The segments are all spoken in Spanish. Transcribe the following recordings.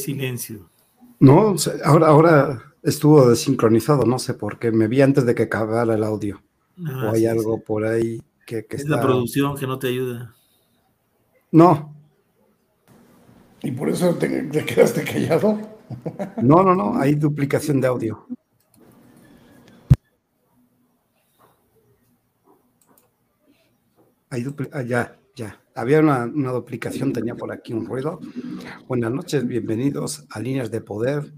Silencio. No, ahora, ahora estuvo desincronizado, no sé por qué. Me vi antes de que acabara el audio. Ah, o hay algo por ahí que, que es la producción que no te ayuda. No. ¿Y por eso te, te quedaste callado? No, no, no, hay duplicación de audio. Hay ah, ya, ya. Había una, duplicación, tenía por aquí un ruido. Buenas noches, bienvenidos a Líneas de Poder.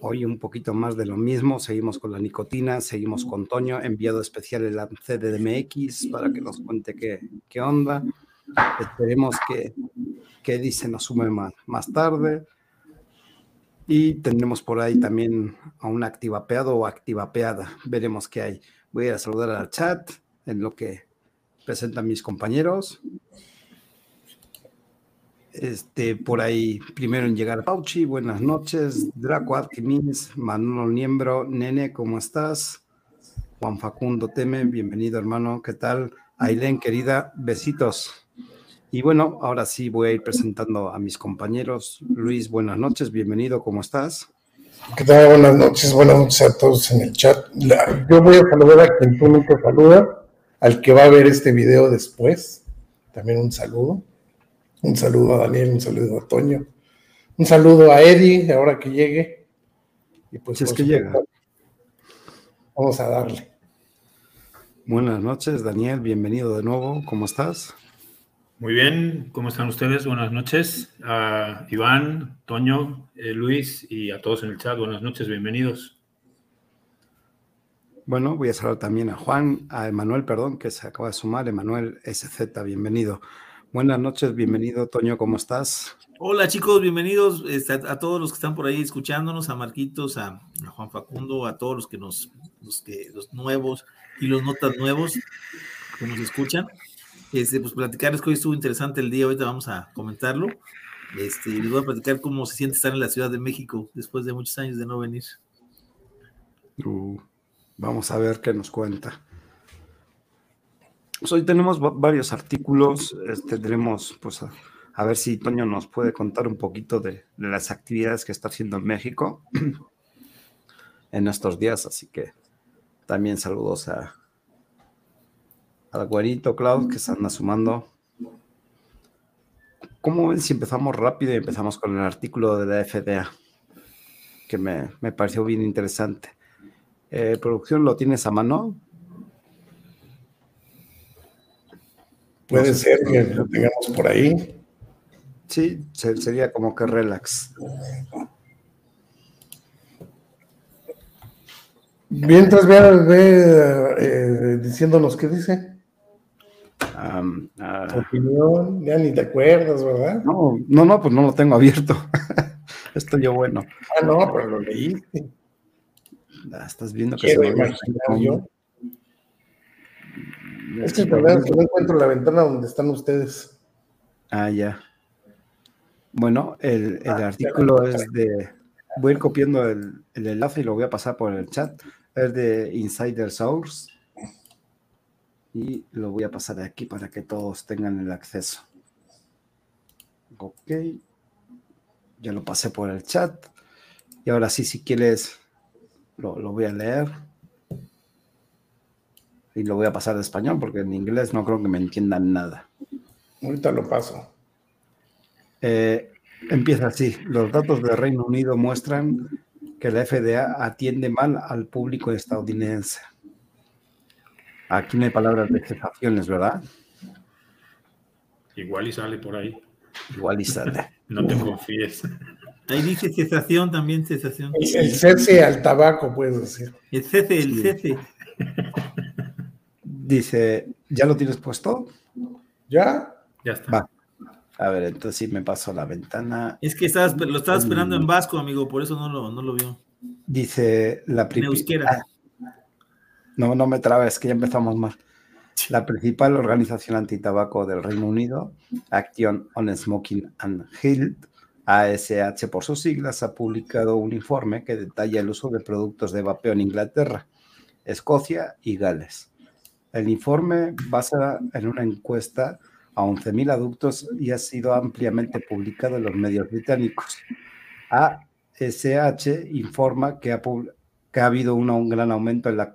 Hoy un poquito más de lo mismo. Seguimos con la nicotina, seguimos con Toño, enviado especial en la CDMX para que nos cuente qué, qué onda. Esperemos que, que dice nos sume más, más tarde. Y tendremos por ahí también a un activapeado o activapeada. Veremos qué hay. Voy a saludar al chat en lo que presentan mis compañeros. Este, por ahí, primero en llegar Pauchi, buenas noches, Draco Arquimis, Manolo Niembro, Nene, ¿cómo estás? Juan Facundo Teme, bienvenido hermano, ¿qué tal? Ailén, querida, besitos. Y bueno, ahora sí voy a ir presentando a mis compañeros. Luis, buenas noches, bienvenido, ¿cómo estás? ¿Qué tal? Buenas noches, buenas noches a todos en el chat. yo voy a saludar a quien tú saluda al que va a ver este video después, también un saludo. Un saludo a Daniel, un saludo a Toño. Un saludo a Eddie, ahora que llegue. Y pues, si es que llega. Vamos a darle. Buenas noches, Daniel, bienvenido de nuevo. ¿Cómo estás? Muy bien, ¿cómo están ustedes? Buenas noches. A Iván, Toño, eh, Luis y a todos en el chat, buenas noches, bienvenidos. Bueno, voy a saludar también a Juan, a Emanuel, perdón, que se acaba de sumar. Emanuel SZ, bienvenido. Buenas noches, bienvenido, Toño, ¿cómo estás? Hola chicos, bienvenidos este, a, todos los que están por ahí escuchándonos, a Marquitos, a, Juan Facundo, a todos los que nos, los que, los nuevos y los notas nuevos que nos escuchan. Este, pues platicarles que hoy estuvo interesante el día, ahorita vamos a comentarlo. Este, les voy a platicar cómo se siente estar en la Ciudad de México después de muchos años de no venir. Uh. Vamos a ver qué nos cuenta. Pues hoy tenemos varios artículos. Este, pues, a, ver si Toño nos puede contar un poquito de, las actividades que está haciendo en México en estos días. Así que también saludos a al güerito Cloud que se anda sumando. ¿Cómo ven si empezamos rápido y empezamos con el artículo de la FDA? Que me, me pareció bien interesante. Eh, ¿Producción lo tienes a mano? Puede ser que lo tengamos por ahí. Sí, sería como que relax. Mientras vea, ve eh, diciéndonos qué dice. Ah, opinión, ya ni te acuerdas, ¿verdad? No, no, no, pues no lo tengo abierto. Estoy yo bueno. Ah, no, pero lo leíste. Ah, estás viendo que se ve yo? Es que no encuentro la ventana donde están ustedes. Ah, ya. Bueno, el, ah, artículo es de. Voy a ir copiando el, enlace y lo voy a pasar por el chat. Es de Insider Source. Y lo voy a pasar aquí para que todos tengan el acceso. Ok. Ya lo pasé por el chat. Y ahora sí, si quieres lo, voy a leer. Y lo voy a pasar de español porque en inglés no creo que me entiendan nada. Ahorita lo paso. Eh, empieza así. Los datos del Reino Unido muestran que la FDA atiende mal al público estadounidense. Aquí no hay palabras de cesaciones, ¿verdad? Igual y sale por ahí. Igual y sale. no te confíes. Ahí dice cesación también, cesación. El, cese al tabaco, puedes decir. El cese, el cese. Dice, ¿ya lo tienes puesto? ¿Ya? Ya está. Va. A ver, entonces sí me paso la ventana. Es que estabas, lo estaba esperando en vasco, amigo, por eso no lo, no lo vio. Dice la primera. Ah. No, no me trabes, que ya empezamos mal. La principal organización antitabaco del Reino Unido, Action on Smoking and Health, ASH por sus siglas, ha publicado un informe que detalla el uso de productos de vapeo en Inglaterra, Escocia y Gales. El informe basa en una encuesta a 11.000 adultos y ha sido ampliamente publicado en los medios británicos. ASH informa que ha, habido un gran aumento en la...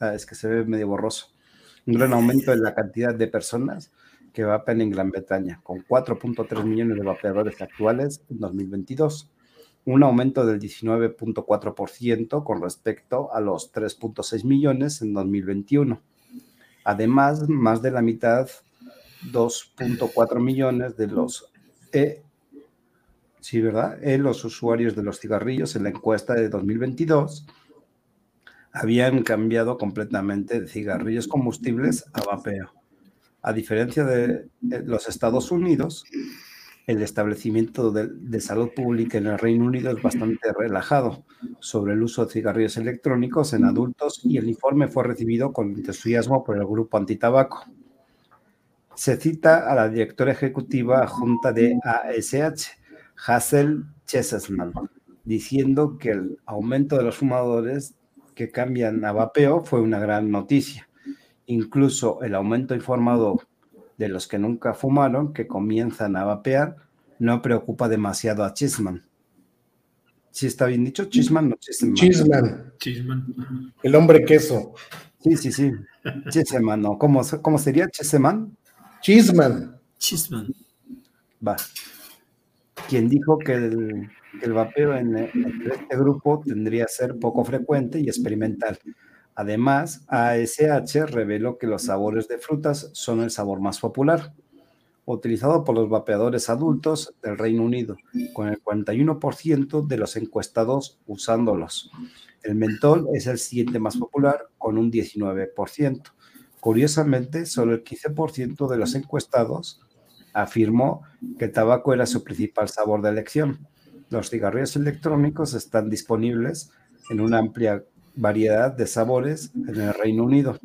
Ah, es que se ve medio borroso. Un gran aumento en la cantidad de personas que vapean en Gran Bretaña, con 4.3 millones de vapeadores actuales en 2022, un aumento del 19.4% con respecto a los 3.6 millones en 2021. Además, más de la mitad, 2.4 millones de los e, sí, ¿verdad? E, los usuarios de los cigarrillos en la encuesta de 2022 habían cambiado completamente de cigarrillos combustibles a vapeo. A diferencia de eh, los Estados Unidos, el establecimiento de, salud pública en el Reino Unido es bastante relajado sobre el uso de cigarrillos electrónicos en adultos y el informe fue recibido con entusiasmo por el grupo antitabaco. Se cita a la directora ejecutiva junta de ASH, Hazel Chesesman, diciendo que el aumento de los fumadores que cambian a vapeo fue una gran noticia. Incluso el aumento informado de los que nunca fumaron, que comienzan a vapear, no preocupa demasiado a Chisman. ¿Sí está bien dicho? Chisman o Chisman. Chisman. El hombre queso. Sí, sí, sí. Chisman, ¿no? ¿Cómo, cómo sería Chisman? Chisman. Chisman. Va. Quien dijo que el, el vapeo en, este grupo tendría que ser poco frecuente y experimental. Además, ASH reveló que los sabores de frutas son el sabor más popular, utilizado por los vapeadores adultos del Reino Unido, con el 41% de los encuestados usándolos. El mentol es el siguiente más popular, con un 19%. Curiosamente, solo el 15% de los encuestados afirmó que el tabaco era su principal sabor de elección los cigarrillos electrónicos están disponibles en una amplia variedad de sabores en el Reino Unido.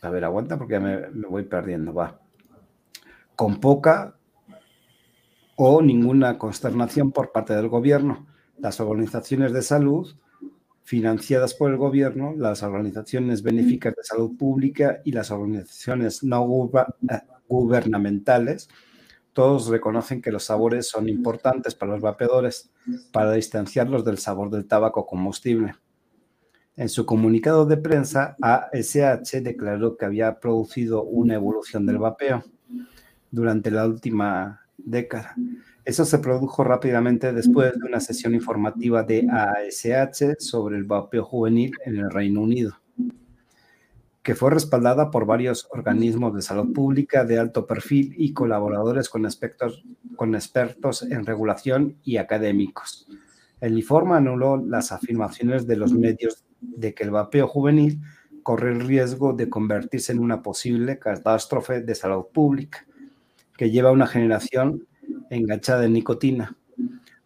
A ver, aguanta porque ya me, voy perdiendo, va. Con poca o ninguna consternación por parte del gobierno. Las organizaciones de salud financiadas por el gobierno, las organizaciones benéficas de salud pública y las organizaciones no gubernamentales todos reconocen que los sabores son importantes para los vapeadores para distanciarlos del sabor del tabaco combustible. En su comunicado de prensa, ASH declaró que había producido una evolución del vapeo durante la última década. Eso se produjo rápidamente después de una sesión informativa de ASH sobre el vapeo juvenil en el Reino Unido que fue respaldada por varios organismos de salud pública de alto perfil y colaboradores con, con expertos en regulación y académicos. El informe anuló las afirmaciones de los medios de que el vapeo juvenil corre el riesgo de convertirse en una posible catástrofe de salud pública que lleva a una generación enganchada en nicotina.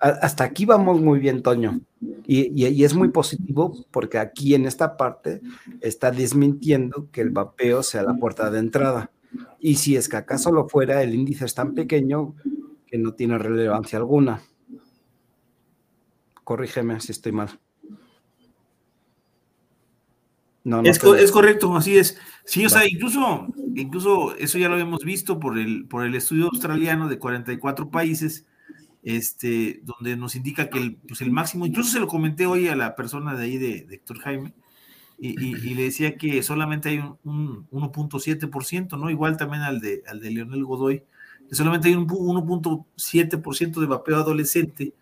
Hasta aquí vamos muy bien, Toño. Y, es muy positivo porque aquí en esta parte está desmintiendo que el vapeo sea la puerta de entrada. Y si es que acaso lo fuera, el índice es tan pequeño que no tiene relevancia alguna. Corrígeme si estoy mal. No, es, es, correcto, así es. Sí, o sea, incluso, incluso eso ya lo habíamos visto por el, por el estudio australiano de 44 países este, donde nos indica que el, pues el máximo, incluso se lo comenté hoy a la persona de ahí de, Héctor Jaime, y, le decía que solamente hay un, 1.7%, ¿no? Igual también al de, al de Leonel Godoy, que solamente hay un 1.7% de vapeo adolescente.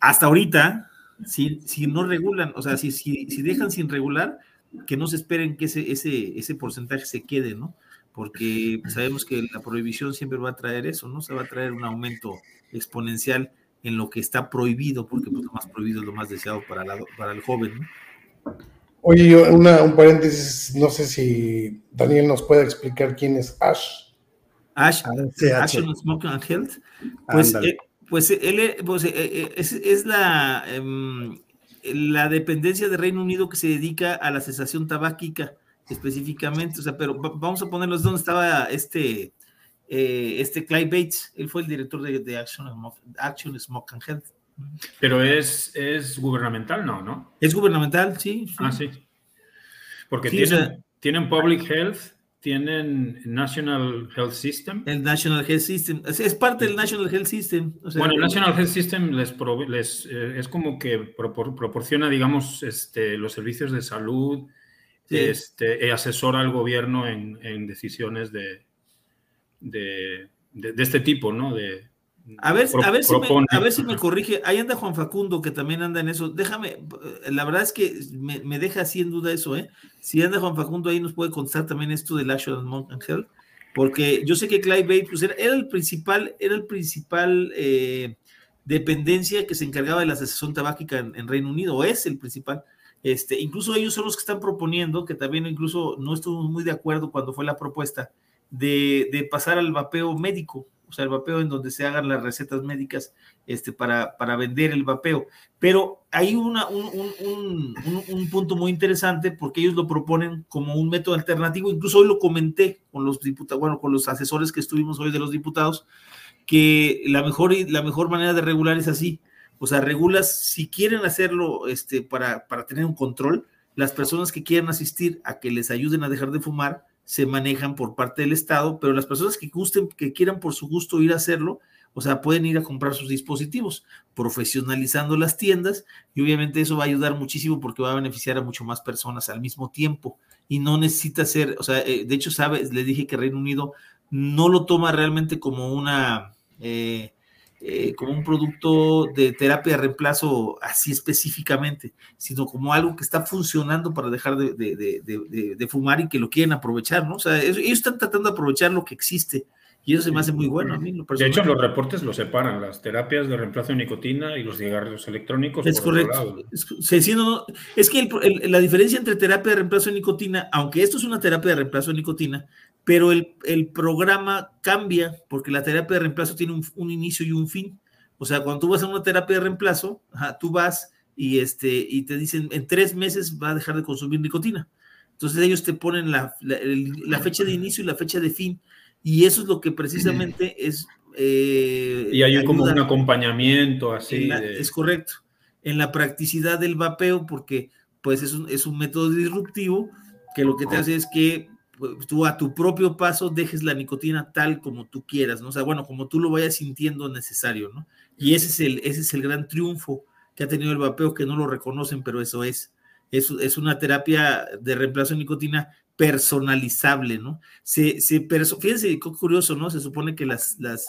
Hasta ahorita, si, si no regulan, o sea, si, si, si dejan sin regular, que no se esperen que ese, ese, ese porcentaje se quede, ¿no? Porque sabemos que la prohibición siempre va a traer eso, ¿no? Se va a traer un aumento exponencial en lo que está prohibido, porque pues, lo más prohibido es lo más deseado para, para el joven. Oye, una, un paréntesis, no sé si Daniel nos puede explicar quién es Ash. Ash, Action Smoking and Health. Pues, eh, pues él pues, eh, eh, es, la, em, la dependencia de Reino Unido que se dedica a la cesación tabáquica específicamente, o sea, pero vamos a ponerlos donde estaba este eh, este Clive Bates, él fue el director de, Action, Action, Smoke and Health. Pero es, es gubernamental, ¿no? ¿no? Es gubernamental, sí. Ah, sí. Porque tienen, tienen Public Health tienen National Health System. El National Health System. Es, parte del National Health System. bueno, el National Health System les, les eh, es como que proporciona, digamos, este, los servicios de salud, este, e asesora al gobierno en, decisiones de, de, este tipo, ¿no? De, a ver, a, ver si me, a ver si me corrige. Ahí anda Juan Facundo, que también anda en eso. Déjame, la verdad es que me, deja así en duda eso, ¿eh? Si anda Juan Facundo ahí, nos puede contestar también esto del Action Mountain Health, porque yo sé que Clive Bay, pues era, el principal, era el principal eh, dependencia que se encargaba de la asociación tabáquica en, Reino Unido, o es el principal. Este, incluso ellos son los que están proponiendo, que también incluso no estuvimos muy de acuerdo cuando fue la propuesta, de, pasar al vapeo médico o sea, el vapeo en donde se hagan las recetas médicas este, para, para vender el vapeo. Pero hay una, un, un, punto muy interesante porque ellos lo proponen como un método alternativo. Incluso hoy lo comenté con los diputados, bueno, con los asesores que estuvimos hoy de los diputados, que la mejor, la mejor manera de regular es así. O sea, regulas, si quieren hacerlo este, para, para tener un control, las personas que quieran asistir a que les ayuden a dejar de fumar, se manejan por parte del Estado, pero las personas que gusten, que quieran por su gusto ir a hacerlo, o sea, pueden ir a comprar sus dispositivos, profesionalizando las tiendas y obviamente eso va a ayudar muchísimo porque va a beneficiar a mucho más personas al mismo tiempo. Y no necesita ser, o sea, eh, de hecho, sabes, le dije que Reino Unido no lo toma realmente como una, eh, eh, como un producto de terapia de reemplazo así específicamente, sino como algo que está funcionando para dejar de, fumar y que lo quieren aprovechar, ¿no? O sea, ellos están tratando de aprovechar lo que existe. Y eso se me hace muy bueno a mí. de hecho, los reportes lo separan, las terapias de reemplazo de nicotina y los cigarros electrónicos. Es correcto. Es, que la diferencia entre terapia de reemplazo de nicotina, aunque esto es una terapia de reemplazo de nicotina, pero el, programa cambia porque la terapia de reemplazo tiene un, inicio y un fin. O sea, cuando tú vas a una terapia de reemplazo, tú vas y, este, y te dicen, en tres meses va a dejar de consumir nicotina. Entonces ellos te ponen la, fecha de inicio y la fecha de fin. Y eso es lo que precisamente es... Eh, y hay como un acompañamiento así. Es correcto. En la practicidad del vapeo, porque pues es un, es un método disruptivo que lo que te hace es que tú a tu propio paso dejes la nicotina tal como tú quieras, ¿no? O sea, bueno, como tú lo vayas sintiendo necesario, ¿no? Y ese es el, ese es el gran triunfo que ha tenido el vapeo, que no lo reconocen, pero eso es. Es, es una terapia de reemplazo de nicotina personalizable, ¿no? Se, se fíjense, qué curioso, ¿no? Se supone que las, las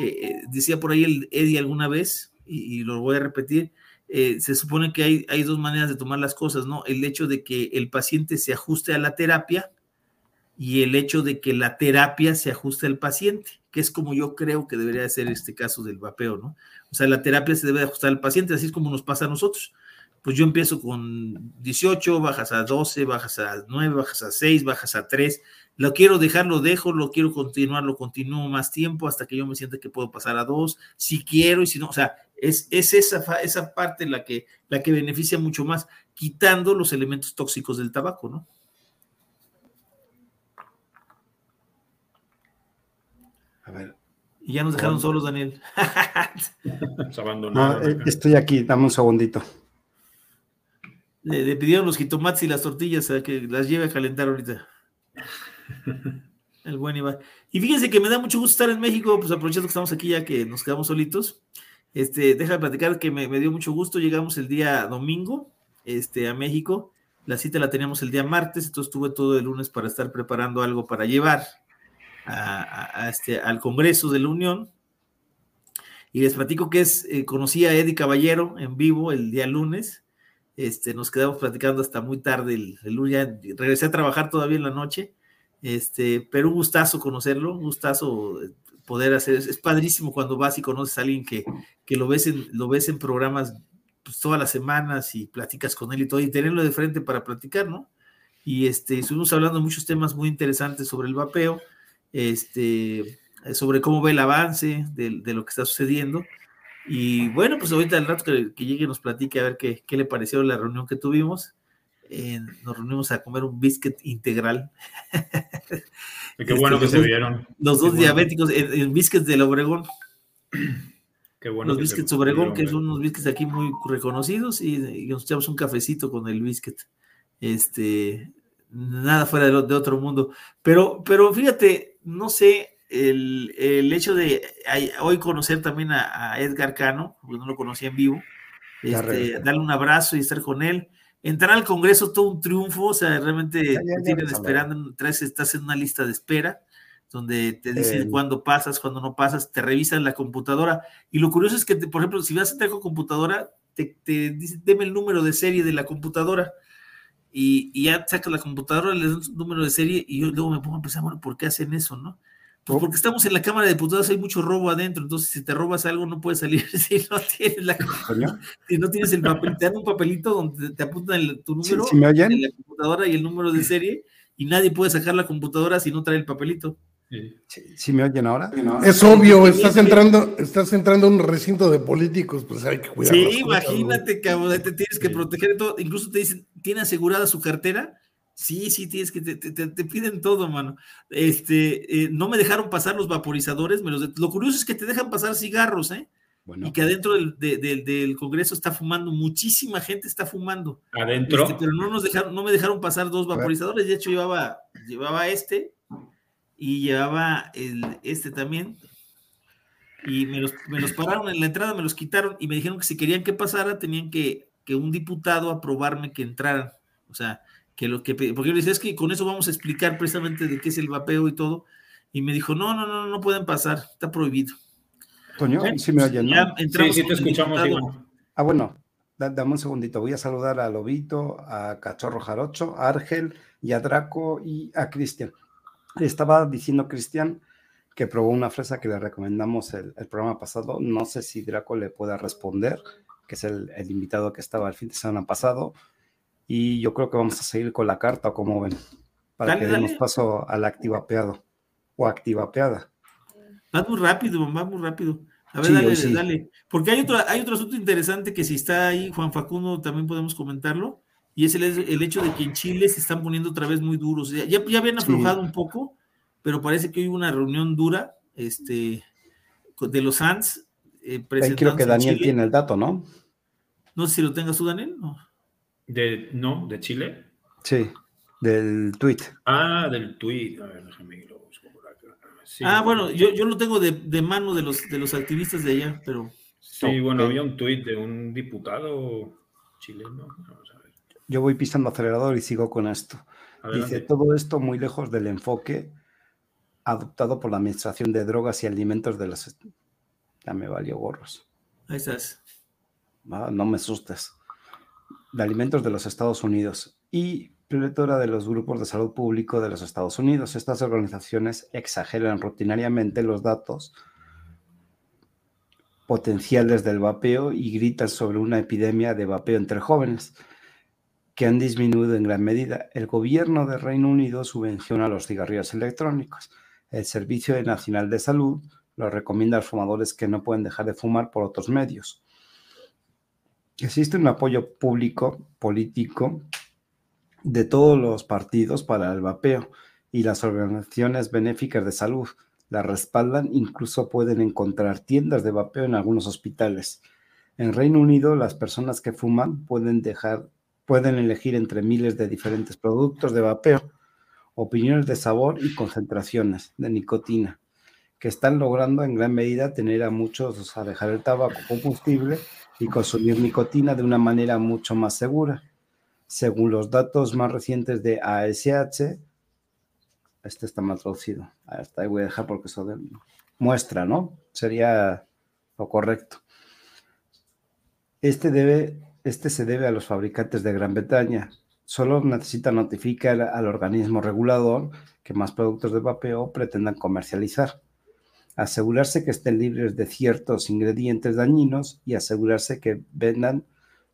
eh, eh, decía por ahí el Eddie alguna vez, y, lo voy a repetir, eh, se supone que hay, hay dos maneras de tomar las cosas, ¿no? El hecho de que el paciente se ajuste a la terapia, y el hecho de que la terapia se ajuste al paciente, que es como yo creo que debería ser este caso del vapeo, ¿no? O sea, la terapia se debe ajustar al paciente, así es como nos pasa a nosotros. Pues yo empiezo con 18, bajas a 12, bajas a 9, bajas a 6, bajas a 3. Lo quiero dejar, lo dejo, lo quiero continuar, lo continúo más tiempo hasta que yo me sienta que puedo pasar a 2, si quiero y si no, o sea, es, es esa, esa parte la que, la que beneficia mucho más, quitando los elementos tóxicos del tabaco, ¿no? A ver. Y ya nos dejaron solos, Daniel. Se abandonaron. Eh, estoy aquí, dame un segundito. Le, pidieron los jitomates y las tortillas a que las lleve a calentar ahorita. El buen Iván. Y fíjense que me da mucho gusto estar en México, pues aprovechando que estamos aquí ya que nos quedamos solitos. Este, déjame platicar que me, me, dio mucho gusto. Llegamos el día domingo este, a México. La cita la teníamos el día martes, entonces tuve todo el lunes para estar preparando algo para llevar a, este, al Congreso de la Unión. Y les platico que es, eh, conocí a Eddie Caballero en vivo el día lunes. Este, nos quedamos platicando hasta muy tarde el, lunes. regresé a trabajar todavía en la noche. Este, pero un gustazo conocerlo, un gustazo poder hacer. Es, padrísimo cuando vas y conoces a alguien que, que lo, ves en, lo ves en programas pues, todas las semanas y platicas con él y todo, y tenerlo de frente para platicar, ¿no? Y este, estuvimos hablando de muchos temas muy interesantes sobre el vapeo este, sobre cómo ve el avance de, lo que está sucediendo. Y bueno, pues ahorita al rato que, llegue nos platique a ver qué, qué, le pareció la reunión que tuvimos. Eh, nos reunimos a comer un biscuit integral. Qué bueno este, que se vieron. Los dos diabéticos, el, biscuit del Obregón. Qué bueno. Los biscuits Obregón, que son unos biscuits aquí muy reconocidos, y, nos echamos un cafecito con el biscuit. Este, nada fuera de, otro mundo. Pero, pero fíjate, no sé, el, hecho de hoy conocer también a, Edgar Cano, porque no lo conocía en vivo, este, darle un abrazo y estar con él. Entrar al Congreso todo un triunfo, o sea, realmente te tienen esperando, traes, estás en una lista de espera donde te dicen cuándo pasas, cuándo no pasas, te revisan la computadora. Y lo curioso es que, por ejemplo, si vas a entrar con computadora, te, te dice, deme el número de serie de la computadora. Y, ya sacas la computadora, le das un número de serie y yo luego me pongo a pensar, bueno, ¿por qué hacen eso, no? Pues porque estamos en la Cámara de Diputados, hay mucho robo adentro, entonces si te robas algo no puedes salir si no tienes la si no tienes el papel, te dan un papelito donde te apuntan tu número en la computadora y el número de serie y nadie puede sacar la computadora si no trae el papelito. Sí. me oyen ahora? Es obvio, estás entrando, estás entrando a un recinto de políticos, pues hay que cuidar. Sí, imagínate, que te tienes que proteger de todo. Incluso te dicen, ¿tiene asegurada su cartera? Sí, sí, tienes que, te, piden todo, mano. Este, eh, no me dejaron pasar los vaporizadores, lo curioso es que te dejan pasar cigarros, ¿eh? Y que adentro del, Congreso está fumando, muchísima gente está fumando. Adentro. Este, pero no nos dejaron, no me dejaron pasar dos vaporizadores, de hecho llevaba, llevaba este y llevaba el, este también. Y me los, me los pararon en la entrada, me los quitaron y me dijeron que si querían que pasara, tenían que, que un diputado aprobarme que entraran. O sea, que lo que, porque yo le decía, es que con eso vamos a explicar precisamente de qué es el vapeo y todo. Y me dijo, no, no, no, no pueden pasar, está prohibido. Toño, sí me oyen, ¿no? Sí, sí te escuchamos. Ah, bueno, dame un segundito. Voy a saludar a Lobito, a Cachorro Jarocho, a Argel y a Draco y a Cristian. Estaba diciendo Cristian que probó una fresa que le recomendamos el, programa pasado. No sé si Draco le pueda responder, que es el, el invitado que estaba el fin de semana pasado y yo creo que vamos a seguir con la carta, como ven, para que demos paso al activapeado o activapeada. Va muy rápido, va muy rápido. A ver, dale, dale. Porque hay otro, hay otro asunto interesante que si está ahí Juan Facundo también podemos comentarlo. Y es el, el hecho de que en Chile se están poniendo otra vez muy duros. Ya, ya habían aflojado un poco, pero parece que hoy hubo una reunión dura este, de los SANS. Eh, creo que Daniel tiene el dato, ¿no? No sé si lo tengas tú, Daniel. No. De, no, de Chile. Sí, del tweet. Ah, del tweet. A ver, déjame lo busco por acá. ah, bueno, yo, yo lo tengo de, de, mano de los, de los activistas de allá, pero. Sí, bueno, había un tweet de un diputado chileno. Yo voy pisando acelerador y sigo con esto. Dice, todo esto muy lejos del enfoque adoptado por la Administración de Drogas y Alimentos de los... Ya me valió gorros. Ahí estás. Ah, no me asustes de Alimentos de los Estados Unidos y pletora de los grupos de salud público de los Estados Unidos. Estas organizaciones exageran rutinariamente los datos potenciales del vapeo y gritan sobre una epidemia de vapeo entre jóvenes que han disminuido en gran medida. El gobierno de Reino Unido subvenciona los cigarrillos electrónicos. El Servicio Nacional de Salud los recomienda a los fumadores que no pueden dejar de fumar por otros medios. Existe un apoyo público, político, de todos los partidos para el vapeo y las organizaciones benéficas de salud la respaldan, incluso pueden encontrar tiendas de vapeo en algunos hospitales. En Reino Unido, las personas que fuman pueden dejar, pueden elegir entre miles de diferentes productos de vapeo, opiniones de sabor y concentraciones de nicotina, que están logrando en gran medida tener a muchos a dejar el tabaco combustible y consumir nicotina de una manera mucho más segura. Según los datos más recientes de ASH, este está mal traducido. Hasta ahí voy a dejar porque eso muestra, ¿no? Sería lo correcto. Este, debe, este se debe a los fabricantes de Gran Bretaña. Solo necesita notificar al organismo regulador que más productos de vapeo pretendan comercializar asegurarse que estén libres de ciertos ingredientes dañinos y asegurarse que vendan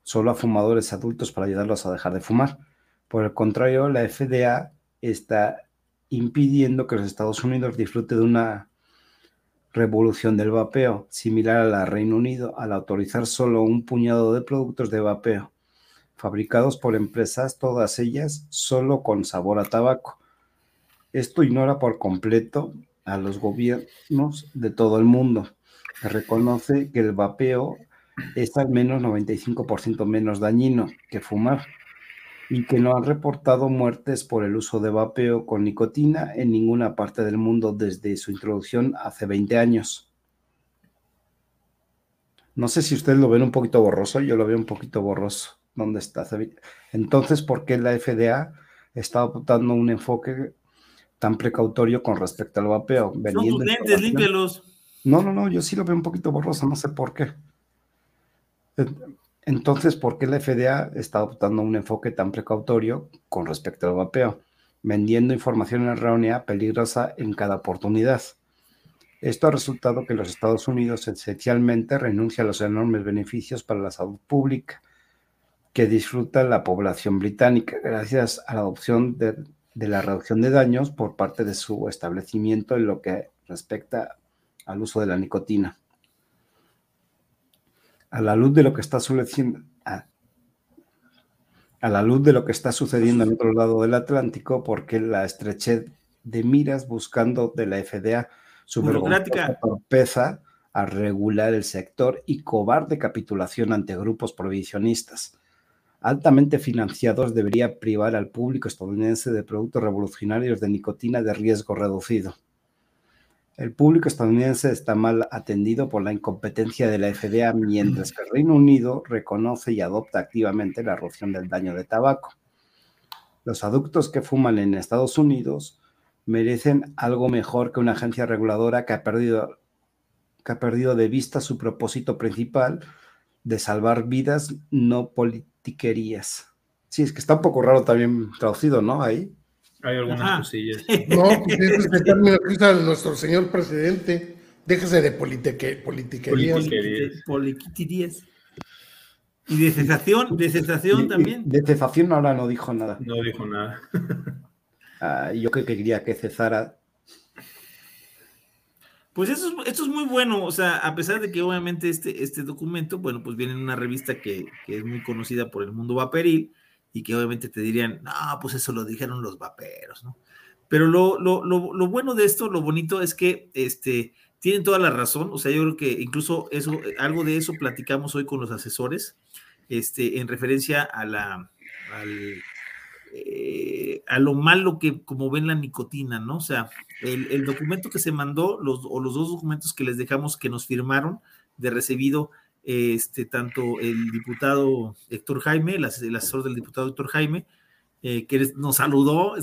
solo a fumadores adultos para ayudarlos a dejar de fumar. Por el contrario, la FDA está impidiendo que los Estados Unidos disfrute de una revolución del vapeo, similar a la Reino Unido, al autorizar solo un puñado de productos de vapeo, fabricados por empresas, todas ellas solo con sabor a tabaco. Esto ignora por completo a los gobiernos de todo el mundo. Reconoce que el vapeo es al menos 95% menos dañino que fumar. Y que no han reportado muertes por el uso de vapeo con nicotina en ninguna parte del mundo desde su introducción hace 20 años. No sé si ustedes lo ven un poquito borroso, yo lo veo un poquito borroso. ¿Dónde está? Entonces, ¿por qué la FDA está adoptando un enfoque tan precautorio con respecto al vapeo? Son tus lentes, límpialos. No, no, no, yo sí lo veo un poquito borroso, no sé por qué. Entonces, ¿por qué la FDA está adoptando un enfoque tan precautorio con respecto al vapeo, vendiendo información errónea peligrosa en cada oportunidad? Esto ha resultado que los Estados Unidos esencialmente renuncia a los enormes beneficios para la salud pública que disfruta la población británica gracias a la adopción de, de la reducción de daños por parte de su establecimiento en lo que respecta al uso de la nicotina a la luz de lo que está sucediendo, a, la luz de lo que está sucediendo en otro lado del Atlántico, porque la estrechez de miras buscando de la FDA su torpeza a regular el sector y cobarde capitulación ante grupos provisionistas altamente financiados debería privar al público estadounidense de productos revolucionarios de nicotina de riesgo reducido. El público estadounidense está mal atendido por la incompetencia de la FDA, mientras que el Reino Unido reconoce y adopta activamente la reducción del daño de tabaco. Los adultos que fuman en Estados Unidos merecen algo mejor que una agencia reguladora que ha perdido, que ha perdido de vista su propósito principal de salvar vidas, no politiquerías. Sí, es que está un poco raro también traducido, ¿no? Ahí. Hay algunas cosillas. No, pues es el término que usa nuestro señor presidente. Déjese de politique, politiquerías. Politiquerías. Y de cesación, de cesación también. De cesación ahora no dijo nada. No dijo nada. Ah, yo que quería que cesara. Pues eso es, esto es muy bueno, o sea, a pesar de que obviamente este, este documento, bueno, pues viene en una revista que, que es muy conocida por el mundo vaporil, y que obviamente te dirían, no, pues eso lo dijeron los vaperos, ¿no? Pero lo, lo, lo, lo, bueno de esto, lo bonito es que este, tienen toda la razón, o sea, yo creo que incluso eso, algo de eso platicamos hoy con los asesores, este, en referencia a la, al, eh, a lo malo que como ven la nicotina, ¿no? O sea, el, el documento que se mandó, los, o los dos documentos que les dejamos que nos firmaron de recibido este, tanto el diputado Héctor Jaime, el, asesor del diputado Héctor Jaime, eh, que nos saludó,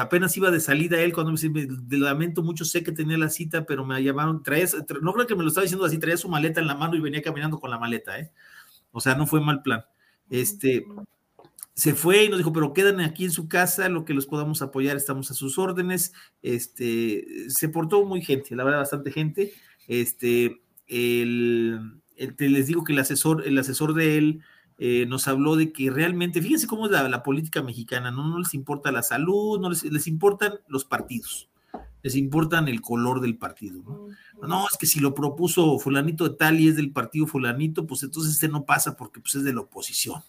apenas iba de salida él cuando me dice, lamento mucho, sé que tenía la cita, pero me llamaron, traes, no creo que me lo estaba diciendo así, traía su maleta en la mano y venía caminando con la maleta, ¿eh? O sea, no fue mal plan. Este, se fue y nos dijo, pero quedan aquí en su casa, lo que los podamos apoyar, estamos a sus órdenes. Este, se portó muy gente, la verdad, bastante gente. Este, el, les digo que el asesor, el asesor de él eh, nos habló de que realmente, fíjense cómo es la, política mexicana, ¿no? no les importa la salud, no les, les, importan los partidos, les importan el color del partido, ¿no? No, es que si lo propuso fulanito de tal y es del partido fulanito, pues entonces este no pasa porque pues, es de la oposición.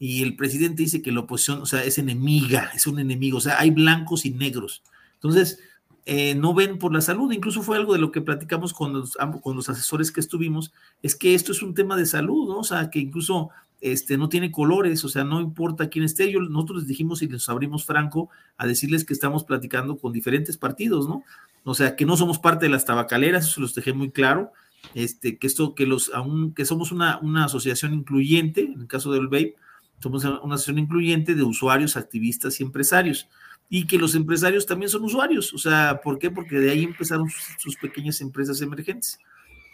Y el presidente dice que la oposición, o sea, es enemiga, es un enemigo, o sea, hay blancos y negros. Entonces, eh, no ven por la salud. Incluso fue algo de lo que platicamos con los, con los asesores que estuvimos, es que esto es un tema de salud, ¿no? O sea, que incluso este, no tiene colores, o sea, no importa quién esté. Yo, nosotros les dijimos y les abrimos franco a decirles que estamos platicando con diferentes partidos, ¿no? O sea, que no somos parte de las tabacaleras, eso los dejé muy claro. Este, que esto, que los, aún, que somos una, una asociación incluyente, en el caso del VAPE, somos una asociación incluyente de usuarios, activistas y empresarios y que los empresarios también son usuarios. O sea, ¿por qué? Porque de ahí empezaron sus, pequeñas empresas emergentes.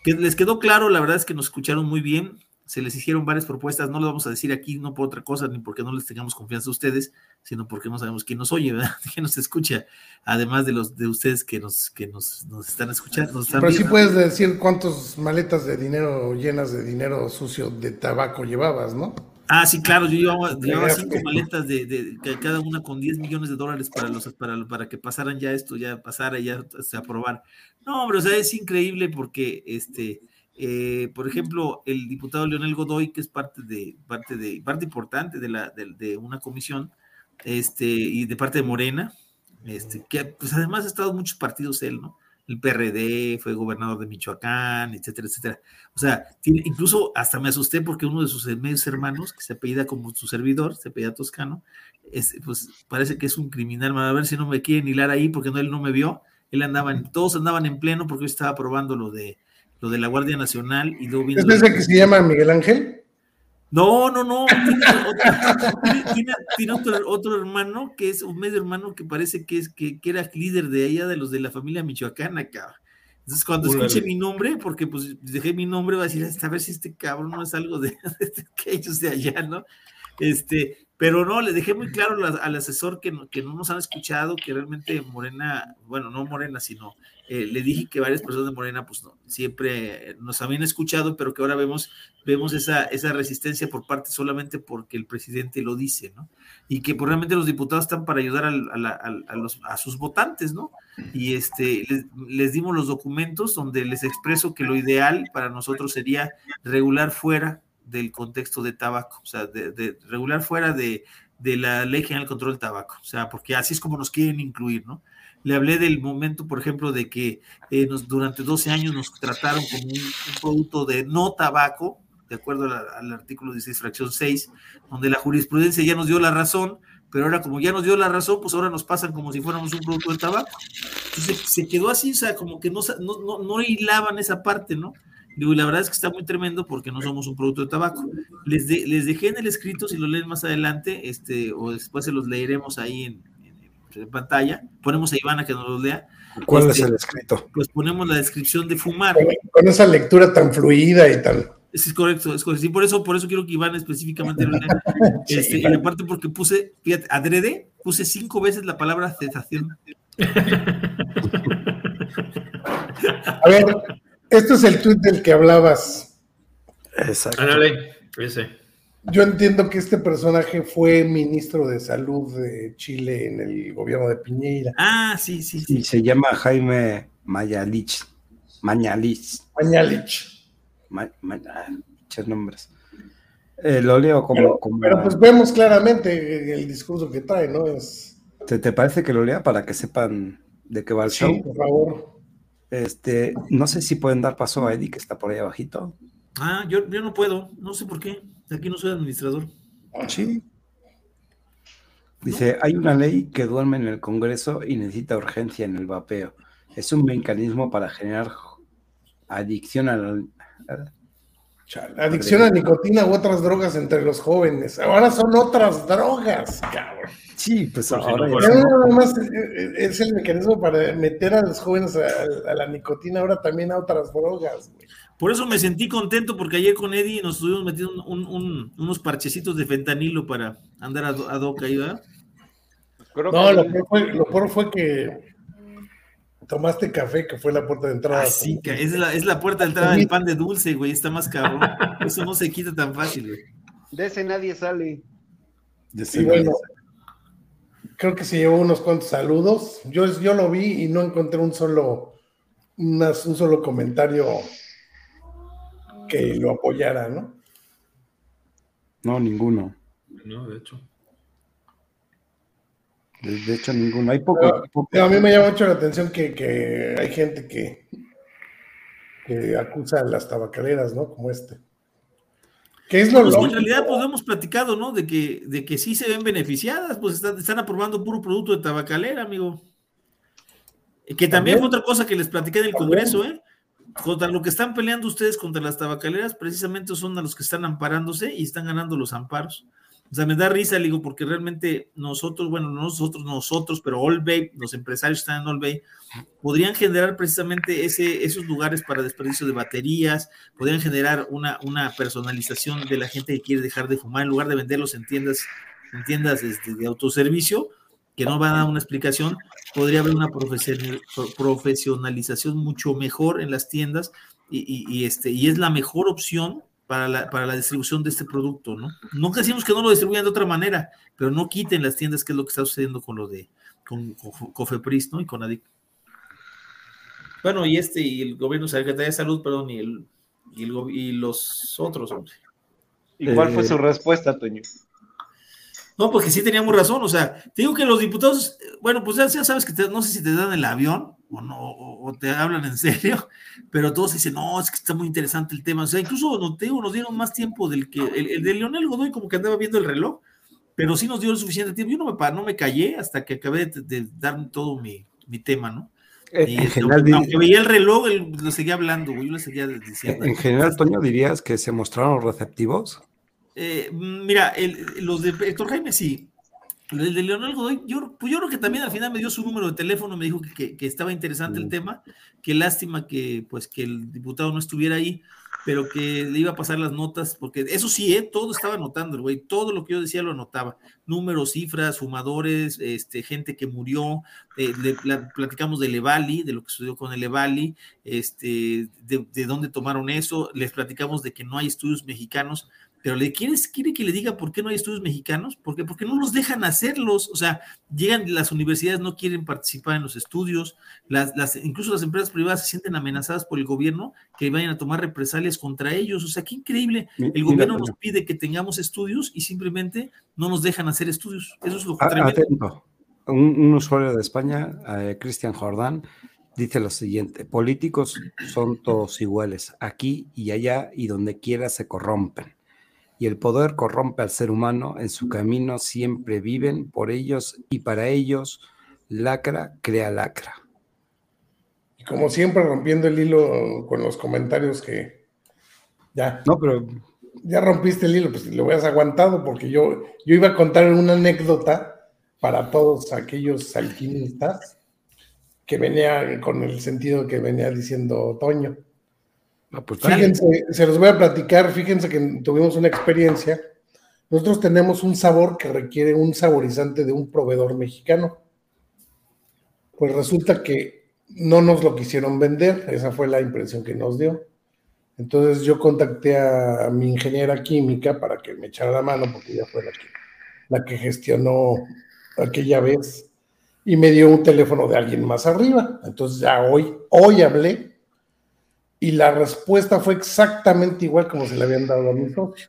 Que les quedó claro, la verdad es que nos escucharon muy bien, se les hicieron varias propuestas, no lo vamos a decir aquí, no por otra cosa, ni porque no les tengamos confianza a ustedes, sino porque no sabemos quién nos oye, ¿verdad? quién nos escucha, además de los de ustedes que nos, que nos, nos están escuchando. Pero sí puedes decir cuántas maletas de dinero llenas de dinero sucio de tabaco llevabas, ¿no? Ah, sí, claro, yo llevaba, cinco maletas de, cada una con 10 millones de dólares para los para, para que pasaran ya esto, ya pasara, ya se aprobar. No, hombre, o sea, es increíble porque este, eh, por ejemplo, el diputado Leonel Godoy, que es parte de, parte de, parte importante de la, de, una comisión, este, y de parte de Morena, este, que pues además ha estado en muchos partidos él, ¿no? El PRD, fue gobernador de Michoacán, etcétera, etcétera. O sea, tiene, incluso hasta me asusté porque uno de sus medios hermanos, que se apellida como su servidor, se apellida Toscano, es, pues parece que es un criminal. A ver si no me quieren hilar ahí porque no, él no me vio. Él andaba, en, todos andaban en pleno porque yo estaba probando lo de lo de la Guardia Nacional y luego vino. ¿Es ese que se llama Miguel Ángel? No, no, no. Tiene, otro, hermano que es un medio hermano que parece que es que, era líder de allá de los de la familia michoacana, cabrón. Entonces, cuando escuche mi nombre, porque pues dejé mi nombre, va a decir, a ver si este cabrón no es algo de, de, que ellos de allá, ¿no? Este, pero no, le dejé muy claro al asesor que no, que no nos han escuchado, que realmente Morena, bueno, no Morena, sino eh, le dije que varias personas de Morena, pues no, siempre nos habían escuchado, pero que ahora vemos, vemos esa, esa resistencia por parte solamente porque el presidente lo dice, ¿no? Y que pues, realmente los diputados están para ayudar a, los, a sus votantes, ¿no? Y este, les, les dimos los documentos donde les expreso que lo ideal para nosotros sería regular fuera del contexto de tabaco, o sea, de, regular fuera de, la ley general del control del tabaco, o sea, porque así es como nos quieren incluir, ¿no? Le hablé del momento, por ejemplo, de que eh, durante 12 años nos trataron como un, producto de no tabaco, de acuerdo al artículo 16, fracción 6, donde la jurisprudencia ya nos dio la razón, pero ahora como ya nos dio la razón, pues ahora nos pasan como si fuéramos un producto de tabaco. Entonces se quedó así, o sea, como que no, no, no hilaban esa parte, ¿no? Digo, la verdad es que está muy tremendo porque no somos un producto de tabaco. Les, les dejé en el escrito, si lo leen más adelante, este, o después se los leeremos ahí en, pantalla. Ponemos a Ivana que nos los lea. ¿Cuál es este, el escrito? Pues ponemos la descripción de fumar. Con, esa lectura tan fluida y tal. Es correcto, es correcto. Sí, por eso, por eso quiero que Iván específicamente lo lea. Este, y aparte porque puse, fíjate, adrede, puse cinco veces la palabra cesación. A ver, esto es el tuit del que hablabas. Exacto. Yo entiendo que este personaje fue ministro de salud de Chile en el gobierno de Piñeira. Ah, sí, sí, sí. Y se llama Jaime Mayalich. Mañalich. Mañalich. muchos nombres. Eh, lo leo como pero, pero, pues vemos claramente el discurso que trae, ¿no? Es... ¿Te, ¿Te, parece que lo lea para que sepan de qué va el sí, por favor. Este, no sé si pueden dar paso a Eddie, que está por ahí abajito. Ah, yo, yo no puedo, no sé por qué. Aquí no soy administrador. Sí. Dice, hay una ley que duerme en el Congreso y necesita urgencia en el vapeo. Es un mecanismo para generar adicción a Adicción a nicotina u otras drogas entre los jóvenes. Ahora son otras drogas, cabrón. Sí, pues, ahora nada más es el mecanismo para meter a los jóvenes a, la nicotina, ahora también a otras drogas, güey. Por eso me sentí contento porque ayer con Eddie nos estuvimos metiendo unos parchecitos de fentanilo para andar a, a doca ahí, ¿verdad? No, lo peor, fue, lo fue que tomaste café, que fue la puerta de entrada. Ah, sí, es la, es la puerta de entrada del pan de dulce, güey, está más cabrón. Eso no se quita tan fácil, güey. De ese nadie sale. De ese bueno, creo que se llevó unos cuantos saludos. Yo, yo lo vi y no encontré un solo, un solo comentario que lo apoyara, ¿no? No, ninguno. No, de hecho. De, hecho, ninguno. Hay poco, A mí me llama mucho la atención que, hay gente que, que acusa a las tabacaleras, ¿no? Como este. Que es lo pues En realidad, pues hemos platicado, ¿no? De que, de que sí se ven beneficiadas, pues están, están aprobando puro producto de tabacalera, amigo. Que también, fue otra cosa que les platiqué en el Congreso, ¿eh? Contra lo que están peleando ustedes contra las tabacaleras, precisamente son a los que están amparándose y están ganando los amparos. O sea, me da risa, digo, porque realmente nosotros, bueno, no nosotros, nosotros, pero All Bay, los empresarios que están en All Bay, podrían generar precisamente ese, esos lugares para desperdicio de baterías, podrían generar una, una personalización de la gente que quiere dejar de fumar, en lugar de venderlos en tiendas, en tiendas este, de autoservicio, que no van a dar una explicación, podría haber una profesionalización mucho mejor en las tiendas y, este, y es la mejor opción para la, distribución de este producto, ¿no? Nunca decimos que no lo distribuyan de otra manera, pero no quiten las tiendas, que es lo que está sucediendo con lo de con, Cofepris, ¿no? Y con ADIC. Bueno, y este, y el gobierno Secretaría de Salud, perdón, y, el, y, los otros, hombre. ¿Y cuál fue su eh, respuesta, Toño? No, porque sí teníamos razón, o sea, te digo que los diputados, bueno, pues ya, sabes que no sé si te dan el avión o no, o te hablan en serio, pero todos dicen, no, es que está muy interesante el tema, o sea, incluso no, te digo, nos dieron más tiempo del que, el, de Leonel Godoy como que andaba viendo el reloj, pero sí nos dio el suficiente tiempo, yo no me, no me callé hasta que acabé de, dar todo mi, tema, ¿no? En, general, aunque, veía el reloj, lo seguía hablando, yo le seguía diciendo. En general, Toño, dirías que se mostraron receptivos. Eh, mira, los de Héctor Jaime sí. El de Leonel Godoy, yo, pues yo creo que también al final me dio su número de teléfono, me dijo que, estaba interesante el tema, qué lástima que, pues, que el diputado no estuviera ahí, pero que le iba a pasar las notas, porque eso sí, ¿eh? todo estaba anotando el güey, todo lo que yo decía lo anotaba, números, cifras, fumadores, este, gente que murió, eh, le, platicamos del Levali, de lo que sucedió con el Levali, este, de, de dónde tomaron eso, les platicamos de que no hay estudios mexicanos, pero le quieres, quiere que le diga por qué no hay estudios mexicanos, ¿por qué? Porque no los dejan hacerlos, o sea, llegan las universidades no quieren participar en los estudios, las, las, incluso las empresas privadas se sienten amenazadas por el gobierno que vayan a tomar represalias contra ellos, o sea, qué increíble, el gobierno nos pide que tengamos estudios y simplemente no nos dejan hacer estudios, eso es lo que tremendo. Un, usuario de España, eh, Cristian Jordán, dice lo siguiente, políticos son todos iguales, aquí y allá y donde quiera se corrompen y el poder corrompe al ser humano, en su camino siempre viven por ellos y para ellos lacra crea lacra. Y como siempre rompiendo el hilo con los comentarios que ya. No, pero ya rompiste el hilo, pues lo hubieras aguantado porque yo, yo iba a contar una anécdota para todos aquellos alquimistas que venía con el sentido que venía diciendo Toño. Pues, fíjense, se los voy a platicar, fíjense que tuvimos una experiencia. Nosotros tenemos un sabor que requiere un saborizante de un proveedor mexicano. Pues resulta que no nos lo quisieron vender, esa fue la impresión que nos dio. Entonces yo contacté a, mi ingeniera química para que me echara la mano, porque ella fue la que, la que gestionó aquella vez, y me dio un teléfono de alguien más arriba. Entonces ya hoy, hoy hablé y la respuesta fue exactamente igual como se le habían dado a mi socio.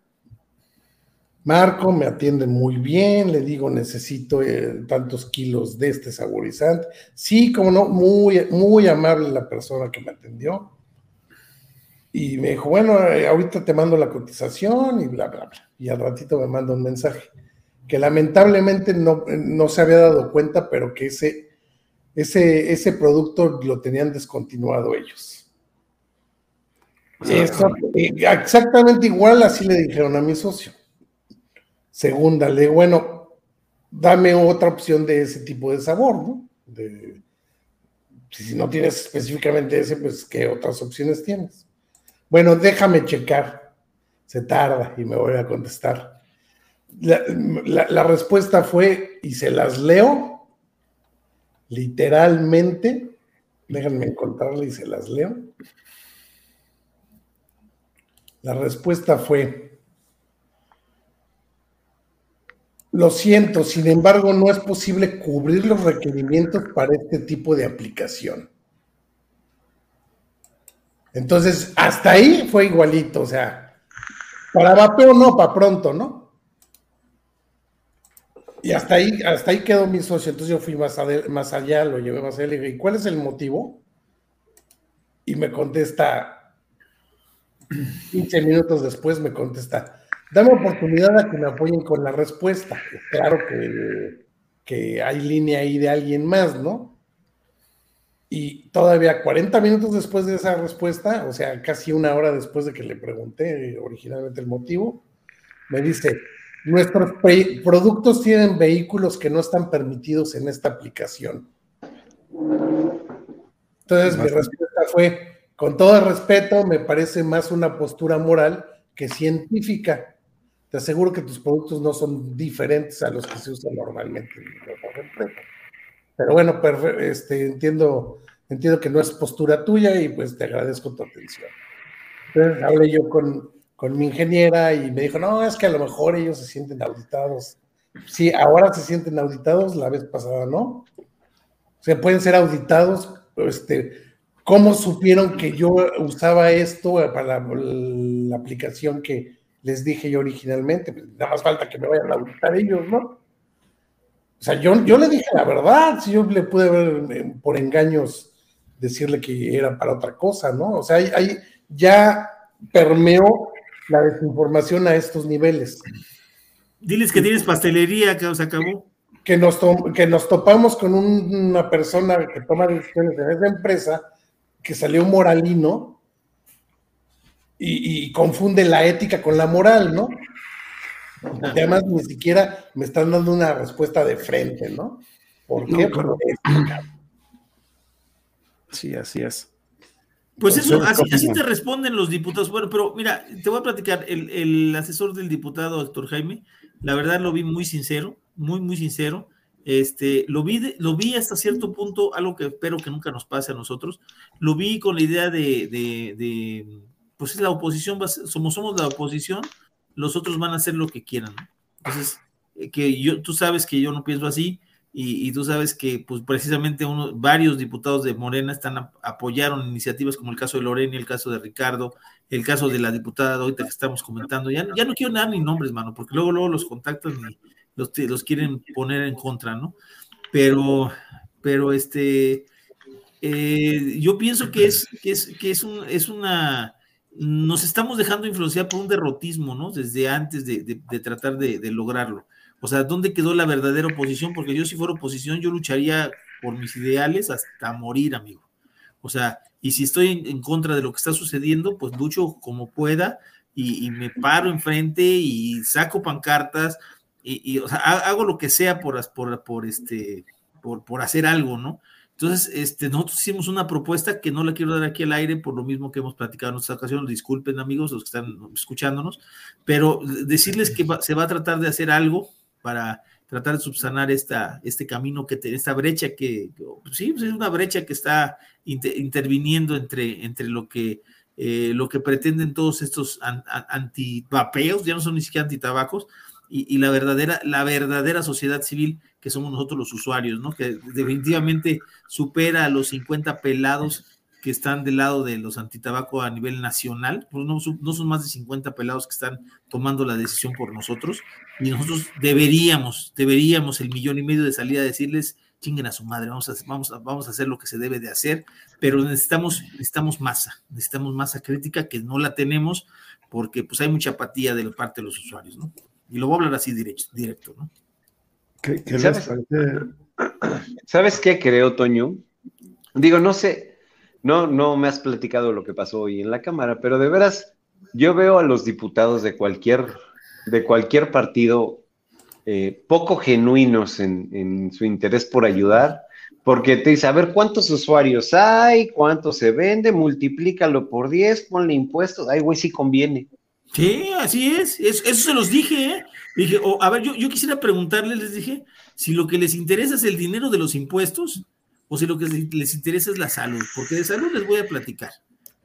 Marco me atiende muy bien, le digo, necesito eh, tantos kilos de este saborizante. Sí, como no, muy, muy amable la persona que me atendió. Y me dijo, bueno, eh, ahorita te mando la cotización y bla, bla, bla. Y al ratito me manda un mensaje que lamentablemente no, no se había dado cuenta, pero que ese, ese, ese producto lo tenían descontinuado ellos. Eh, exactamente igual así le dijeron a mi socio. Segunda, le bueno, dame otra opción de ese tipo de sabor, ¿no? si no tienes específicamente ese, pues ¿qué otras opciones tienes? Bueno, déjame checar. Se tarda y me voy a contestar. la respuesta fue, y se las leo, literalmente, déjenme encontrarla y se las leo. La respuesta fue, lo siento, sin embargo, no es posible cubrir los requerimientos para este tipo de aplicación. Entonces, hasta ahí fue igualito, o sea, para vapeo no, para pronto, ¿no? Y hasta ahí, hasta ahí quedó mi socio. Entonces yo fui más, allá, lo llevé más allá, le dije, ¿y cuál es el motivo? Y me contesta, 15 minutos después me contesta, dame oportunidad a que me apoyen con la respuesta. Claro que, que hay línea ahí de alguien más, ¿no? Y todavía 40 minutos después de esa respuesta, o sea, casi una hora después de que le pregunté originalmente el motivo, me dice, nuestros productos tienen vehículos que no están permitidos en esta aplicación. Entonces mi respuesta fue, con todo respeto, me parece más una postura moral que científica. Te aseguro que tus productos no son diferentes a los que se usan normalmente Pero bueno, este, entiendo, entiendo que no es postura tuya y pues te agradezco tu atención. Entonces hablé yo con, con mi ingeniera y me dijo, no, es que a lo mejor ellos se sienten auditados. Sí, ahora se sienten auditados, la vez pasada no. O sea, pueden ser auditados, este, ¿Cómo supieron que yo usaba esto para la, aplicación que les dije yo originalmente? Pues, nada más falta que me vayan a auditar ellos, ¿no? O sea, yo, yo le dije la verdad, si yo le pude ver eh, por engaños decirle que era para otra cosa, ¿no? O sea, hay, ya permeó la desinformación a estos niveles. Diles que tienes pastelería, que se acabó. Que nos, que nos topamos con una persona que toma decisiones en esa empresa que salió moralino y, confunde la ética con la moral, ¿no? Y además ni siquiera me están dando una respuesta de frente, ¿no? ¿Por qué? sí, así es. Pues eso, así, te responden los diputados. Bueno, pero mira, te voy a platicar, el, el asesor del diputado, doctor Jaime, la verdad lo vi muy sincero, muy, muy sincero. Este, lo vi, lo vi hasta cierto punto, algo que espero que nunca nos pase a nosotros. Lo vi con la idea de, de, pues es la oposición, somos, somos la oposición, los otros van a hacer lo que quieran. Entonces, eh, que yo, tú sabes que yo no pienso así y, tú sabes que, pues precisamente uno, varios diputados de Morena están apoyaron iniciativas como el caso de Lorena, el caso de Ricardo, el caso de la diputada ahorita que estamos comentando. Ya, ya no quiero dar ni nombres, mano, porque luego, luego los contactan y los, los quieren poner en contra, ¿no? Pero, pero este, eh, yo pienso que es, que es, que es, un, es una, nos estamos dejando influenciar por un derrotismo, ¿no? Desde antes de, de, tratar de, de, lograrlo. O sea, ¿dónde quedó la verdadera oposición? Porque yo si fuera oposición, yo lucharía por mis ideales hasta morir, amigo. O sea, y si estoy en, contra de lo que está sucediendo, pues lucho como pueda y, y me paro enfrente y saco pancartas y, o sea, hago lo que sea por, por, por este, por, por hacer algo, ¿no? Entonces, este, nosotros hicimos una propuesta que no la quiero dar aquí al aire por lo mismo que hemos platicado en otras ocasiones. Disculpen, amigos, los que están escuchándonos, pero decirles que se va a tratar de hacer algo para tratar de subsanar esta, este camino, que esta brecha que, sí, pues es una brecha que está interviniendo entre, entre lo que eh, lo que pretenden todos estos antivapeos, ya no son ni siquiera antitabacos, y, la, verdadera, la verdadera sociedad civil que somos nosotros los usuarios, ¿no? Que definitivamente supera a los 50 pelados que están del lado de los antitabaco a nivel nacional, pues no, no, son más de 50 pelados que están tomando la decisión por nosotros, y nosotros deberíamos, deberíamos el millón y medio de salida decirles, chinguen a su madre, vamos a, vamos, a, vamos a hacer lo que se debe de hacer, pero necesitamos, necesitamos masa, necesitamos masa crítica que no la tenemos porque pues hay mucha apatía de la parte de los usuarios, ¿no? Y lo voy a hablar así directo, directo ¿no? ¿Qué, ¿Sabes? qué creo, Toño? Digo, no sé, no, no me has platicado lo que pasó hoy en la Cámara, pero de veras, yo veo a los diputados de cualquier, de cualquier partido eh, poco genuinos en, en, su interés por ayudar, porque te dice, a ver, ¿cuántos usuarios hay? ¿Cuánto se vende? Multiplícalo por 10, ponle impuestos. Ay, güey, sí conviene. Sí, así es. Eso, se los dije. ¿eh? Dije, a ver, yo, quisiera preguntarles, les dije, si lo que les interesa es el dinero de los impuestos o si lo que les interesa es la salud. Porque de salud les voy a platicar.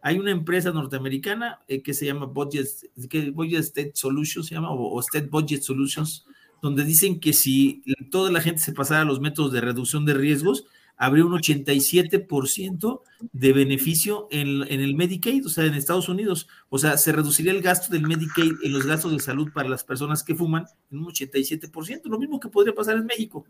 Hay una empresa norteamericana eh, que se llama Budget, que Budget State Solutions, se llama, o, State Budget Solutions, donde dicen que si toda la gente se pasara a los métodos de reducción de riesgos, habría un 87% de beneficio en, el Medicaid, o sea, en Estados Unidos. O sea, se reduciría el gasto del Medicaid en los gastos de salud para las personas que fuman en un 87%, lo mismo que podría pasar en México.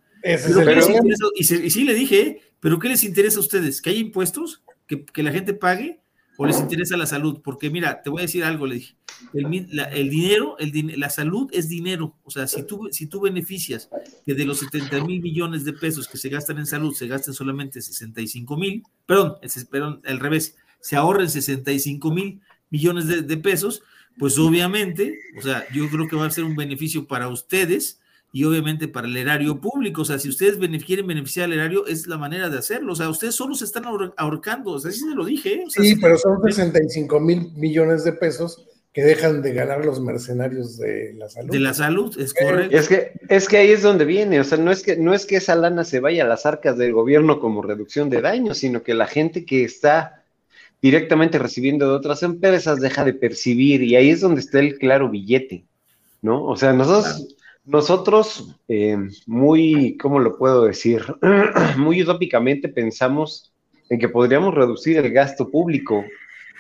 y, sí le dije, ¿pero qué les interesa a ustedes? ¿Que haya impuestos? ¿Que, que la gente pague? O les interesa la salud, porque mira, te voy a decir algo, le dije, el, dinero, el, la salud es dinero, o sea, si tú, si tú beneficias que de los 70 mil millones de pesos que se gastan en salud, se gasten solamente 65 mil, perdón, perdón, al revés, se ahorren 65 mil millones de, de pesos, pues obviamente, o sea, yo creo que va a ser un beneficio para ustedes, y obviamente para el erario público. O sea, si ustedes quieren beneficiar al erario, es la manera de hacerlo. O sea, ustedes solo se están ahorcando. O sea, así se lo dije. ¿eh? sí, pero son 65 mil millones de pesos que dejan de ganar los mercenarios de la salud. De la salud, es correcto. Es que, es que ahí es donde viene, o sea, no es que, no es que esa lana se vaya a las arcas del gobierno como reducción de daños, sino que la gente que está directamente recibiendo de otras empresas deja de percibir y ahí es donde está el claro billete, ¿no? O sea, nosotros, nosotros, eh, muy, ¿cómo lo puedo decir? muy utópicamente pensamos en que podríamos reducir el gasto público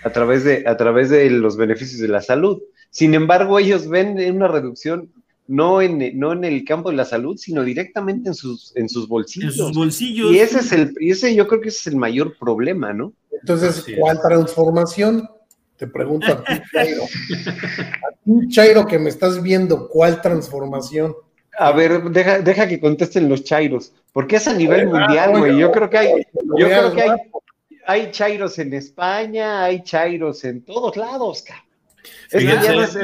a través de, a través de los beneficios de la salud. Sin embargo, ellos ven una reducción no en, no en el campo de la salud, sino directamente en sus, en sus bolsillos. En sus bolsillos. Y ese es el, y ese yo creo que ese es el mayor problema, ¿no? Entonces, ¿cuál transformación? Te pregunto a ti, Chairo. A ti, Chairo, que me estás viendo, ¿cuál transformación? A ver, deja, deja que contesten los chairos, porque es a nivel mundial, güey. Yo creo que hay, yo creo que hay, hay chairos en España, hay chairos en todos lados, cabrón. Esto ya no es,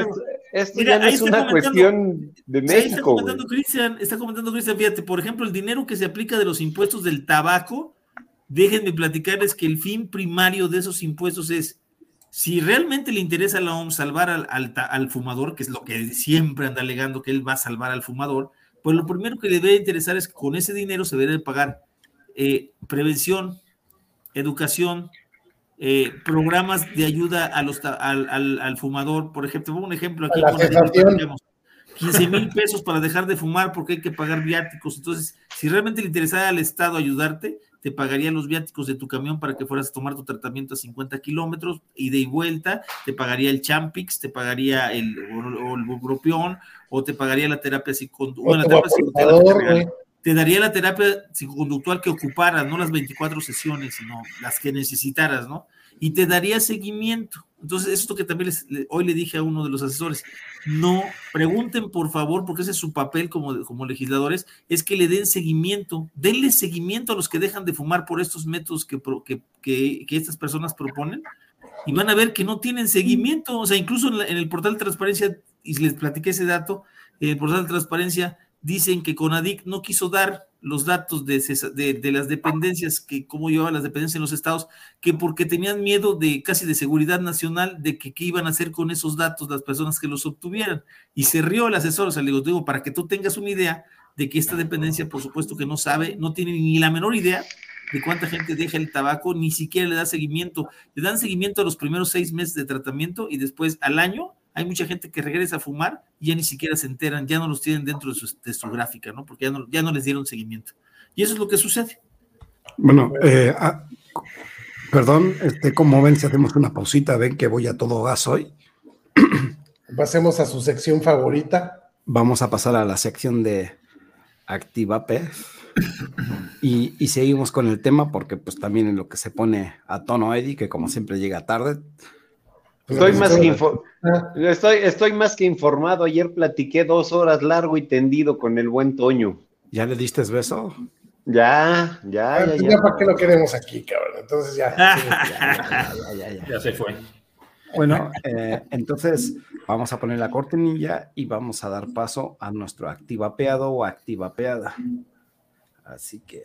esto Mira, ya no ahí es está una cuestión de está México, güey. comentando Cristian, está comentando Cristian, fíjate, por ejemplo, el dinero que se aplica de los impuestos del tabaco, déjenme platicarles que el fin primario de esos impuestos es, si realmente le interesa a la OMS salvar al, al ta- al fumador, que es lo que siempre anda alegando que él va a salvar al fumador, pues lo primero que le debe interesar es que con ese dinero se debe pagar eh, prevención, educación, eh, programas de ayuda a los, ta- al, fumador. Por ejemplo, pongo un ejemplo aquí. La con el que cesación. platicamos. 15 mil pesos para dejar de fumar porque hay que pagar viáticos. Entonces, si realmente le interesara al Estado ayudarte, te pagaría los viáticos de tu camión para que fueras a tomar tu tratamiento a 50 kilómetros, ida y vuelta, te pagaría el Champix, te pagaría el, o, o el bupropión, o te pagaría la terapia psicoconductual. Te daría la terapia psicoconductual que ocuparas, no las 24 sesiones, sino las que necesitaras, ¿no? Y te daría seguimiento. Entonces, esto que también les- le- hoy le dije a uno de los asesores, no pregunten por favor, porque ese es su papel como, como legisladores, es que le den seguimiento, denle seguimiento a los que dejan de fumar por estos métodos que, que- que estas personas proponen y van a ver que no tienen seguimiento, o sea, incluso en, la- en el portal de transparencia, y les platiqué ese dato, en el portal de transparencia dicen que Conadic no quiso dar los datos de, de, de las dependencias, que cómo llevaban las dependencias en los estados, que porque tenían miedo de casi de seguridad nacional, de que qué iban a hacer con esos datos las personas que los obtuvieran. Y se rió el asesor, o sea, le digo, digo, para que tú tengas una idea de que esta dependencia, por supuesto que no sabe, no tiene ni la menor idea de cuánta gente deja el tabaco, ni siquiera le da seguimiento. Le dan seguimiento a los primeros seis meses de tratamiento y después al año hay mucha gente que regresa a fumar y ya ni siquiera se enteran, ya no los tienen dentro de su, de su gráfica, ¿no? Porque ya no, ya no les dieron seguimiento. Y eso es lo que sucede. Bueno, eh, ah, perdón, este, como ven, si hacemos una pausita, ven que voy a todo gas hoy. Pasemos a su sección favorita. Vamos a pasar a la sección de Activape y, y seguimos con el tema porque pues también en lo que se pone a tono Eddie, que como siempre llega tarde. Pues, Estoy más, que info- Ah, estoy, estoy más que informado. Ayer platiqué dos horas largo y tendido con el buen Toño. ¿Ya le diste beso? Ya, ya, ya, pues ya. ya para qué lo queremos aquí, cabrón. Entonces ya. Ya, ya, ya, ya. Ya se fue. Bueno, eh, entonces vamos a poner la cortinilla y vamos a dar paso a nuestro activapeado o activapeada. Así que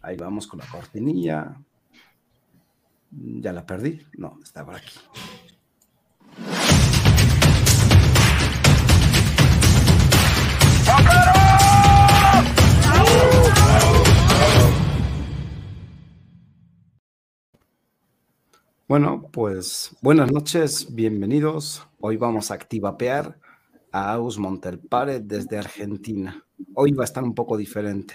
ahí vamos con la cortinilla. Ya la perdí. No, está por aquí. Bueno, pues buenas noches, bienvenidos. Hoy vamos a activapear a Aus Montelpare desde Argentina. Hoy va a estar un poco diferente.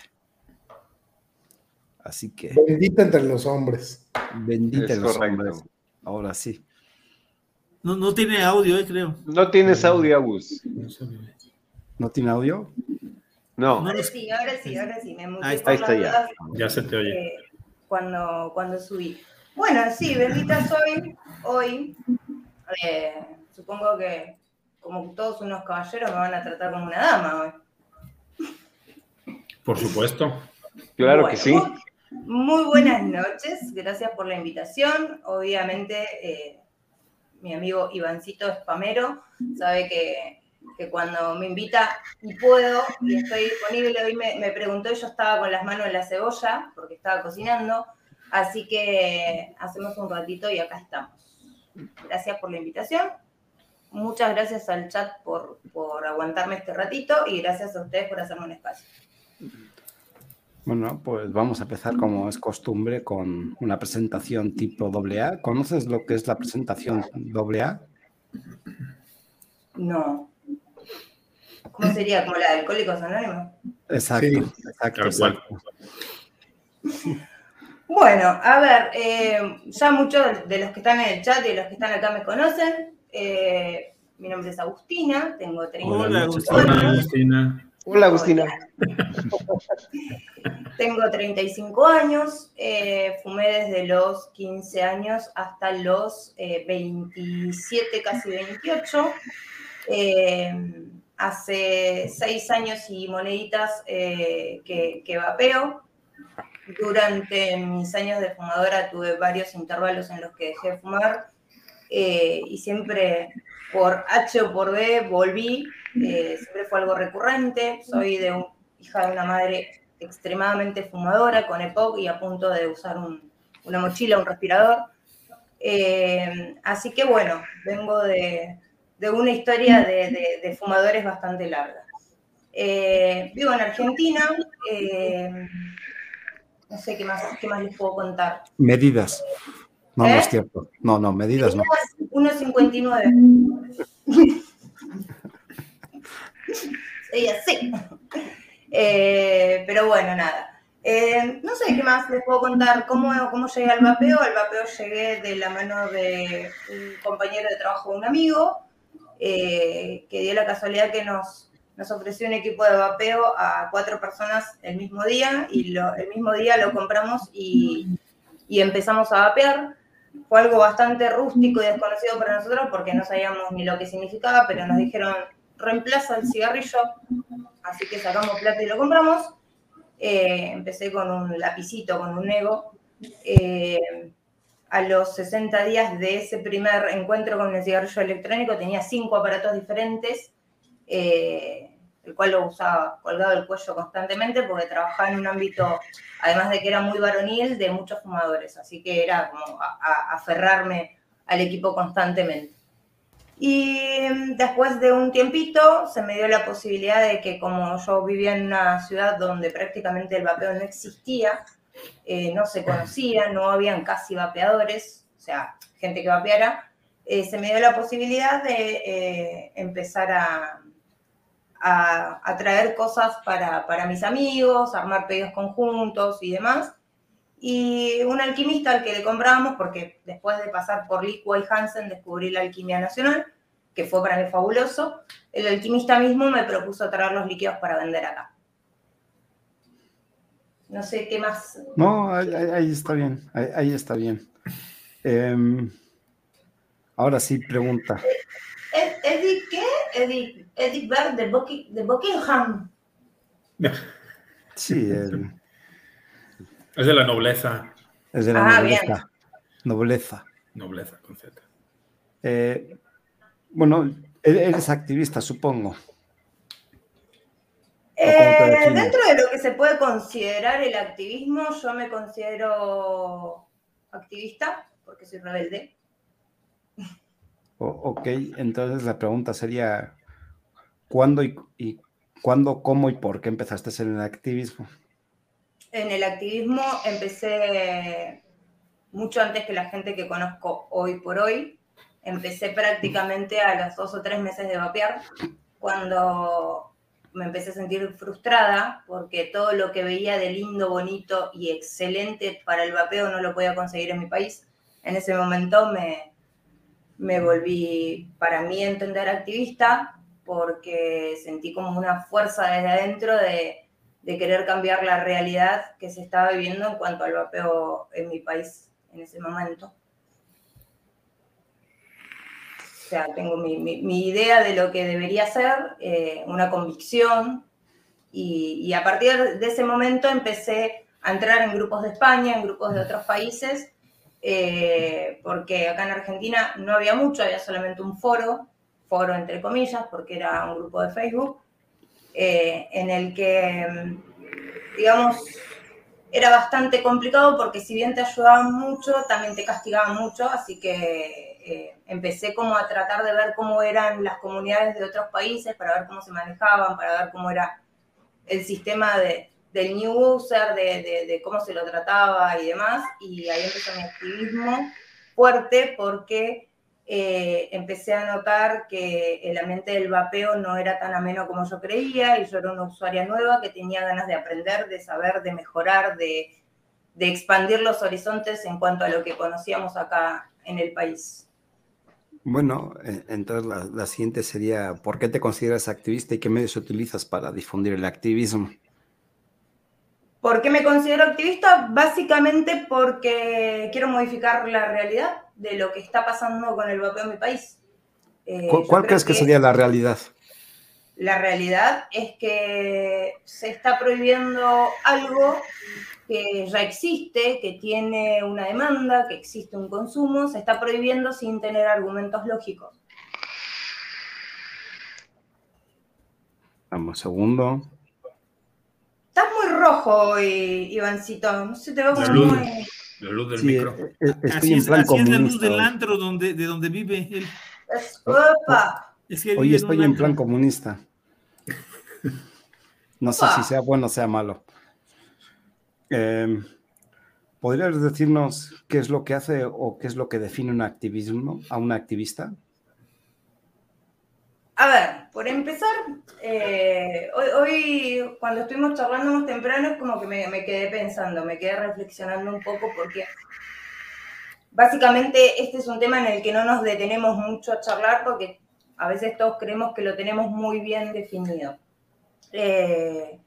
Así que Bendita entre los hombres. bendita Es los correcto. hombres. Ahora sí. No, no tiene audio, eh, creo. No tienes audio, Agus. ¿No tiene audio? No. No Ahora sí, ahora sí, ahora sí, me Ahí está, ahí está ya. Ya se te oye. eh, cuando, cuando subí. Bueno, sí, bendita soy hoy. eh, supongo que como todos unos caballeros me van a tratar como una dama hoy. Por supuesto. Claro Bueno, que sí. Muy, muy buenas noches, gracias por la invitación. Obviamente, eh, mi amigo Ivancito Espamero sabe que, que cuando me invita y puedo y estoy disponible, hoy me, me preguntó y yo estaba con las manos en la cebolla porque estaba cocinando, así que hacemos un ratito y acá estamos. Gracias por la invitación. Muchas gracias al chat por, por aguantarme este ratito y gracias a ustedes por hacerme un espacio. Bueno, pues vamos a empezar como es costumbre con una presentación tipo AA. ¿Conoces lo que es la presentación AA? No. ¿Cómo sería? ¿Como la de Alcohólicos Anónimos? Exacto, Sí. exacto, Tal cual. exacto. Bueno, a ver, eh, ya muchos de los que están en el chat y de los que están acá me conocen. Eh, mi nombre es Agustina, tengo 30 Hola, años. Agustina. Hola, Agustina. Hola, Agustina. Tengo 35 años, eh, fumé desde los 15 años hasta los eh, 27, casi 28. Hace 6 años y moneditas eh, que, vapeo. Durante mis años de fumadora tuve varios intervalos en los que dejé de fumar eh, y siempre por H o por B volví. eh, siempre fue algo recurrente. Soy de hija de una madre extremadamente fumadora, con EPOC y a punto de usar un- una mochila, un respirador. Así que bueno, vengo de, de una historia de, de- de fumadores bastante larga. Eh, vivo en Argentina. eh, no sé qué más, qué más les puedo contar. Medidas. No, no ¿Eh? es cierto. No, no, medidas no. 1.59. Ella sí. Eh, pero bueno, nada. Eh, no sé qué más les puedo contar. ¿Cómo, ¿Cómo llegué al vapeo? Al vapeo llegué de la mano de un compañero de trabajo, un amigo, eh, que dio la casualidad que nos, nos ofreció un equipo de vapeo a cuatro personas el mismo día y el mismo día lo compramos y, y empezamos a vapear fue algo bastante rústico y desconocido para nosotros porque no sabíamos ni lo que significaba, pero nos dijeron, reemplaza el cigarrillo, así que sacamos plata y lo compramos. Eh, empecé con un lapicito, con un ego. Eh, a los 60 días de ese primer encuentro con el cigarrillo electrónico tenía cinco aparatos diferentes, eh, el cual lo usaba colgado del cuello constantemente porque trabajaba en un ámbito además de que era muy varonil, de muchos fumadores, así que era como aferrarme al equipo constantemente. Y mm, después de un tiempito se me dio la posibilidad de que como yo vivía en una ciudad donde prácticamente el vapeo no existía, eh, no se conocía, no habían casi vapeadores, o sea, gente que vapeara, eh, se me dio la posibilidad de eh, empezar a, a, a traer cosas para, para mis amigos, armar pedidos conjuntos y demás. Y un alquimista al que le comprábamos, porque después de pasar por Liqua y Hansen descubrí la alquimia nacional, que fue para mí fabuloso, el alquimista mismo me propuso traer los líquidos para vender acá. No sé qué más. No, ahí, está bien. Ahí, ahí está bien. Em, ahora sí, pregunta. Ed- ¿Eddie qué? Eddie, Eddie Berg de, Bucky- de Buckingham. Sí, el- Es de la nobleza. es de la Ah, nobleza. Nobleza. Nobleza con Z. Eh, bueno, eres activista, supongo. Eh, dentro de lo que se puede considerar el activismo, yo me considero activista porque soy rebelde. O- ok, entonces la pregunta sería, ¿cuándo y, y cuándo, cómo y por qué empezaste en el activismo? En el activismo empecé mucho antes que la gente que conozco hoy por hoy. Empecé prácticamente a los dos o tres meses de vapear, cuando me empecé a sentir frustrada porque todo lo que veía de lindo, bonito y excelente para el vapeo no lo podía conseguir en mi país. En ese momento me, me volví, para mí entender, activista porque sentí como una fuerza desde adentro de, de querer cambiar la realidad que se estaba viviendo en cuanto al vapeo en mi país en ese momento. O sea, tengo mi, mi- mi idea de lo que debería ser, eh, una convicción, y, y a partir de ese momento empecé a entrar en grupos de España, en grupos de otros países, eh, porque acá en Argentina no había mucho, había solamente un foro, foro entre comillas, porque era un grupo de Facebook, eh, en el que, digamos, era bastante complicado porque si bien te ayudaban mucho, también te castigaban mucho, así que eh, empecé como a tratar de ver cómo eran las comunidades de otros países, para ver cómo se manejaban, para ver cómo era el sistema de, del new user, de, de- cómo se lo trataba y demás, y ahí empezó mi activismo fuerte porque eh, empecé a notar que el ambiente del vapeo no era tan ameno como yo creía y yo era una usuaria nueva que tenía ganas de aprender, de saber, de mejorar, de, de expandir los horizontes en cuanto a lo que conocíamos acá en el país. Bueno, eh, entonces la, la, siguiente sería, ¿por qué te consideras activista y qué medios utilizas para difundir el activismo? ¿Por qué me considero activista? Básicamente porque quiero modificar la realidad de lo que está pasando con el vapeo en mi país. Eh, ¿Cuál, cuál crees que, que sería la realidad? La realidad es que se está prohibiendo algo que ya existe, que tiene una demanda, que existe un consumo, se está prohibiendo sin tener argumentos lógicos. Vamos, segundo. Estás muy rojo hoy, Ivancito. No sé, te veo como muy... La luz del sí, micro. Eh, eh, Estoy Así en es, así es la luz del antro donde, de donde vive él. Es- ¡Opa! Es que Hoy estoy en plan comunista. No sé si sea bueno o sea malo. Eh, ¿Podrías decirnos qué es lo que hace o qué es lo que define un activismo a un activista? A ver, por empezar, eh, hoy, cuando estuvimos charlando más temprano es como que me, me quedé pensando, me quedé reflexionando un poco porque básicamente este es un tema en el que no nos detenemos mucho a charlar porque a veces todos creemos que lo tenemos muy bien definido. Eh,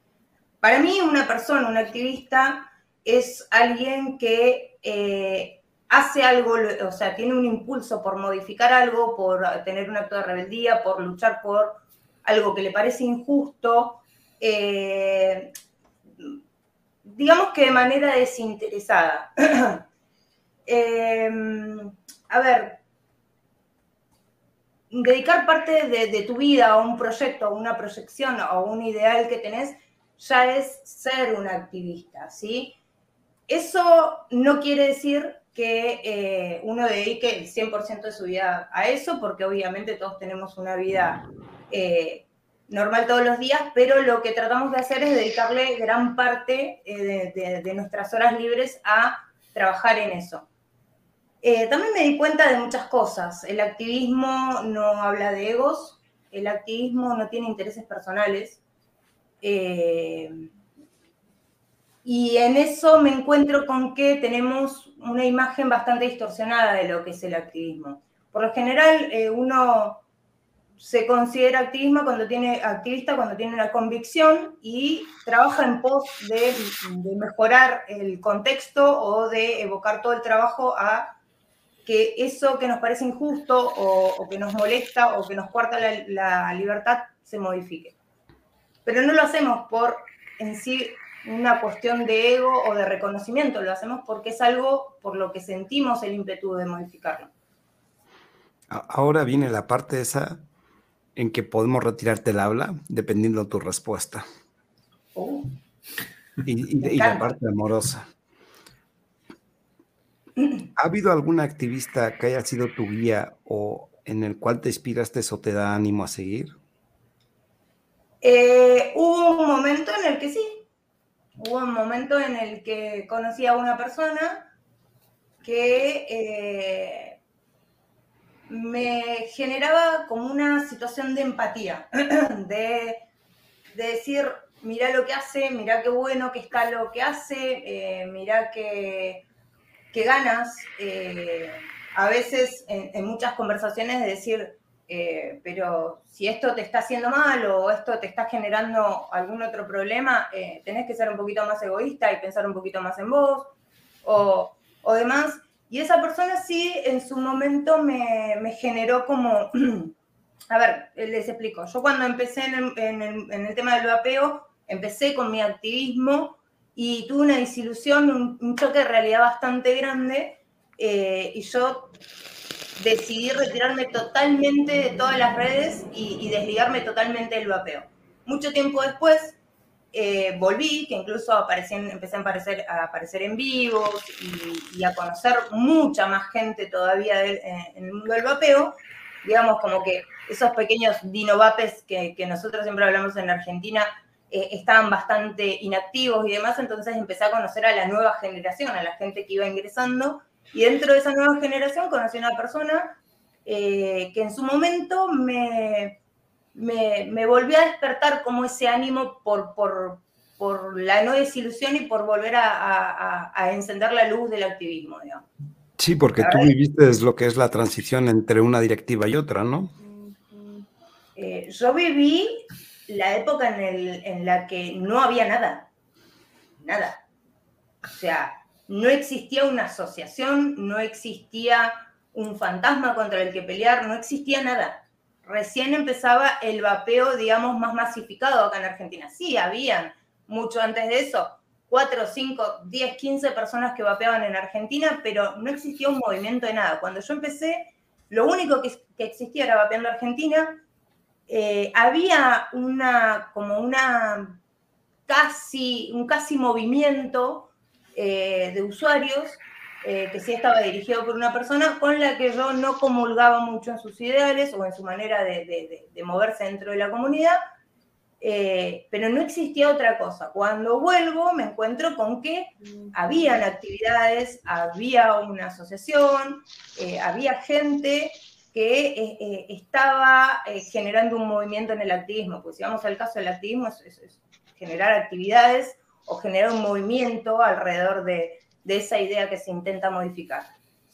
para mí una persona, un activista, es alguien que eh, hace algo, o sea, tiene un impulso por modificar algo, por tener un acto de rebeldía, por luchar por algo que le parece injusto, eh, digamos que de manera desinteresada. Eh, a ver, dedicar parte de, tu vida a un proyecto, a una proyección, a un ideal que tenés, ya es ser un activista, ¿sí? Eso no quiere decir que eh, uno dedique el 100% de su vida a eso, porque obviamente todos tenemos una vida eh, normal todos los días, pero lo que tratamos de hacer es dedicarle gran parte eh, de, nuestras horas libres a trabajar en eso. También me di cuenta de muchas cosas. El activismo no habla de egos, el activismo no tiene intereses personales. Eh, y en eso me encuentro con que tenemos una imagen bastante distorsionada de lo que es el activismo. Por lo general, eh, uno se considera activismo cuando tiene, activista cuando tiene una convicción y trabaja en pos de, mejorar el contexto o de evocar todo el trabajo a que eso que nos parece injusto o, que nos molesta o que nos cuarta la libertad se modifique. Pero no lo hacemos por en sí una cuestión de ego o de reconocimiento, lo hacemos porque es algo por lo que sentimos el ímpetu de modificarlo. Ahora viene la parte esa en que podemos retirarte el habla dependiendo de tu respuesta. Oh, Y, y- Me y la parte amorosa. ¿Ha habido algún activista que haya sido tu guía o en el cual te inspiraste o te da ánimo a seguir? Eh, hubo un momento en el que sí, hubo un momento en el que conocí a una persona que eh, me generaba como una situación de empatía, de, de decir, mira lo que hace, mira qué bueno que está lo que hace, eh, mira qué, ganas. eh, a veces en muchas conversaciones de decir, eh, pero si esto te está haciendo mal o esto te está generando algún otro problema, eh, tenés que ser un poquito más egoísta y pensar un poquito más en vos o, o demás. Y esa persona sí, en su momento me, me generó como, a ver, les explico, yo cuando empecé en el, en el- en el tema del vapeo, empecé con mi activismo y tuve una disilusión, un, un choque de realidad bastante grande eh, y yo decidí retirarme totalmente de todas las redes y, desligarme totalmente del vapeo. Mucho tiempo después eh, volví, que incluso aparecí empecé a aparecer, a aparecer en vivos y, y a conocer mucha más gente todavía eh, en el mundo del vapeo. Digamos, como que esos pequeños dinovapes que, que nosotros siempre hablamos en Argentina eh, estaban bastante inactivos y demás, entonces empecé a conocer a la nueva generación, a la gente que iba ingresando y dentro de esa nueva generación conocí a una persona eh, que en su momento me, me, me volvió a despertar como ese ánimo por, por, por la no desilusión y por volver a, a- a- a encender la luz del activismo, digamos. Sí, porque tú viviste lo que es la transición entre una directiva y otra, ¿no? Eh, yo viví la época en, en la que no había nada, nada. O sea, no existía una asociación, no existía un fantasma contra el que pelear, no existía nada. Recién empezaba el vapeo, digamos, más masificado acá en Argentina. Sí, habían mucho antes de eso, cuatro, cinco, diez, quince personas que vapeaban en Argentina, pero no existía un movimiento de nada. Cuando yo empecé, lo único que, existía era Vapeando Argentina. Eh, había una, como una casi, un casi movimiento eh, de usuarios eh, que sí estaba dirigido por una persona con la que yo no comulgaba mucho en sus ideales o en su manera de, moverse dentro de la comunidad, eh, pero no existía otra cosa. Cuando vuelvo me encuentro con que habían actividades, había una asociación, había gente que estaba generando un movimiento en el activismo. Pues si vamos al caso del activismo, es generar actividades o generar un movimiento alrededor de, esa idea que se intenta modificar.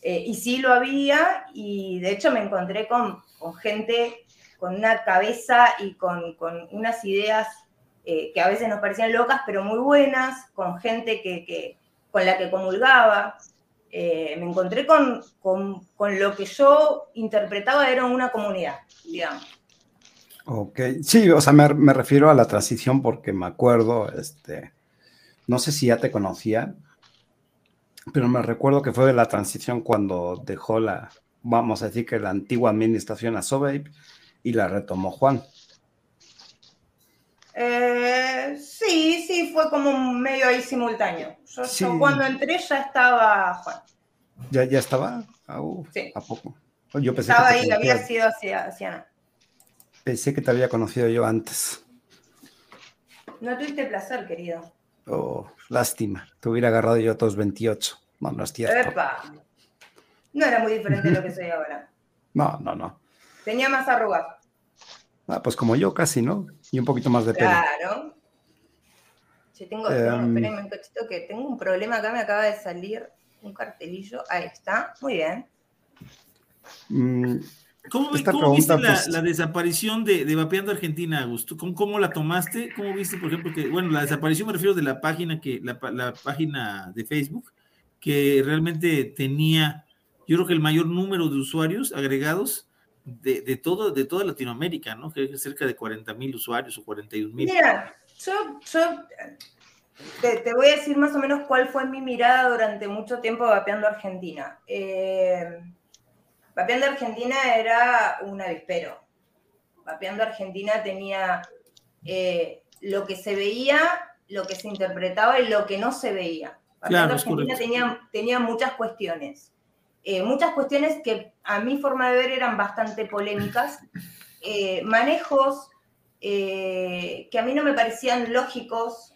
Eh, y sí lo había, y de hecho me encontré con, gente con una cabeza y con, unas ideas eh, que a veces nos parecían locas, pero muy buenas, con gente que, con la que comulgaba. Eh, me encontré con, lo que yo interpretaba era una comunidad, digamos. Ok, sí, o sea, me, me refiero a la transición porque me acuerdo, este, no sé si ya te conocía, pero me recuerdo que fue de la transición cuando dejó la, vamos a decir que la antigua administración a Sobeip y la retomó Juan. Eh, sí, sí, fue como medio ahí simultáneo. Yo, cuando entré ya estaba Juan. ¿Ya, ya estaba? Ah, sí. ¿A poco? Yo pensé estaba ahí, había sido hacia, hacia... Pensé que te había conocido yo antes. No tuviste placer, querido. Oh, lástima. Te hubiera agarrado yo a todos 28. No, no es cierto. No era muy diferente de lo que soy ahora. No, no, no. Tenía más arrugas. Ah, pues como yo casi, ¿no? Y un poquito más de pelo. Claro. Yo tengo, um, un cochito que tengo un problema acá, me acaba de salir un cartelillo. Ahí está, muy bien. ¿Cómo, viste pues, la, desaparición de, Vapeando Argentina, Augusto? ¿Cómo, la tomaste? ¿Cómo viste, por ejemplo, que, bueno, la desaparición me refiero de la página que, la, página de Facebook, que realmente tenía, yo creo que el mayor número de usuarios agregados de, de todo, de toda Latinoamérica, ¿no? Que es cerca de 40 mil usuarios o 41 mil. Mira, yo, te, te, voy a decir más o menos cuál fue mi mirada durante mucho tiempo Vapeando Argentina. Eh, Vapeando Argentina era un avispero. Vapeando Argentina tenía eh, lo que se veía, lo que se interpretaba y lo que no se veía. Vapeando Argentina tenía, muchas cuestiones. Eh, muchas cuestiones que a mi forma de ver eran bastante polémicas. Eh, manejos que a mí no me parecían lógicos.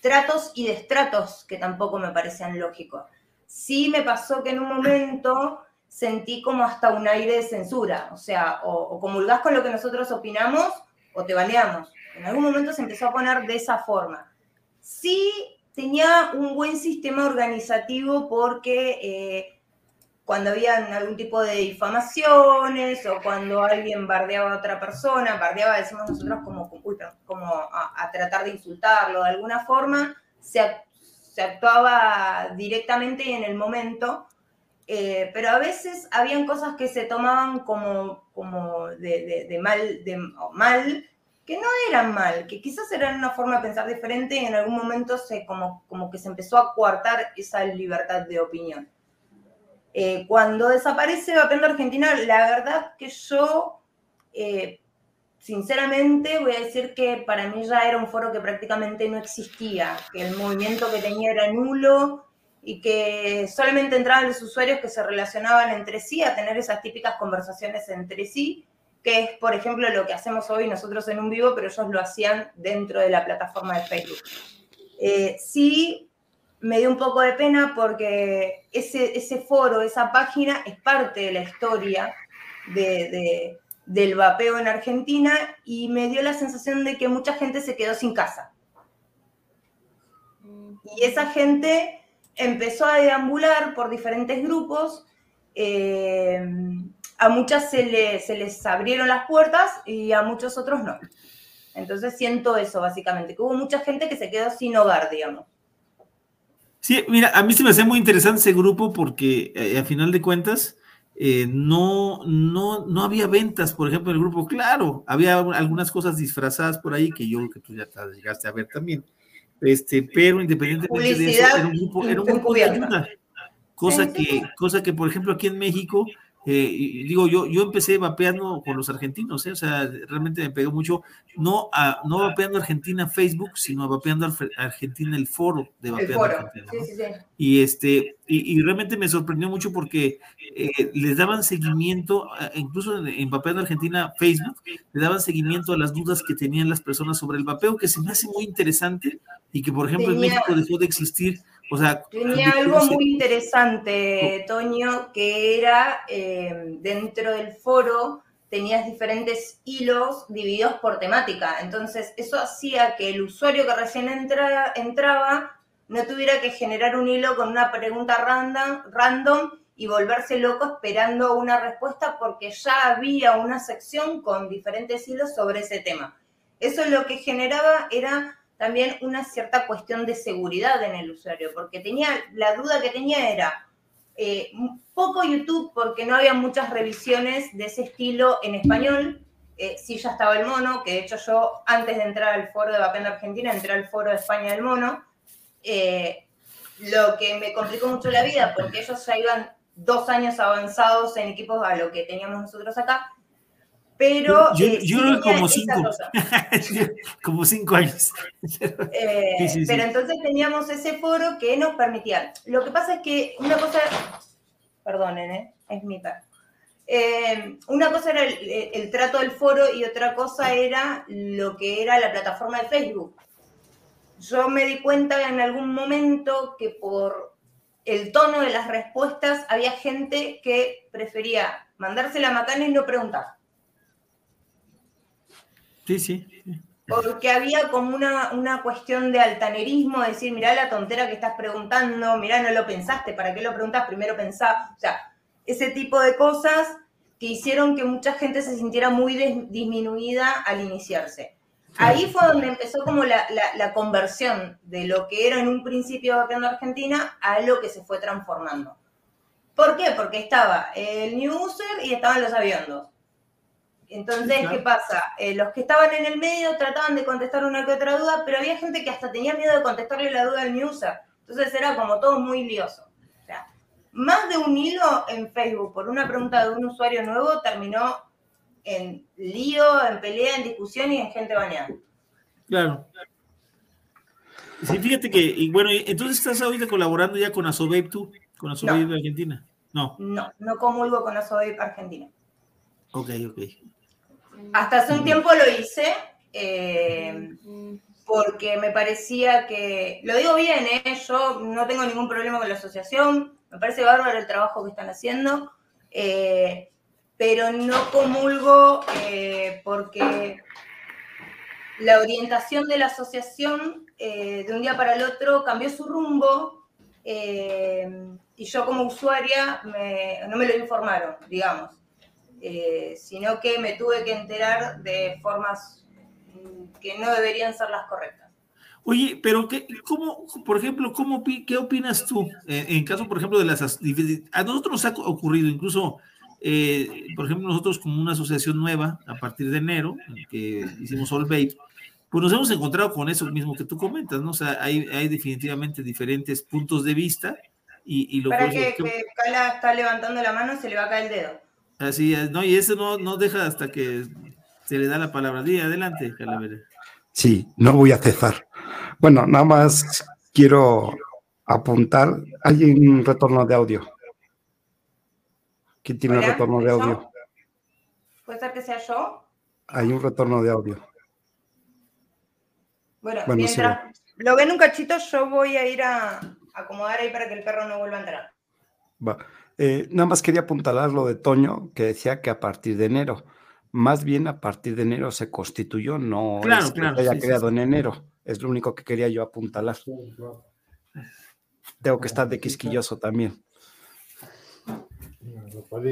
tratos y destratos que tampoco me parecían lógicos sí me pasó que en un momento sentí como hasta un aire de censura, o sea, o, comulgás con lo que nosotros opinamos o te baneamos. En algún momento se empezó a poner de esa forma. Sí tenía un buen sistema organizativo porque eh, cuando había algún tipo de difamaciones o cuando alguien bardeaba a otra persona, bardeaba, decimos nosotros, como, como a, tratar de insultarlo de alguna forma, se, se actuaba directamente y en el momento, eh, pero a veces habían cosas que se tomaban como, como de, mal, de, mal, que no eran mal, que quizás eran una forma de pensar diferente y en algún momento se, como, como que se empezó a coartar esa libertad de opinión. Eh, cuando desaparece Vapendo Argentina, la verdad que yo eh, sinceramente voy a decir que para mí ya era un foro que prácticamente no existía, que el movimiento que tenía era nulo y que solamente entraban los usuarios que se relacionaban entre sí a tener esas típicas conversaciones entre sí, que es, por ejemplo, lo que hacemos hoy nosotros en un vivo, pero ellos lo hacían dentro de la plataforma de Facebook. Eh, sí, me dio un poco de pena porque ese, ese foro, esa página es parte de la historia de del vapeo en Argentina y me dio la sensación de que mucha gente se quedó sin casa. Y esa gente empezó a deambular por diferentes grupos. Eh, a muchas se, se les abrieron las puertas y a muchos otros no. Entonces siento eso, básicamente, que hubo mucha gente que se quedó sin hogar, digamos. Sí, mira, a mí se me hace muy interesante ese grupo porque eh, a final de cuentas eh, no, no, no había ventas, por ejemplo, en el grupo. Claro, había algunas cosas disfrazadas por ahí que yo creo que tú ya llegaste a ver también. Este, pero independientemente de eso, era un grupo, era un grupo de ayuda. Cosa que, cosa que, por ejemplo, aquí en México, eh, digo, yo, yo empecé vapeando con los argentinos, ¿eh? o sea, realmente me pegó mucho, no, a, no vapeando Argentina Facebook, sino vapeando Argentina el foro de vapeando Argentina. Sí, sí, sí. Y, este, y, realmente me sorprendió mucho porque eh, les daban seguimiento, incluso en, vapeando Argentina Facebook, le daban seguimiento a las dudas que tenían las personas sobre el vapeo, que se me hace muy interesante y que, por ejemplo, en México dejó de existir Tenía algo muy interesante, Toño, que era eh, dentro del foro tenías diferentes hilos divididos por temática. Entonces, eso hacía que el usuario que recién entraba no tuviera que generar un hilo con una pregunta random, random y volverse loco esperando una respuesta porque ya había una sección con diferentes hilos sobre ese tema. Eso lo que generaba era también una cierta cuestión de seguridad en el usuario, porque tenía, la duda que tenía era, eh, poco YouTube porque no había muchas revisiones de ese estilo en español, eh, sí ya estaba el mono, que de hecho yo antes de entrar al foro de Vapendo Argentina, entré al foro de España del mono, eh, lo que me complicó mucho la vida porque ellos ya iban dos años avanzados en equipos a lo que teníamos nosotros acá, pero... Yo, eh, creo como cinco, como cinco años. Eh, pero entonces teníamos ese foro que nos permitía. Lo que pasa es que una cosa, perdonen, ¿eh? es mi perro. una cosa era el, trato del foro y otra cosa era lo que era la plataforma de Facebook. Yo me di cuenta en algún momento que por el tono de las respuestas había gente que prefería mandarse la macana y no preguntar. Sí, sí. Porque había como una, una cuestión de altanerismo, decir, mirá la tontera que estás preguntando, mirá, no lo pensaste, ¿para qué lo preguntas? Primero pensá. O sea, ese tipo de cosas que hicieron que mucha gente se sintiera muy disminuida al iniciarse. Ahí fue donde empezó como la, la, conversión de lo que era en un principio Vapeando Argentina a lo que se fue transformando. ¿Por qué? Porque estaba el new user y estaban los aviondos. Entonces, ¿qué pasa? Eh, los que estaban en el medio trataban de contestar una que otra duda, pero había gente que hasta tenía miedo de contestarle la duda al new user. Entonces era como todo muy lioso. O sea, más de un hilo en Facebook por una pregunta de un usuario nuevo terminó en lío, en pelea, en discusión y en gente bañada. Claro. Sí, fíjate que, y bueno, entonces estás ahorita colaborando ya con Asobabe tú, con Asobabe de Argentina. No. No, no comulgo con Asobabe Argentina. Ok, ok. Hasta hace un tiempo lo hice eh, porque me parecía que, lo digo bien, ¿eh? yo no tengo ningún problema con la asociación, me parece bárbaro el trabajo que están haciendo, eh, pero no comulgo porque la orientación de la asociación de un día para el otro cambió su rumbo y yo como usuaria no me lo informaron, digamos. Eh, sino que me tuve que enterar de formas que no deberían ser las correctas. Oye, pero qué, ¿cómo, por ejemplo, cómo, qué opinas tú eh, en caso, por ejemplo, de las... A nosotros nos ha ocurrido, incluso, eh, por ejemplo, nosotros como una asociación nueva, a partir de enero, que hicimos All Babe, pues nos hemos encontrado con eso mismo que tú comentas, ¿no? O sea, hay, hay definitivamente diferentes puntos de vista y, lo Para que, que, Cala está levantando la mano, se le va a caer el dedo. Así es, no, y eso no, no deja hasta que se le da la palabra. Dí, adelante, Calavera. Sí, no voy a cesar. Bueno, nada más quiero apuntar. Hay un retorno de audio. ¿Quién tiene retorno de audio? ¿Puede ser que sea yo? Hay un retorno de audio. Bueno, mientras lo ven un cachito, yo voy a ir a acomodar ahí para que el perro no vuelva a entrar. Va. Eh, nada más quería apuntalar lo de Toño, que decía que a partir de enero, más bien a partir de enero se constituyó, no claro, es que haya creado en enero. Es lo único que quería yo apuntalar. tengo que estar de quisquilloso también.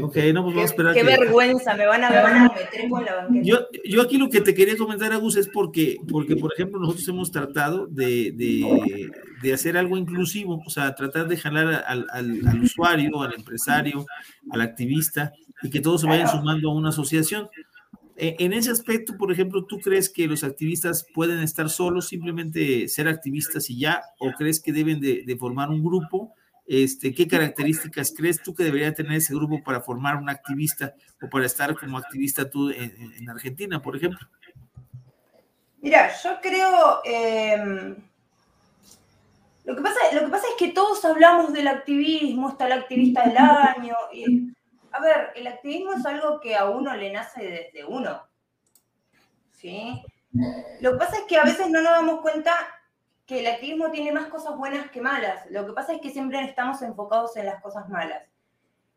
Ok, no, pues vamos a esperar. Qué que- vergüenza, me van a ver cómo me trepo en la banqueta. Yo, yo aquí lo que te quería comentar, Agus, es porque, porque por ejemplo, nosotros hemos tratado de, de- de hacer algo inclusivo, o sea, tratar de jalar al, al- al usuario, al empresario, al activista, y que todos se vayan sumando a una asociación. Eh, En ese aspecto, por ejemplo, ¿tú crees que los activistas pueden estar solos, simplemente ser activistas y ya? ¿O crees que deben de, de formar un grupo? Este, ¿Qué características crees tú que debería tener ese grupo para formar un activista o para estar como activista tú en, en- en Argentina, por ejemplo? Mira, yo creo. eh, lo, que pasa, lo que pasa es que todos hablamos del activismo, está el activista del año. y- a ver, el activismo es algo que a uno le nace desde uno. ¿Sí? Lo que pasa es que a veces no nos damos cuenta que el activismo tiene más cosas buenas que malas. Lo que pasa es que siempre estamos enfocados en las cosas malas.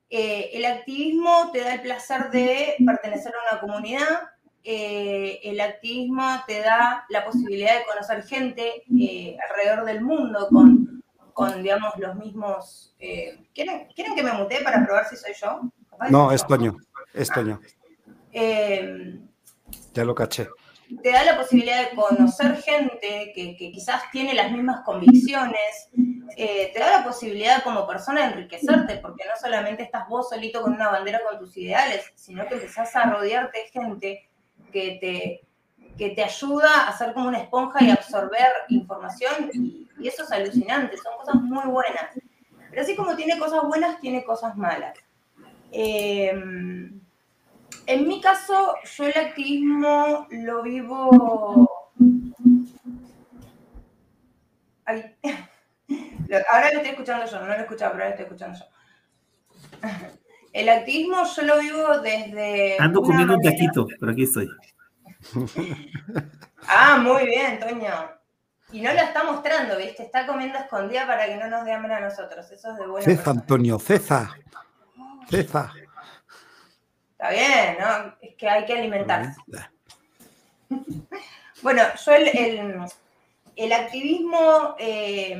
Eh, el activismo te da el placer de pertenecer a una comunidad, eh, el activismo te da la posibilidad de conocer gente eh, alrededor del mundo con, con, digamos, los mismos... ¿quieren, ¿Quieren que me mutee para probar si soy yo? No, es. Toño, es Toño, Eh, ya lo caché. Te da la posibilidad de conocer gente que, quizás tiene las mismas convicciones, eh, te da la posibilidad como persona de enriquecerte, porque no solamente estás vos solito con una bandera con tus ideales, sino que empezás a rodearte de gente que te, que te ayuda a ser como una esponja y absorber información, y, y eso es alucinante, son cosas muy buenas. Pero así como tiene cosas buenas, tiene cosas malas. Eh, en mi caso, yo el activismo lo vivo. Ay. Ahora lo estoy escuchando yo, no lo escuchaba, pero ahora lo estoy escuchando yo. El activismo yo lo vivo desde. Ando comiendo un taquito, pero aquí estoy. Ah, muy bien, Toño. Y no lo está mostrando, ¿viste? Está comiendo escondida para que no nos dé hambre a nosotros. Eso es de buena persona. Antonio, Ceza. Ceza. Está bien, ¿no? Es que hay que alimentarse. Bueno, yo el, el- el activismo eh,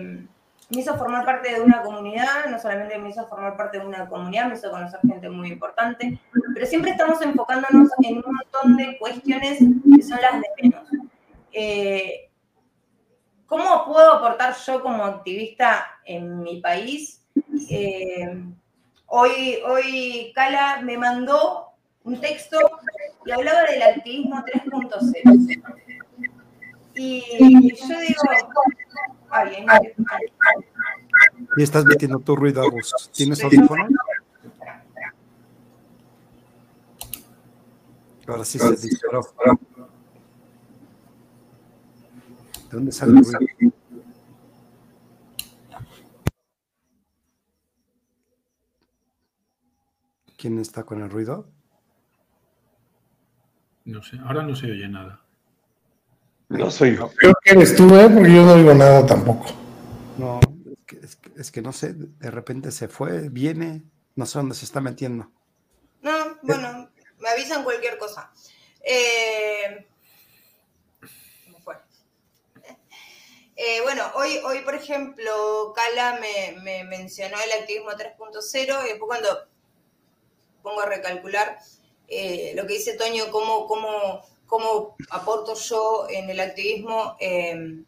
me hizo formar parte de una comunidad, no solamente me hizo formar parte de una comunidad, me hizo conocer gente muy importante, pero siempre estamos enfocándonos en un montón de cuestiones que son las de menos. Eh, ¿Cómo puedo aportar yo como activista en mi país? Eh, hoy, hoy Cala me mandó un texto y hablaba del activismo 3.0. Y yo digo, ay, te escucho. Y estás metiendo tu ruido, Agus. ¿Tienes Sí. audífono? Ahora sí se disparó. ¿De dónde sale el ruido? ¿Quién está con el ruido? No sé, ahora no se oye nada. No soy yo. Creo que eres tú, ¿eh? Porque yo no oigo nada tampoco. No, es que, es que- es que no sé, de repente se fue, viene, no sé dónde se está metiendo. No, bueno, me avisan cualquier cosa. Eh, fue. Eh, bueno, hoy, hoy, por ejemplo, Cala me, me mencionó el activismo 3.0 y después cuando pongo a recalcular eh, lo que dice Toño, cómo, cómo, cómo aporto yo en el activismo, eh,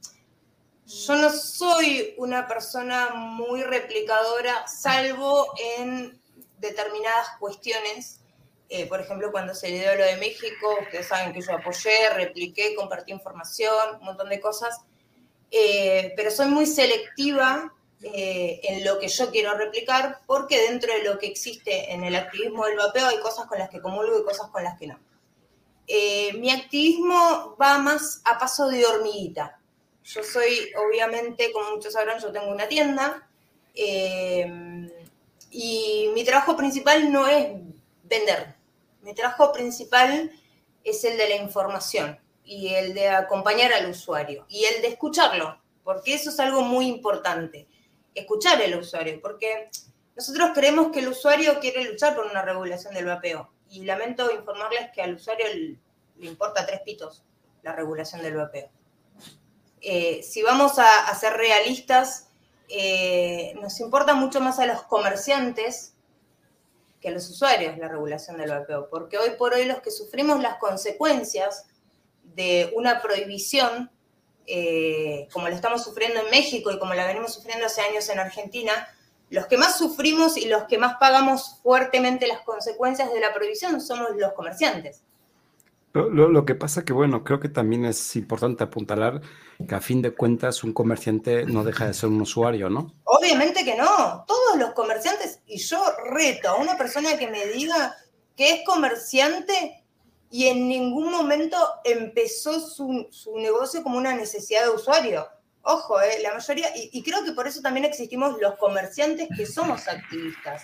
yo no soy una persona muy replicadora, salvo en determinadas cuestiones. Eh, por ejemplo, cuando se dio lo de México, ustedes saben que yo apoyé, repliqué, compartí información, un montón de cosas. Eh, pero soy muy selectiva eh, en lo que yo quiero replicar, porque dentro de lo que existe en el activismo del vapeo hay cosas con las que comulgo y cosas con las que no. Eh, mi activismo va más a paso de hormiguita. Yo soy, obviamente, como muchos sabrán, yo tengo una tienda eh, y mi trabajo principal no es vender. Mi trabajo principal es el de la información y el de acompañar al usuario y el de escucharlo, porque eso es algo muy importante, escuchar al usuario, porque nosotros creemos que el usuario quiere luchar por una regulación del vapeo y lamento informarles que al usuario le importa tres pitos la regulación del vapeo. Eh, si vamos a, a ser realistas, eh, nos importa mucho más a los comerciantes que a los usuarios la regulación del vapeo, porque hoy por hoy los que sufrimos las consecuencias de una prohibición, eh, como la estamos sufriendo en México y como la venimos sufriendo hace años en Argentina, los que más sufrimos y los que más pagamos fuertemente las consecuencias de la prohibición somos los comerciantes. Lo, que pasa que, bueno, creo que también es importante apuntalar que a fin de cuentas un comerciante no deja de ser un usuario, ¿no? Obviamente que no. Todos los comerciantes, y yo reto a una persona que me diga que es comerciante y en ningún momento empezó su, negocio como una necesidad de usuario. Ojo, eh, la mayoría, y, creo que por eso también existimos los comerciantes que somos activistas,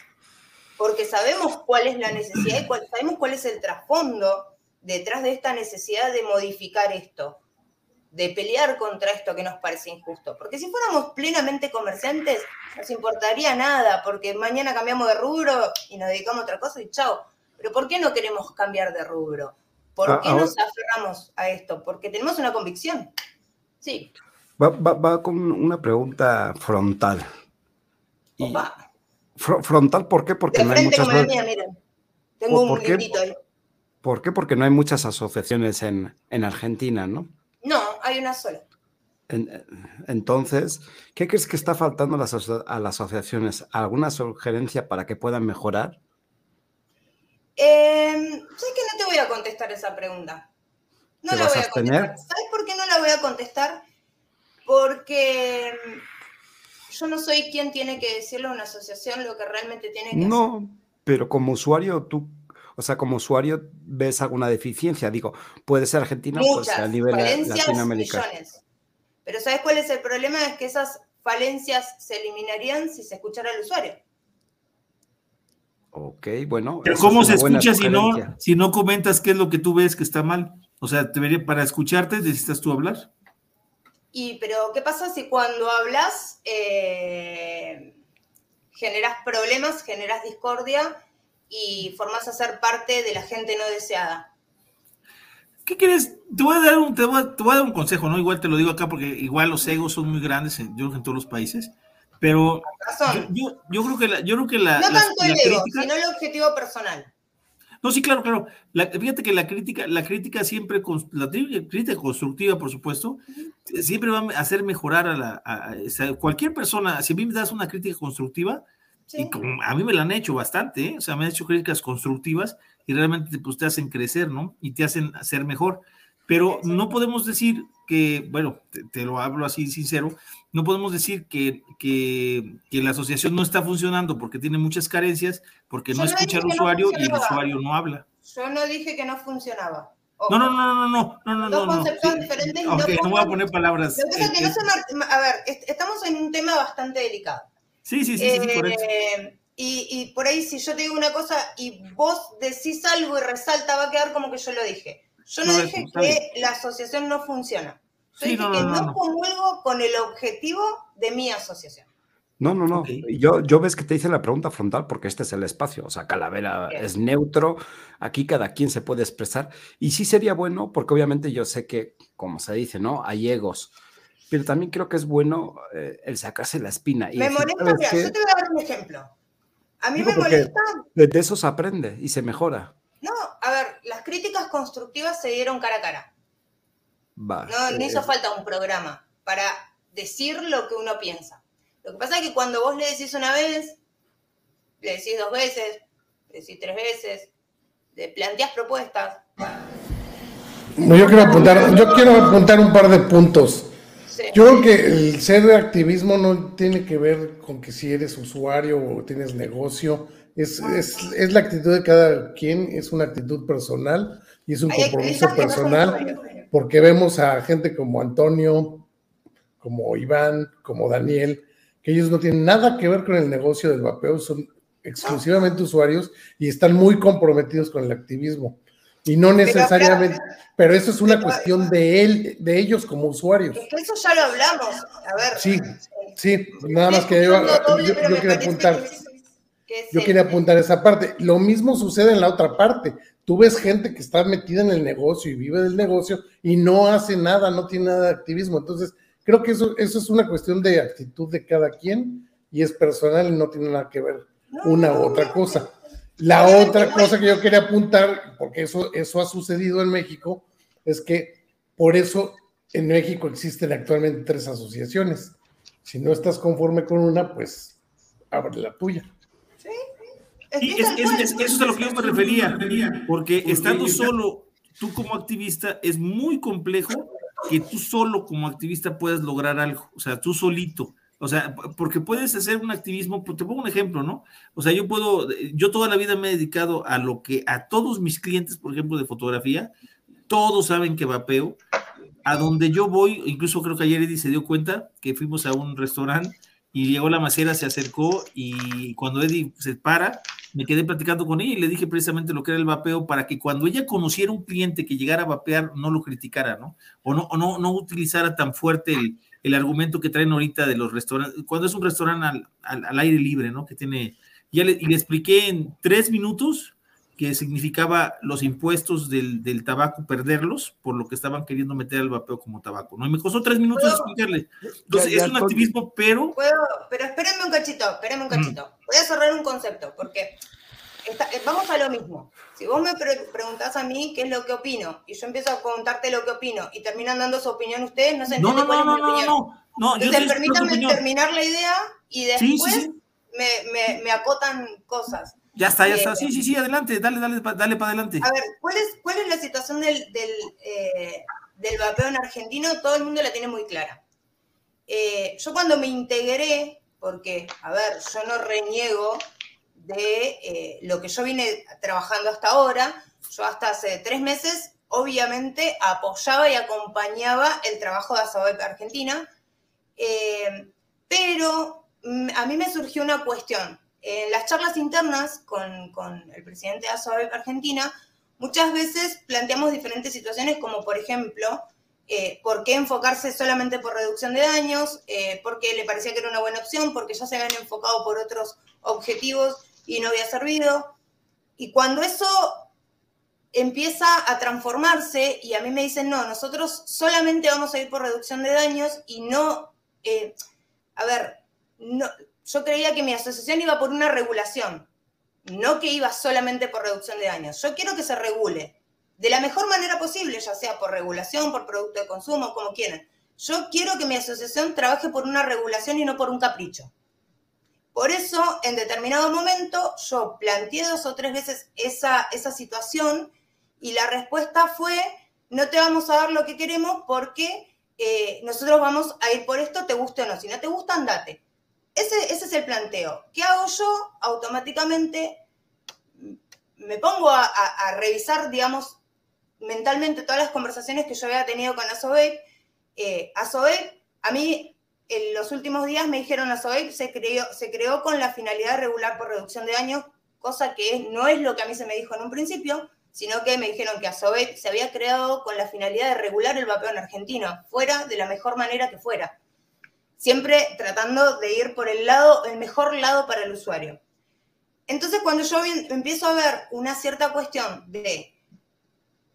porque sabemos cuál es la necesidad y sabemos cuál es el trasfondo detrás de esta necesidad de modificar esto, de pelear contra esto que nos parece injusto. Porque si fuéramos plenamente comerciantes, no nos importaría nada, porque mañana cambiamos de rubro y nos dedicamos a otra cosa y chao. Pero ¿por qué no queremos cambiar de rubro? ¿Por ah, qué nos aferramos a esto? Porque tenemos una convicción. Sí. Va, con una pregunta frontal. frontal, ¿por qué? Porque no hay muchas... miren. Tengo un librito ahí. ¿Por qué? Porque no hay muchas asociaciones en, Argentina, ¿no? No, hay una sola. entonces, ¿qué crees que está faltando a las, asociaciones? ¿Alguna sugerencia para que puedan mejorar? Eh, sé que no te voy a contestar esa pregunta. No la voy a, contestar. ¿Sabes por qué no la voy a contestar? Porque yo no soy quien tiene que decirle a una asociación lo que realmente tiene que hacer. No, pero como usuario, ¿tú o sea, como usuario, ¿ves alguna deficiencia? Digo, puede ser Argentina o puede ser a nivel latinoamericano. Pero ¿sabes cuál es el problema? Es que esas falencias se eliminarían si se escuchara al usuario. Ok, bueno. Pero ¿cómo se escucha si no, si no comentas qué es lo que tú ves que está mal? O sea, para escucharte necesitas tú hablar. Y, pero, ¿qué pasa si cuando hablas eh, generas problemas, generas discordia y formás a ser parte de la gente no deseada. ¿Qué quieres? Te voy a dar un, te voy a, dar un consejo, ¿no? Igual te lo digo acá porque igual los egos son muy grandes en, yo en todos los países, pero yo, yo, creo que la, yo creo que la, no tanto el ego, sino el objetivo personal. No, sí, claro, claro. fíjate que la crítica, la crítica siempre, la crítica constructiva, por supuesto, siempre va a hacer mejorar a la a, cualquier persona. Si a mí me das una crítica constructiva, y a mí me la han hecho bastante, ¿eh? o sea, me han hecho críticas constructivas y realmente pues, te hacen crecer, ¿no? Y te hacen ser mejor. Pero no podemos decir que, bueno, te, lo hablo así sincero, no podemos decir que, que, la asociación no está funcionando porque tiene muchas carencias, porque no escucha al usuario y el usuario no habla. Yo no dije que no funcionaba. No, no, no, no, no, no, no, Dos conceptos diferentes. no, no voy a poner palabras. a ver, estamos en un tema bastante delicado. Sí, sí, sí, sí, por eso. Eh, y, y, por ahí, si yo te digo una cosa y vos decís algo y resalta, va a quedar como que yo lo dije. Yo no, dije que la asociación no funciona. Yo dije que no, comulgo con el objetivo de mi asociación. No, no, no. Yo, yo ves que te hice la pregunta frontal porque este es el espacio. O sea, Calavera es neutro. Aquí cada quien se puede expresar. Y sí sería bueno, porque obviamente yo sé que, como se dice, ¿no? Hay egos pero también creo que es bueno eh, el sacarse la espina. Y me molesta, mira, yo te voy a dar un ejemplo. A mí me molesta. De eso se aprende y se mejora. No, a ver, las críticas constructivas se dieron cara a cara. Va, no, hizo falta un programa para decir lo que uno piensa. Lo que pasa es que cuando vos le decís una vez, le decís dos veces, le decís tres veces, le planteás propuestas. yo quiero apuntar, yo quiero apuntar un par de puntos. Yo creo que el ser de activismo no tiene que ver con que si eres usuario o tienes negocio, es, es, la actitud de cada quien, es una actitud personal y es un compromiso personal, porque vemos a gente como Antonio, como Iván, como Daniel, que ellos no tienen nada que ver con el negocio del vapeo, son exclusivamente usuarios y están muy comprometidos con el activismo. Y no necesariamente, pero, eso es una cuestión de él, de ellos como usuarios. eso ya lo hablamos. A ver. Sí, sí, nada más que yo, quería apuntar. Yo quería apuntar esa parte. Lo mismo sucede en la otra parte. Tú ves gente que está metida en el negocio y vive del negocio y no hace nada, no tiene nada de activismo. Entonces, Creo que eso, eso es una cuestión de actitud de cada quien y es personal y no tiene nada que ver una u otra cosa. La otra cosa que yo quería apuntar, porque eso, eso ha sucedido en México, es que por eso en México existen actualmente tres asociaciones. Si no estás conforme con una, pues abre la tuya. Sí, eso es a lo que yo me refería, porque estando solo tú como activista es muy complejo que tú solo como activista puedas lograr algo, o sea, tú solito. O sea, porque puedes hacer un activismo, pues, te pongo un ejemplo, ¿no? O sea, yo puedo, yo toda la vida me he dedicado a lo que a todos mis clientes, por ejemplo, de fotografía, todos saben que vapeo. A donde yo voy, incluso creo que ayer Eddie se dio cuenta que fuimos a un restaurante y llegó la macera, se acercó y cuando Eddie se para, me quedé platicando con ella y le dije precisamente lo que era el vapeo para que cuando ella conociera un cliente que llegara a vapear, no lo criticara, ¿no? O no, o no, no utilizara tan fuerte el, el argumento que traen ahorita de los restaurantes, cuando es un restaurante al, al, aire libre, ¿no? Que tiene, ya le, y le expliqué en tres minutos que significaba los impuestos del, del, tabaco perderlos por lo que estaban queriendo meter al vapeo como tabaco, ¿no? Y me costó tres minutos explicarle. Entonces, ya, ya, es un activismo, pero... Puedo, pero espérenme un cachito, espérenme un cachito. Mm. Voy a cerrar un concepto, porque está, vamos a lo mismo. Si vos me pre preguntás a mí qué es lo que opino y yo empiezo a contarte lo que opino y terminan dando su opinión ustedes, no se entiende no, no, cuál no, es mi no, opinión. No, Entonces, permítanme terminar la idea y después sí, sí, sí. Me, me, me, acotan cosas. Ya está, ya está. Sí, sí, sí, adelante, dale, dale, dale para adelante. A ver, ¿cuál es, cuál es la situación del, del, eh, del vapeo en Argentino? Todo el mundo la tiene muy clara. Eh, yo cuando me integré, porque, a ver, yo no reniego de eh, lo que yo vine trabajando hasta ahora. Yo hasta hace tres meses, obviamente, apoyaba y acompañaba el trabajo de Asobep Argentina, pero mm, a mí me surgió una cuestión. En las charlas internas con, con el presidente de Asobep Argentina, muchas veces planteamos diferentes situaciones, como por ejemplo, eh, por qué enfocarse solamente por reducción de daños, eh, porque le parecía que era una buena opción, porque ya se habían enfocado por otros objetivos y no había servido. Y cuando eso empieza a transformarse y a mí me dicen, no, nosotros solamente vamos a ir por reducción de daños y no, eh, a ver, no, yo creía que mi asociación iba por una regulación, no que iba solamente por reducción de daños. Yo quiero que se regule de la mejor manera posible, ya sea por regulación, por producto de consumo, como quieran. Yo quiero que mi asociación trabaje por una regulación y no por un capricho. Por eso, en determinado momento, yo planteé dos o tres veces esa, esa situación y la respuesta fue, no te vamos a dar lo que queremos porque eh, nosotros vamos a ir por esto, te guste o no. Si no te gusta, andate. Ese, es el planteo. ¿Qué hago yo? Automáticamente me pongo a, revisar, digamos, mentalmente todas las conversaciones que yo había tenido con Asobe. Eh, a mí en los últimos días me dijeron a SOEP se creó, se creó con la finalidad de regular por reducción de daños, cosa que no es lo que a mí se me dijo en un principio, sino que me dijeron que a SOEP se había creado con la finalidad de regular el vapeo en Argentina, fuera de la mejor manera que fuera. Siempre tratando de ir por el lado, el mejor lado para el usuario. Entonces, cuando yo empiezo a ver una cierta cuestión de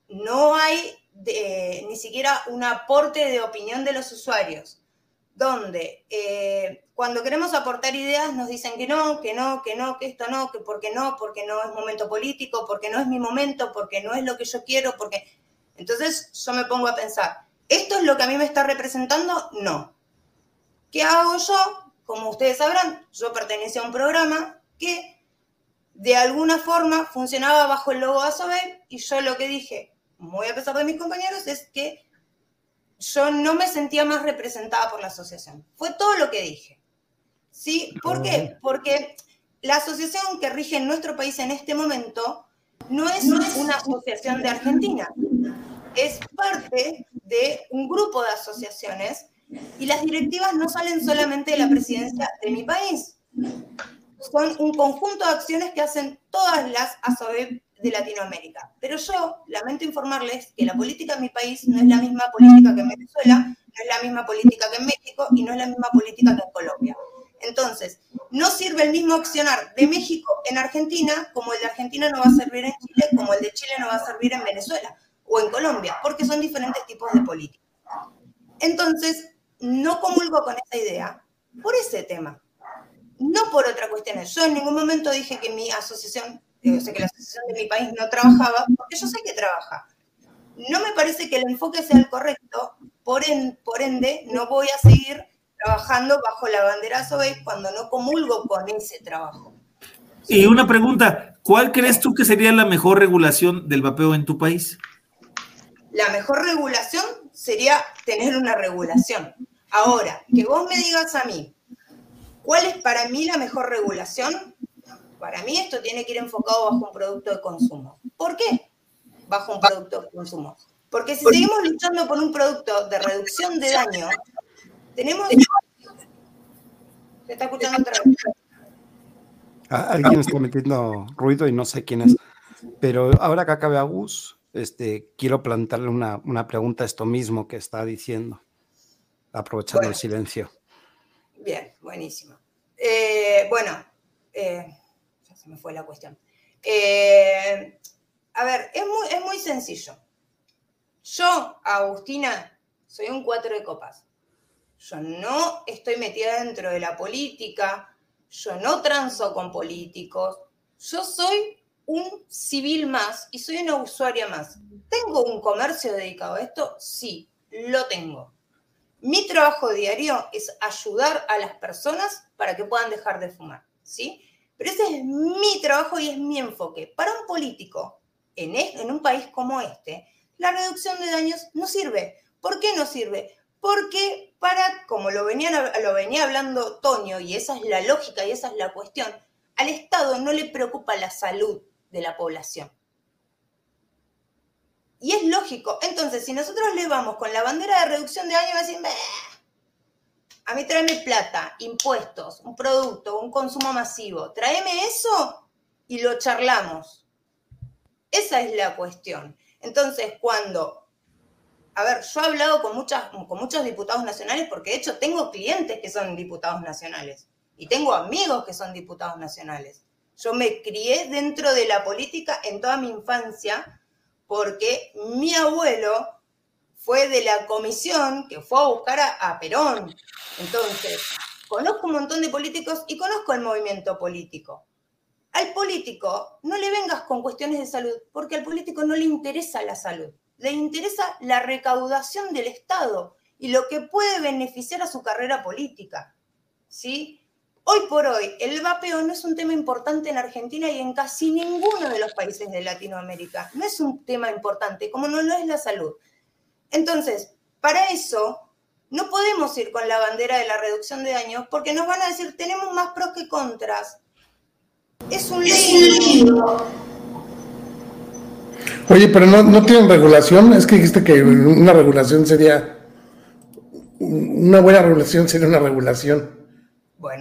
no hay de, ni siquiera un aporte de opinión de los usuarios, donde eh, cuando queremos aportar ideas nos dicen que no, que no, que no, que esto no, que porque no, porque no es momento político, porque no es mi momento, porque no es lo que yo quiero, porque... Entonces yo me pongo a pensar, ¿esto es lo que a mí me está representando? No. ¿Qué hago yo? Como ustedes sabrán, yo pertenecía a un programa que de alguna forma funcionaba bajo el logo ASOBE y yo lo que dije, muy a pesar de mis compañeros, es que yo no me sentía más representada por la asociación. Fue todo lo que dije. ¿Sí? ¿Por qué? Porque la asociación que rige en nuestro país en este momento no es una asociación de Argentina, es parte de un grupo de asociaciones y las directivas no salen solamente de la presidencia de mi país. Son un conjunto de acciones que hacen todas las ASOE de Latinoamérica. Pero yo lamento informarles que la política en mi país no es la misma política que en Venezuela, no es la misma política que en México y no es la misma política que en Colombia. Entonces, no sirve el mismo accionar de México en Argentina como el de Argentina no va a servir en Chile, como el de Chile no va a servir en Venezuela o en Colombia, porque son diferentes tipos de política. Entonces, no comulgo con esa idea por ese tema, no por otra cuestión. Yo en ningún momento dije que mi asociación, o sea, que la asociación de mi país no trabajaba, porque yo sé que trabaja. No me parece que el enfoque sea el correcto, por, por ende, no voy a seguir trabajando bajo la bandera SOE cuando no comulgo con ese trabajo. Y una pregunta, ¿cuál crees tú que sería la mejor regulación del vapeo en tu país? La mejor regulación sería tener una regulación. Ahora, que vos me digas a mí, ¿cuál es para mí la mejor regulación? Para mí esto tiene que ir enfocado bajo un producto de consumo. ¿Por qué? Bajo un producto de consumo. Porque si seguimos luchando por un producto de reducción de daño, tenemos... Se está escuchando otra vez. Alguien está metiendo ruido y no sé quién es. Pero ahora que acabe Agus, este, quiero plantearle una, pregunta a esto mismo que está diciendo, aprovechando el silencio. Bien, buenísimo. Eh, bueno, eh, ya se me fue la cuestión. Eh, a ver, es muy, es muy sencillo. Yo, Agustina, soy un cuatro de copas. Yo no estoy metida dentro de la política, yo no transo con políticos, yo soy un civil más y soy una usuaria más. ¿Tengo un comercio dedicado a esto? Sí, lo tengo. Mi trabajo diario es ayudar a las personas para que puedan dejar de fumar, ¿sí? Pero ese es mi trabajo y es mi enfoque. Para un político en, en un país como este, la reducción de daños no sirve. ¿Por qué no sirve? Porque para, como lo, lo venía hablando Toño, y esa es la lógica y esa es la cuestión, al Estado no le preocupa la salud de la población. Y es lógico. Entonces, si nosotros le vamos con la bandera de reducción de daño, va a decir, a mí tráeme plata, impuestos, un producto, un consumo masivo. Tráeme eso y lo charlamos. Esa es la cuestión. Entonces, cuando, a ver, yo he hablado con, muchas, con muchos diputados nacionales porque de hecho tengo clientes que son diputados nacionales y tengo amigos que son diputados nacionales. Yo me crié dentro de la política en toda mi infancia porque mi abuelo fue de la comisión que fue a buscar a, Perón. Entonces, conozco un montón de políticos y conozco el movimiento político. Al político no le vengas con cuestiones de salud, porque al político no le interesa la salud, le interesa la recaudación del Estado y lo que puede beneficiar a su carrera política. ¿Sí? Hoy por hoy, el vapeo no es un tema importante en Argentina y en casi ninguno de los países de Latinoamérica. No es un tema importante, como no lo es la salud. Entonces, para eso, no podemos ir con la bandera de la reducción de daños porque nos van a decir, tenemos más pros que contras. Es un ley. Oye, pero no, no tienen regulación. Es que dijiste que una regulación sería. Una buena regulación sería una regulación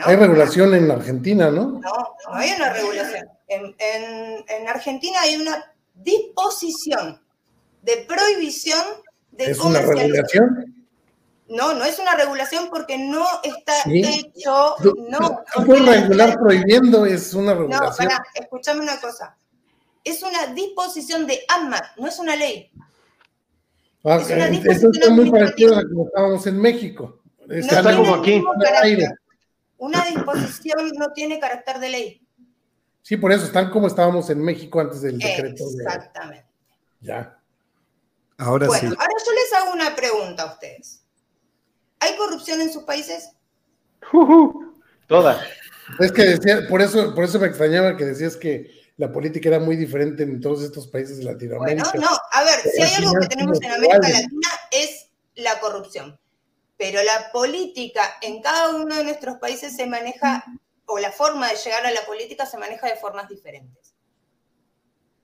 hay regulación en Argentina, ¿no? No, no hay una regulación. En, Argentina hay una disposición de prohibición de ¿Es una regulación? No, no es una regulación porque no está hecho. No, no puedes regular prohibiendo, es una regulación. No, escúchame una cosa. Es una disposición de AMA, no es una ley. Ah, es una disposición Esto muy parecido a como estábamos en México. Está, como aquí. Una disposición no tiene carácter de ley. Sí, por eso están como estábamos en México antes del decreto. Exactamente. Ya. Ahora bueno, ahora yo les hago una pregunta a ustedes. ¿Hay corrupción en sus países? toda. Es que decía, por eso, por eso me extrañaba que decías que la política era muy diferente en todos estos países de Latinoamérica. Bueno, no, a ver, si hay algo que tenemos en América Latina es la corrupción pero la política en cada uno de nuestros países se maneja, o la forma de llegar a la política se maneja de formas diferentes.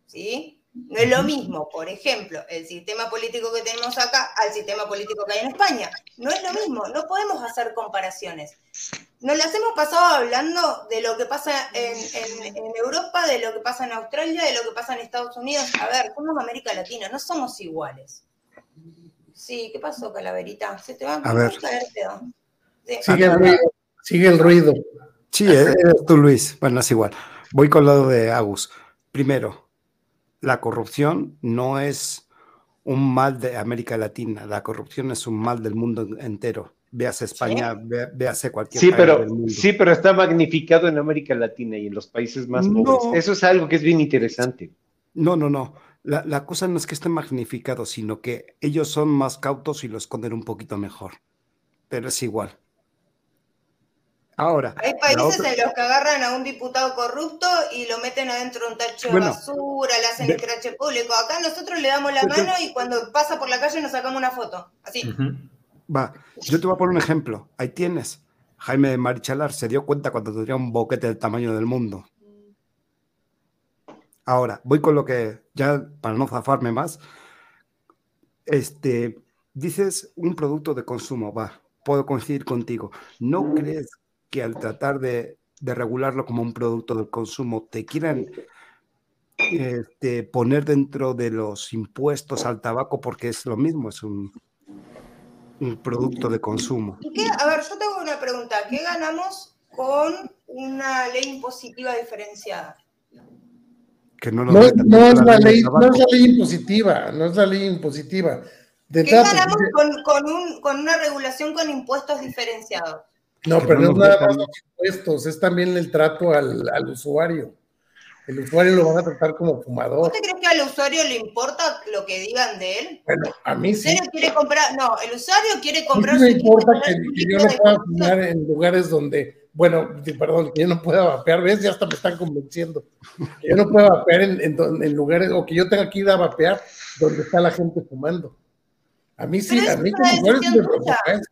¿Sí? No es lo mismo, por ejemplo, el sistema político que tenemos acá al sistema político que hay en España. No es lo mismo, no podemos hacer comparaciones. Nos las hemos pasado hablando de lo que pasa en, en, Europa, de lo que pasa en Australia, de lo que pasa en Estados Unidos. A ver, somos América Latina, no somos iguales. Sí, ¿qué pasó, Calaverita? Se te va a, a caer Sigue, el ruido, sigue el ruido. Sí, eres tú, Luis. Bueno, es igual. Voy con lado de Agus. Primero, la corrupción no es un mal de América Latina, la corrupción es un mal del mundo entero. Veas España, ve- véase cualquier Sí, país pero, del mundo. sí, pero está magnificado en América Latina y en los países más No. pobres. Eso es algo que es bien interesante. No, no, no. La, la cosa no es que esté magnificado, sino que ellos son más cautos y lo esconden un poquito mejor. Pero es igual. Ahora, Hay países otra- en los que agarran a un diputado corrupto y lo meten adentro de un tacho Bueno, de basura, le hacen de- el crache público. Acá nosotros le damos la Yo te- mano y cuando pasa por la calle nos sacamos una foto. Así. Va, yo te voy a poner un ejemplo. Ahí tienes. Jaime de Marichalar se dio cuenta cuando tenía un boquete del tamaño del mundo. Ahora, voy con lo que, ya para no zafarme más, este, dices un producto de consumo, va, puedo coincidir contigo. ¿No crees que al tratar de, regularlo como un producto del consumo te quieran este, poner dentro de los impuestos al tabaco porque es lo mismo, es un, producto de consumo? A ver, yo tengo una pregunta. ¿Qué ganamos con una ley impositiva diferenciada? Que no, nos No, no es la ley, no es la ley impositiva, no es la ley impositiva. De ¿Qué ganamos pues, con, con un- con una regulación con impuestos diferenciados? No, Que pero no no es nada más los impuestos, es también el trato al, al usuario. El usuario lo van a tratar como fumador. ¿Usted cree que al usuario le importa lo que digan de él? Bueno, a mí ¿El sí. usuario quiere comprar? No, el usuario quiere A mí comprar sí me su importa que, que yo no pueda fumar en lugares donde, bueno, perdón, que yo no pueda vapear, ¿ves? Ya hasta me están convenciendo. Que yo no pueda vapear en, en don- en lugares, o que yo tenga que ir a vapear donde está la gente fumando. A mí sí, Pero a mí como me decisión preocupa tuya. eso.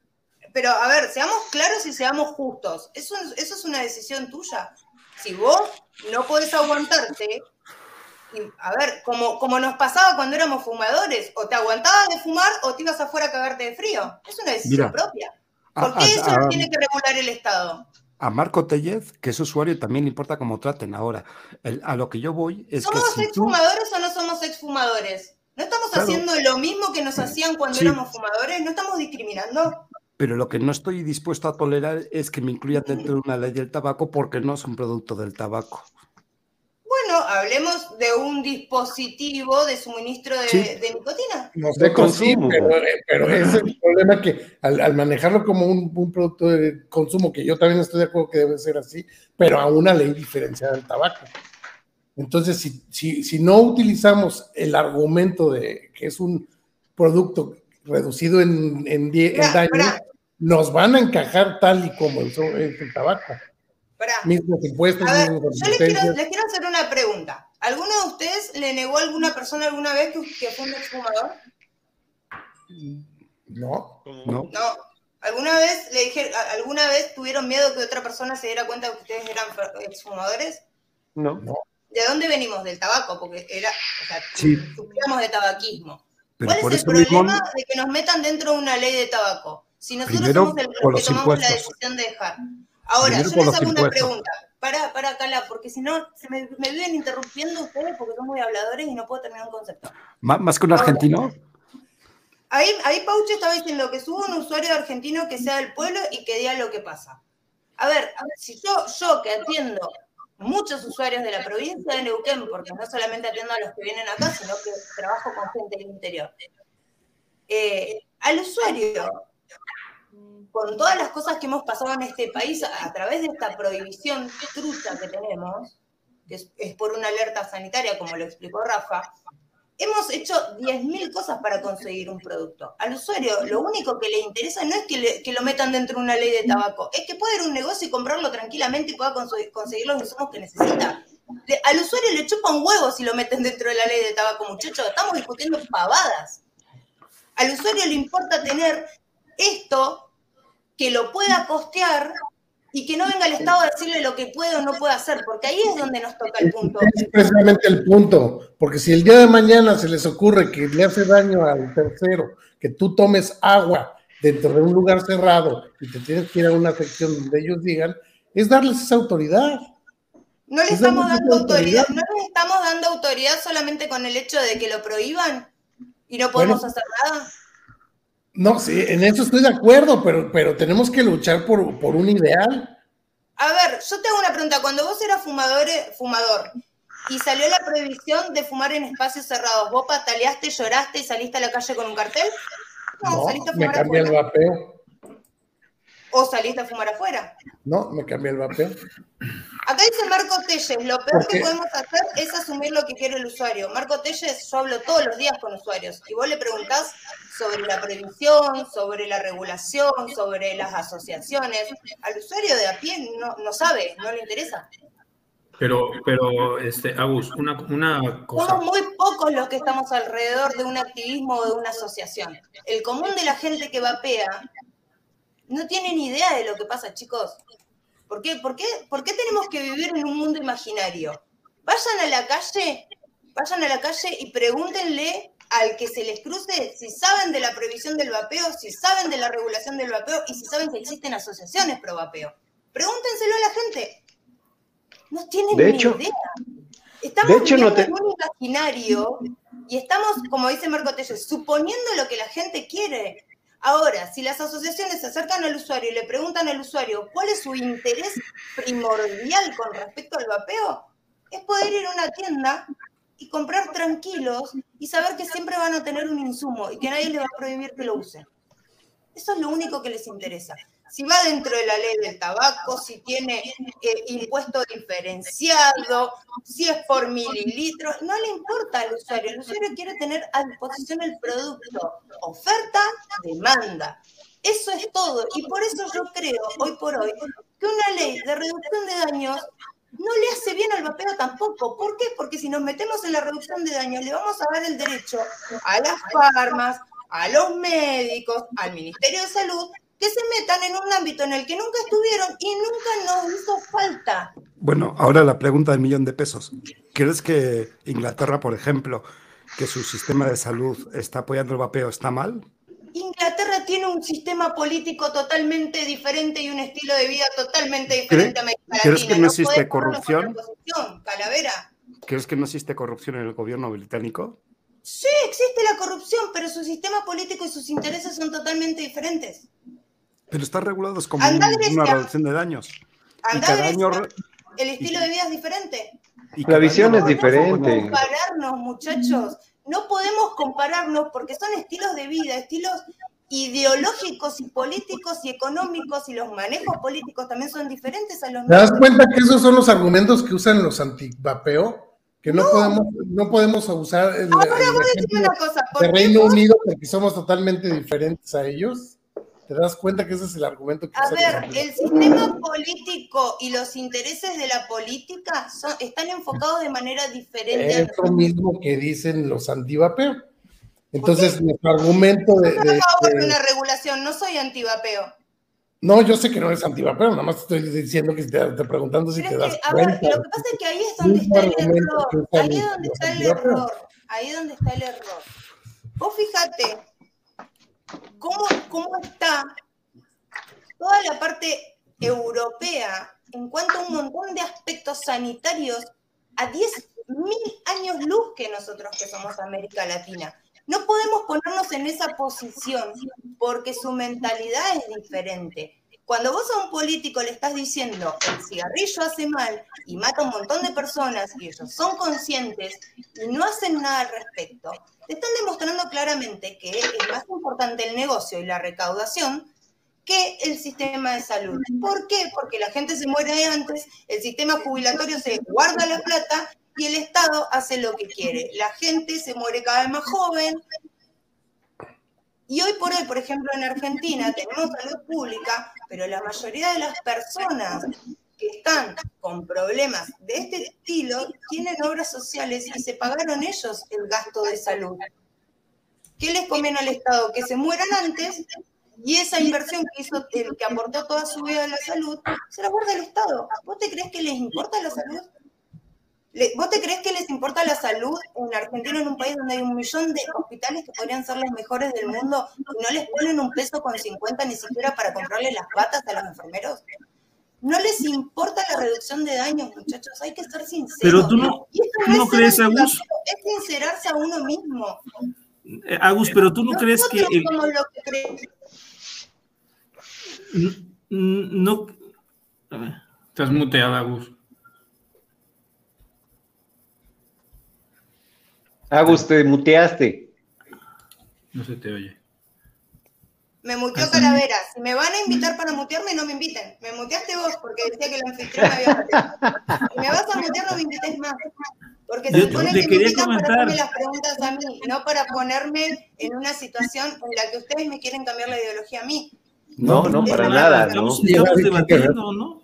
Pero a ver, seamos claros y seamos justos. Eso, eso es una decisión tuya. Si vos no podés aguantarte, y, a ver, como, como nos pasaba cuando éramos fumadores, o te aguantabas de fumar o te ibas afuera a cagarte de frío. Es una decisión Mira, propia. a- ¿Por qué a- eso a- lo tiene que regular el Estado? A Marco Tellez, que es usuario, también le importa cómo traten. Ahora, el- a lo que yo voy es que ¿Somos si tú, exfumadores o no somos exfumadores? ¿No estamos Claro. haciendo lo mismo que nos hacían cuando Sí. éramos fumadores? ¿No estamos discriminando? pero lo que no estoy dispuesto a tolerar es que me incluyan dentro de una ley del tabaco porque no es un producto del tabaco. Hablemos de un dispositivo de suministro de, Sí. de nicotina. Nosotros sí, consumo. pero, eh, pero ese es el problema que al, al manejarlo como un, un producto de consumo, que yo también estoy de acuerdo que debe ser así, pero a una ley diferenciada del tabaco. Entonces, si, si, si no utilizamos el argumento de que es un producto reducido en, en, die- en Mira, daño, mira. nos van a encajar tal y como el, el tabaco. Pará. Mismos impuestos, A ver, yo les quiero, advertencias. les quiero hacer una pregunta. ¿Alguno de ustedes le negó a alguna persona alguna vez que, que fue un exfumador? No, ¿no? No. ¿Alguna vez le dijeron, a- alguna vez tuvieron miedo que otra persona se diera cuenta de que ustedes eran exfumadores? No. ¿De dónde venimos? Del tabaco, porque era, o sea, Sí. sufríamos de tabaquismo. Pero ¿Cuál es el mismo, problema de que nos metan dentro de una ley de tabaco? Si nosotros Primero, somos el- los que tomamos la decisión de dejar. Ahora, yo les hago una pregunta. Para, para, Cala, porque si no, se me, me viven interrumpiendo ustedes porque son muy habladores y no puedo terminar un concepto. más que un argentino, Ahí, ahí Pauche estaba diciendo que suba un usuario argentino que sea del pueblo y que diga lo que pasa. A ver, a ver, si yo, yo que atiendo muchos usuarios de la provincia de Neuquén, porque no solamente atiendo a los que vienen acá, sino que trabajo con gente del interior, eh, al usuario, con todas las cosas que hemos pasado en este país a, través de esta prohibición trucha que tenemos, que es, por una alerta sanitaria, como lo explicó Rafa, hemos hecho 10.000 cosas para conseguir un producto. Al usuario lo único que le interesa no es que, lo metan dentro de una ley de tabaco, es que pueda ir a un negocio y comprarlo tranquilamente y pueda conseguir los insumos que necesita. Al usuario le chupa un huevo si lo meten dentro de la ley de tabaco, muchachos. Estamos discutiendo pavadas. Al usuario le importa tener esto que lo pueda costear y que no venga el Estado a decirle lo que puede o no puede hacer, porque ahí es donde nos toca el punto. Es precisamente el punto, porque si el día de mañana se les ocurre que le hace daño al tercero, que tú tomes agua dentro de un lugar cerrado y te tienes que ir a una sección donde ellos digan, es darles esa autoridad. No le Es estamos dando autoridad, autoridad. no le estamos dando autoridad solamente con el hecho de que lo prohíban y no podemos Bueno. hacer nada. No, sí, en eso estoy de acuerdo, pero, pero tenemos que luchar por, por un ideal. A ver, yo te hago una pregunta. Cuando vos eras fumador, fumador y salió la prohibición de fumar en espacios cerrados, ¿vos pataleaste, lloraste y saliste a la calle con un cartel? No, saliste a me fumar cambié el vapeo. ¿O saliste a fumar afuera? No, me cambié el vapeo. Acá dice Marco Telles, lo peor que podemos hacer es asumir lo que quiere el usuario. Marco Telles, yo hablo todos los días con usuarios y vos le preguntás sobre la previsión, sobre la regulación, sobre las asociaciones. Al usuario de a pie no, no sabe, no le interesa. Pero, pero este, Agus, una, una cosa. Somos muy pocos los que estamos alrededor de un activismo o de una asociación. El común de la gente que vapea no tiene ni idea de lo que pasa, chicos. ¿Por qué, por, qué, ¿Por qué tenemos que vivir en un mundo imaginario? Vayan a la calle, vayan a la calle y pregúntenle al que se les cruce si saben de la previsión del vapeo, si saben de la regulación del vapeo y si saben que existen asociaciones pro vapeo. Pregúntenselo a la gente. No tienen De ni hecho- idea. Estamos de hecho, no viviendo te- en un imaginario y estamos, como dice Marco Telles, suponiendo lo que la gente quiere. Ahora, si las asociaciones se acercan al usuario y le preguntan al usuario cuál es su interés primordial con respecto al vapeo, es poder ir a una tienda y comprar tranquilos y saber que siempre van a tener un insumo y que nadie les va a prohibir que lo usen. Eso es lo único que les interesa. Si va dentro de la ley del tabaco, si tiene eh, impuesto diferenciado, si es por mililitro, no le importa al usuario. El usuario quiere tener a disposición el producto. Oferta, demanda. Eso es todo. Y por eso yo creo, hoy por hoy, que una ley de reducción de daños no le hace bien al vapeo tampoco. ¿Por qué? Porque si nos metemos en la reducción de daños, le vamos a dar el derecho a las farmas, a los médicos, al Ministerio de Salud, que se metan en un ámbito en el que nunca estuvieron y nunca nos hizo falta. Bueno, ahora la pregunta del millón de pesos. ¿Crees que Inglaterra, por ejemplo, que su sistema de salud está apoyando el vapeo, está mal? Inglaterra tiene un sistema político totalmente diferente y un estilo de vida totalmente diferente a América crees que no existe corrupción? Calavera. ¿Crees que no existe corrupción en el gobierno británico? Sí, existe la corrupción, pero su sistema político y sus intereses son totalmente diferentes. Pero están regulados como a un- una reducción de daños. Y cada a año... El estilo de vida es diferente. y La visión año es re- diferente. compararnos, muchachos. No podemos compararnos porque son estilos de vida, estilos ideológicos y políticos y económicos y los manejos políticos también son diferentes a los ¿Te das nuestros. cuenta que esos son los argumentos que usan los antivapeo? Que no, podemos, no podemos usar el, Ahora el vos decime ejemplo una cosa, ¿por de Reino vos- Unido porque somos totalmente diferentes a ellos. ¿Te das cuenta que ese es el argumento que A ver, el sistema político y los intereses de la política son- están enfocados de manera diferente. Es lo mismo que dicen los antivapeo. Entonces, nuestro argumento de, Yo de- favor de una regulación, no soy antivapeo. No, yo sé que no eres antivapeo, nada más estoy diciendo que te, te preguntando si Pero te das que, a ver, lo que pasa es que ahí es donde está el error. Ahí es donde está el antivapeos. error. Ahí es donde está el error. Vos fíjate cómo, cómo está toda la parte europea en cuanto a un montón de aspectos sanitarios a 10.000 años luz que nosotros que somos América Latina. No podemos ponernos en esa posición porque su mentalidad es diferente. Cuando vos a un político le estás diciendo el cigarrillo hace mal y mata a un montón de personas y ellos son conscientes y no hacen nada al respecto, te están demostrando claramente que es más importante el negocio y la recaudación que el sistema de salud. ¿Por qué? Porque la gente se muere antes, el sistema jubilatorio se guarda la plata y el Estado hace lo que quiere. La gente se muere cada vez más joven. Y hoy por hoy, por ejemplo, en Argentina tenemos salud pública, pero la mayoría de las personas que están con problemas de este estilo tienen obras sociales y se pagaron ellos el gasto de salud. ¿Qué les conviene al Estado? Que se mueran antes y esa inversión que hizo el que aportó toda su vida a la salud, se la guarda el Estado. ¿Vos te crees que les importa la salud? ¿Vos te crees que les importa la salud en Argentina, en un país donde hay un millón de hospitales que podrían ser los mejores del mundo y no les ponen un peso con 50 ni siquiera para comprarle las patas a los enfermeros? No les importa la reducción de daños, muchachos, hay que ser sinceros. Pero tú no- Y eso tú no crees, Agus. Es sincerarse a uno mismo. Eh, Agus, pero tú no crees que el- somos los que creemos. no a ver. Estás muteada, Gus. Agus, te muteaste. No se te oye. Me muteó Calavera. Si me van a invitar para mutearme, no me inviten. Me muteaste vos porque decía que el anfitrión me había muteado. Si me vas a mutear, no me invites más. Porque se supone que me invitan para hacerme las preguntas a mí, no para ponerme en una situación en la que ustedes me quieren cambiar la ideología a mí. No, no, para nada. Estamos, estamos debatiendo, ¿no?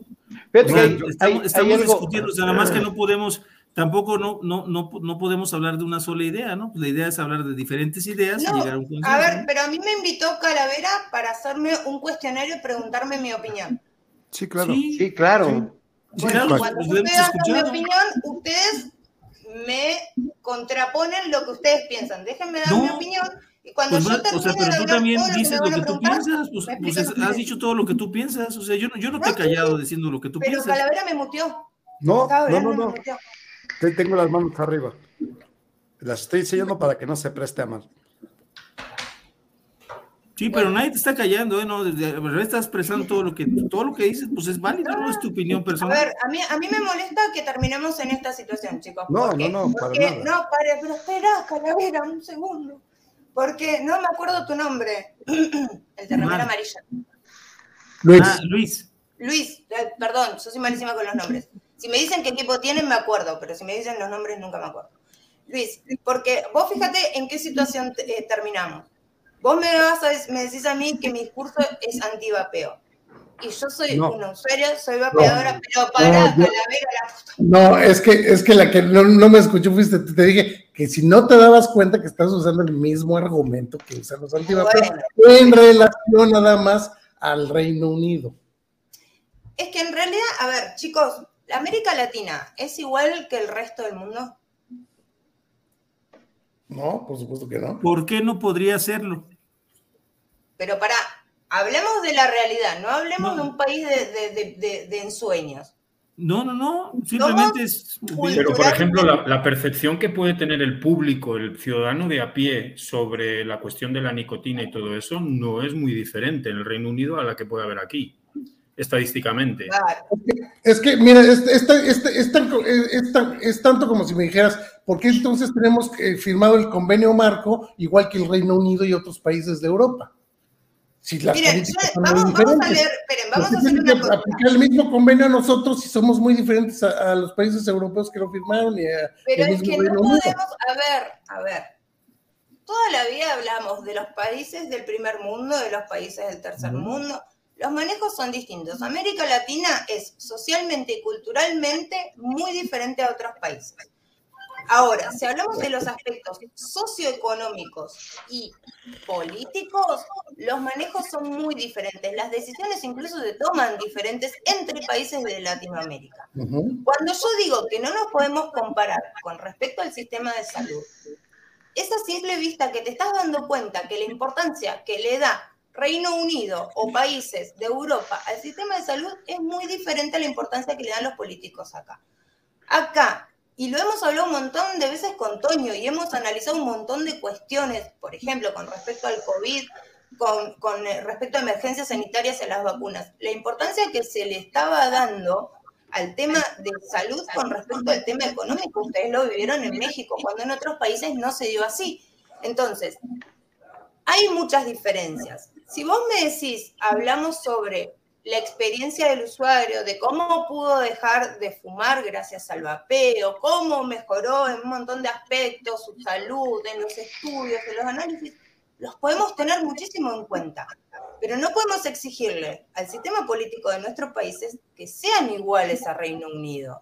estamos, estamos discutiendo, o sea, nada más que no podemos tampoco no, no, no, no podemos hablar de una sola idea, ¿no? La idea es hablar de diferentes ideas y llegar a un consenso. A ver, pero a mí me invitó Calavera para hacerme un cuestionario y preguntarme mi opinión. Sí, claro. Sí, claro. Bueno, cuando ustedes mi opinión, ustedes me contraponen lo que ustedes piensan. Déjenme dar mi opinión. Y cuando pues yo o sea, pero tú también dices lo que, tú piensas, pues, pues has dicho todo lo que tú piensas, o sea, yo, yo no te he callado diciendo lo que tú pero piensas. Pero Calavera me muteó. No, no, no, no. Tengo las manos arriba. Las estoy enseñando para que no se preste a mal. Sí, pero nadie te está callando, ¿eh? No, estás expresando todo lo que todo lo que dices, pues es válido, no es tu opinión personal. A ver, a mí, a mí me molesta que terminemos en esta situación, chicos. No, no, no, para nada. No, pare, pero espera, Calavera, un segundo. Porque no me acuerdo tu nombre. El de remera amarilla. Luis. Ah, Luis. Luis, eh, perdón, yo soy malísima con los nombres. Si me dicen qué equipo tienen, me acuerdo, pero si me dicen los nombres, nunca me acuerdo. Luis, porque vos fíjate en qué situación eh, terminamos. Vos me, vas a, me decís a mí que mi discurso es antivapeo. Y yo soy no. una usuaria, soy vapeadora, pero para no, la puta. No, es que, es que la que no, no, me escuchó fuiste, te dije que si no te dabas cuenta que estás usando el mismo argumento que usan los antivapeos bueno. en relación nada más al Reino Unido. Es que en realidad, a ver, chicos, ¿La América Latina es igual que el resto del mundo? No, por supuesto que no. ¿Por qué no podría serlo? Pero para, hablemos de la realidad, no hablemos no. de un país de, de, de, de, ensueños. No, no, no, simplemente es... Pero, por ejemplo, la, la, percepción que puede tener el público, el ciudadano de a pie sobre la cuestión de la nicotina y todo eso, no es muy diferente en el Reino Unido a la que puede haber aquí estadísticamente. Es que, mira, es, es, es, tan, es, tanto como si me dijeras, ¿por qué entonces tenemos eh, firmado el convenio marco igual que el Reino Unido y otros países de Europa? Si las Miren, vamos, vamos, a leer, esperen, vamos a hacer una cosa. aplicar el mismo convenio a nosotros si somos muy diferentes a, a, los países europeos que lo firmaron y a, Pero es que no podemos, a ver, a ver, toda la vida hablamos de los países del primer mundo, de los países del tercer uh -huh. mundo, los manejos son distintos. América Latina es socialmente y culturalmente muy diferente a otros países. Ahora, si hablamos de los aspectos socioeconómicos y políticos, los manejos son muy diferentes. Las decisiones incluso se toman diferentes entre países de Latinoamérica. Uh -huh. Cuando yo digo que no nos podemos comparar con respecto al sistema de salud, es a simple vista que te estás dando cuenta que la importancia que le da Reino Unido o países de Europa al sistema de salud es muy diferente a la importancia que le dan los políticos acá. Acá, y lo hemos hablado un montón de veces con Toño y hemos analizado un montón de cuestiones, por ejemplo, con respecto al COVID, con, con respecto a emergencias sanitarias en las vacunas, la importancia que se le estaba dando al tema de salud con respecto al tema económico, ustedes lo vivieron en México, cuando en otros países no se dio así. Entonces, hay muchas diferencias. Si vos me decís, hablamos sobre la experiencia del usuario, de cómo pudo dejar de fumar gracias al vapeo, cómo mejoró en un montón de aspectos su salud, en los estudios, en los análisis, los podemos tener muchísimo en cuenta. Pero no podemos exigirle al sistema político de nuestros países que sean iguales a Reino Unido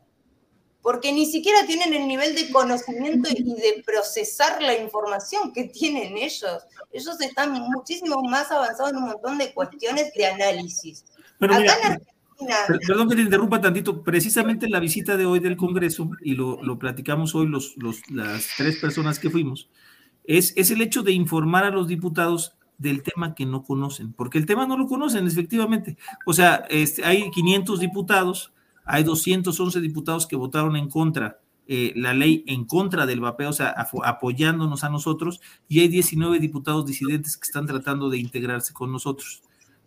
porque ni siquiera tienen el nivel de conocimiento y de procesar la información que tienen ellos. Ellos están muchísimo más avanzados en un montón de cuestiones de análisis. Pero Acá mira, en Argentina, perdón que te interrumpa tantito, precisamente la visita de hoy del Congreso, y lo, lo platicamos hoy los, los, las tres personas que fuimos, es, es el hecho de informar a los diputados del tema que no conocen, porque el tema no lo conocen, efectivamente. O sea, este, hay 500 diputados, hay 211 diputados que votaron en contra eh, la ley en contra del vapeo, o sea, apoyándonos a nosotros, y hay 19 diputados disidentes que están tratando de integrarse con nosotros.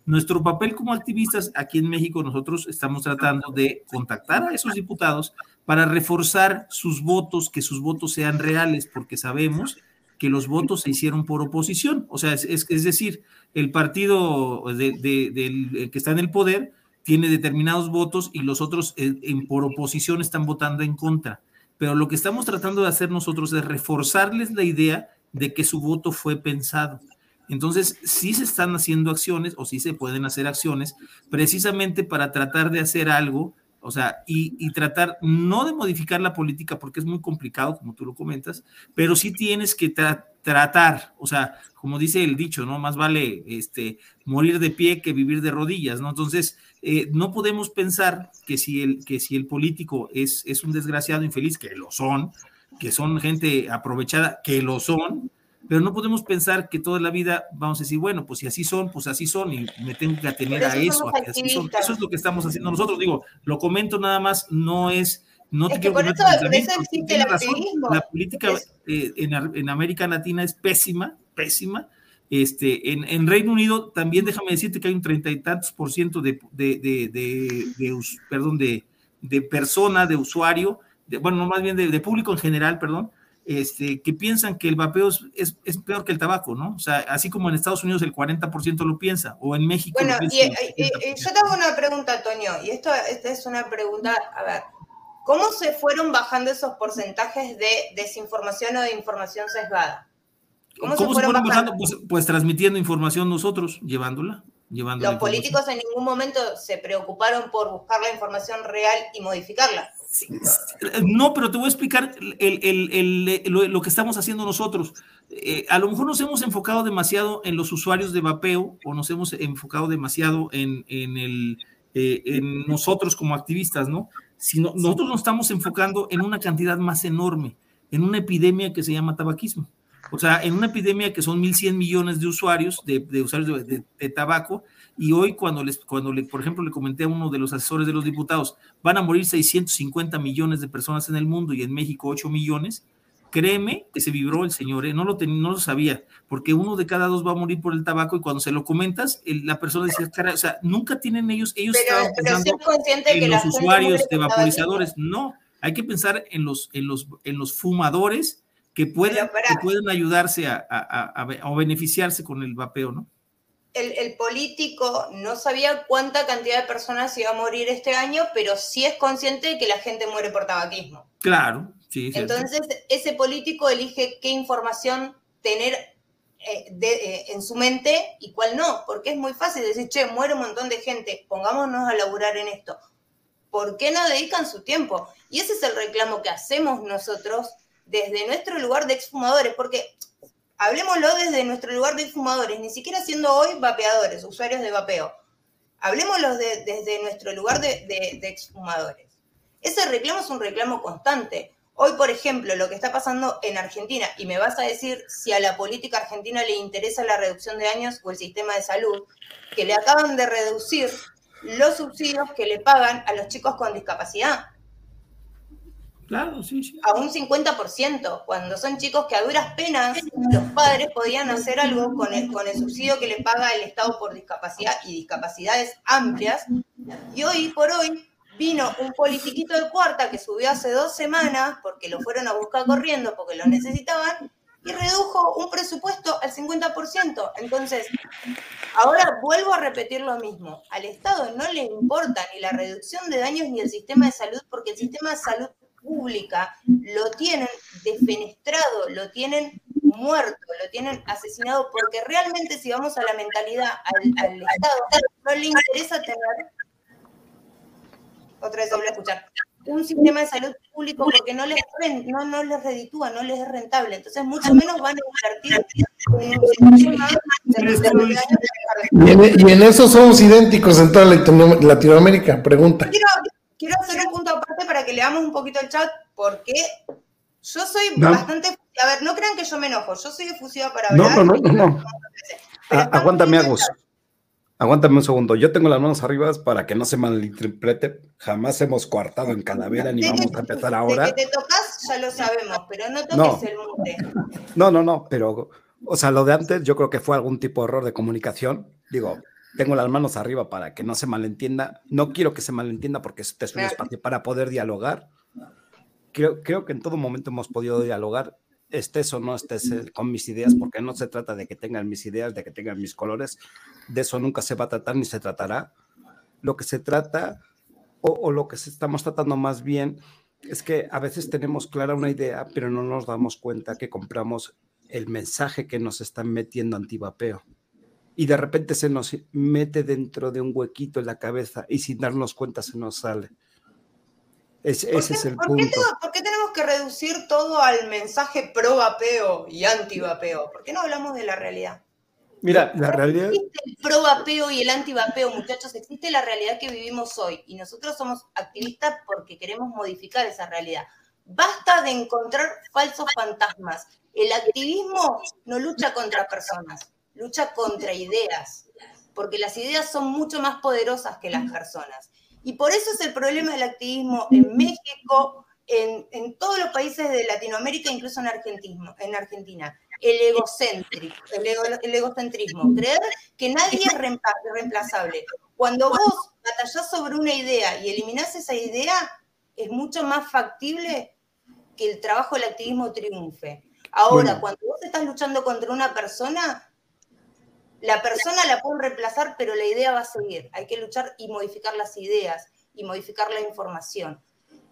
Nuestro papel como activistas aquí en México, nosotros estamos tratando de contactar a esos diputados para reforzar sus votos, que sus votos sean reales, porque sabemos que los votos se hicieron por oposición. O sea, es, es, es decir, el partido de, del que está en el poder tiene determinados votos y los otros eh, en, por oposición están votando en contra. Pero lo que estamos tratando de hacer nosotros es reforzarles la idea de que su voto fue pensado. Entonces, sí se están haciendo acciones o sí se pueden hacer acciones precisamente para tratar de hacer algo, o sea, y, tratar no de modificar la política porque es muy complicado, como tú lo comentas, pero sí tienes que tratar, o sea, como dice el dicho, ¿no? Más vale este, morir de pie que vivir de rodillas, ¿no? Entonces, eh, no podemos pensar que si el, que si el político es, es un desgraciado infeliz, que lo son, que son gente aprovechada, que lo son, pero no podemos pensar que toda la vida vamos a decir, bueno, pues si así son, pues así son y me tengo que atener a eso. Eso es lo que estamos haciendo nosotros. Digo, lo comento nada más, no es... No te quiero por eso, existe el La política eh, en, en América Latina es pésima, pésima este, en, en, Reino Unido también déjame decirte que hay un treinta y tantos por ciento de, de, de, de perdón, de, de persona, de usuario, bueno, más bien de, público en general, perdón, este, que piensan que el vapeo es, es, peor que el tabaco, ¿no? O sea, así como en Estados Unidos el 40% lo piensa, o en México. Bueno, y, yo tengo una pregunta, Antonio, y esto esta es una pregunta, a ver, ¿cómo se fueron bajando esos porcentajes de desinformación o de información sesgada? ¿Cómo, se fueron, bajando? Pues, pues, transmitiendo información nosotros, llevándola. Llevándola Los políticos en ningún momento se preocuparon por buscar la información real y modificarla. No, pero te voy a explicar lo, que estamos haciendo nosotros. Eh, a lo mejor nos hemos enfocado demasiado en los usuarios de vapeo o nos hemos enfocado demasiado en, el, eh, en nosotros como activistas, ¿no? Sino, nosotros nos estamos enfocando en una cantidad más enorme, en una epidemia que se llama tabaquismo. O sea, en una epidemia que son 1.100 millones de usuarios, de, usuarios de, tabaco, y hoy cuando, les, cuando le, por ejemplo, le comenté a uno de los asesores de los diputados, van a morir 650 millones de personas en el mundo y en México 8 millones, créeme que se vibró el señor, ¿eh? no, lo no lo sabía, porque uno de cada dos va a morir por el tabaco y cuando se lo comentas, la persona dice, cara, o sea, nunca tienen ellos, ellos estaban pensando en los usuarios de vaporizadores, no, hay que pensar en los, en los, en los fumadores que pueden, que pueden ayudarse a, a, a, beneficiarse con el vapeo, ¿no? El, el, político no sabía cuánta cantidad de personas iba a morir este año, pero sí es consciente de que la gente muere por tabaquismo. Claro, sí. Entonces, ese político elige qué información tener eh, de, eh, en su mente y cuál no, porque es muy fácil decir, che, muere un montón de gente, pongámonos a laburar en esto. ¿Por qué no dedican su tiempo? Y ese es el reclamo que hacemos nosotros desde nuestro lugar de exfumadores, porque hablemoslo desde nuestro lugar de exfumadores, ni siquiera siendo hoy vapeadores, usuarios de vapeo. Hablemoslo desde nuestro lugar de, de, exfumadores. Ese reclamo es un reclamo constante. Hoy, por ejemplo, lo que está pasando en Argentina, y me vas a decir si a la política argentina le interesa la reducción de años o el sistema de salud, que le acaban de reducir los subsidios que le pagan a los chicos con discapacidad. Claro, sí, sí. A un 50%, cuando son chicos que a duras penas los padres podían hacer algo con el, con el subsidio que le paga el Estado por discapacidad y discapacidades amplias. Y hoy por hoy vino un politiquito de cuarta que subió hace dos semanas porque lo fueron a buscar corriendo porque lo necesitaban y redujo un presupuesto al 50%. Entonces, ahora vuelvo a repetir lo mismo. Al Estado no le importa ni la reducción de daños ni el sistema de salud porque el sistema de salud pública, lo tienen defenestrado, lo tienen muerto, lo tienen asesinado, porque realmente si vamos a la mentalidad al, Estado, no le interesa tener, otra vez voy a escuchar, un sistema de salud público porque no les, no, no les reditúa, no les es rentable. Entonces, mucho menos van a invertir en un sistema de y en, eso somos idénticos en toda Latinoamérica, pregunta quiero hacer un para que leamos un poquito el chat, porque yo soy bastante. A ver, no crean que yo me enojo, yo soy efusiva para hablar. No, no, no, no. Ah, aguántame, Agus. Aguántame un segundo. Yo tengo las manos arriba para que no se malinterprete. Jamás hemos coartado en Calavera ni vamos a empezar ahora. De que te tocas, ya lo sabemos, pero no toques el mute. No, no, no, pero, o sea, lo de antes yo creo que fue algún tipo de error de comunicación. Digo, tengo las manos arriba para que no se malentienda. No quiero que se malentienda porque este es un espacio para poder dialogar. Creo, creo que en todo momento hemos podido dialogar estés o no estés eh, con mis ideas, porque no se trata de que tengan mis ideas, de que tengan mis colores, de eso nunca se va a tratar ni se tratará. Lo que se trata, o, lo que estamos tratando más bien, es que a veces tenemos clara una idea, pero no nos damos cuenta que compramos el mensaje que nos están metiendo antivapeo. Y de repente se nos mete dentro de un huequito en la cabeza y sin darnos cuenta se nos sale. ese es el punto. ¿por qué, tenemos que reducir todo al mensaje pro vapeo y anti vapeo? ¿Por qué no hablamos de la realidad? Mira, la realidad. Existe el pro vapeo y el anti vapeo, muchachos. Existe la realidad que vivimos hoy. Y nosotros somos activistas porque queremos modificar esa realidad. Basta de encontrar falsos fantasmas. El activismo no lucha contra personas, lucha contra ideas. Porque las ideas son mucho más poderosas que las personas. Y por eso es el problema del activismo en México, en, todos los países de Latinoamérica, incluso en, en Argentina el egocéntrico, el, egocentrismo, creer que nadie es reemplazable. Cuando vos batallás sobre una idea y eliminás esa idea, es mucho más factible que el trabajo del activismo triunfe. Ahora, cuando vos estás luchando contra una persona, la persona la pueden reemplazar, pero la idea va a seguir. Hay que luchar y modificar las ideas y modificar la información.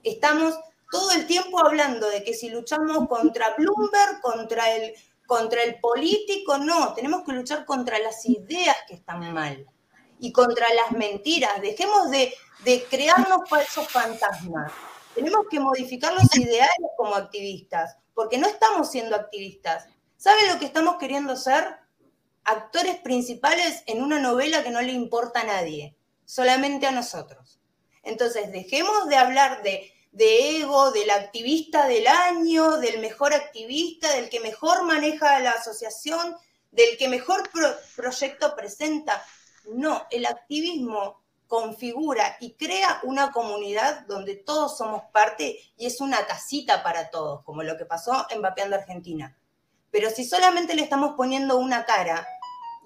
Estamos todo el tiempo hablando de que si luchamos contra Bloomberg, contra el contra el político, no, tenemos que luchar contra las ideas que están mal y contra las mentiras. Dejemos de, crearnos falsos fantasmas. Tenemos que modificar los ideales como activistas, porque no estamos siendo activistas. ¿Saben lo que estamos queriendo ser? Actores principales en una novela que no le importa a nadie, solamente a nosotros. Entonces, dejemos de hablar de de ego, del activista del año, del mejor activista, del que mejor maneja la asociación, del que mejor proyecto presenta. No, el activismo configura y crea una comunidad donde todos somos parte y es una casita para todos, como lo que pasó en Vapeando Argentina. Pero si solamente le estamos poniendo una cara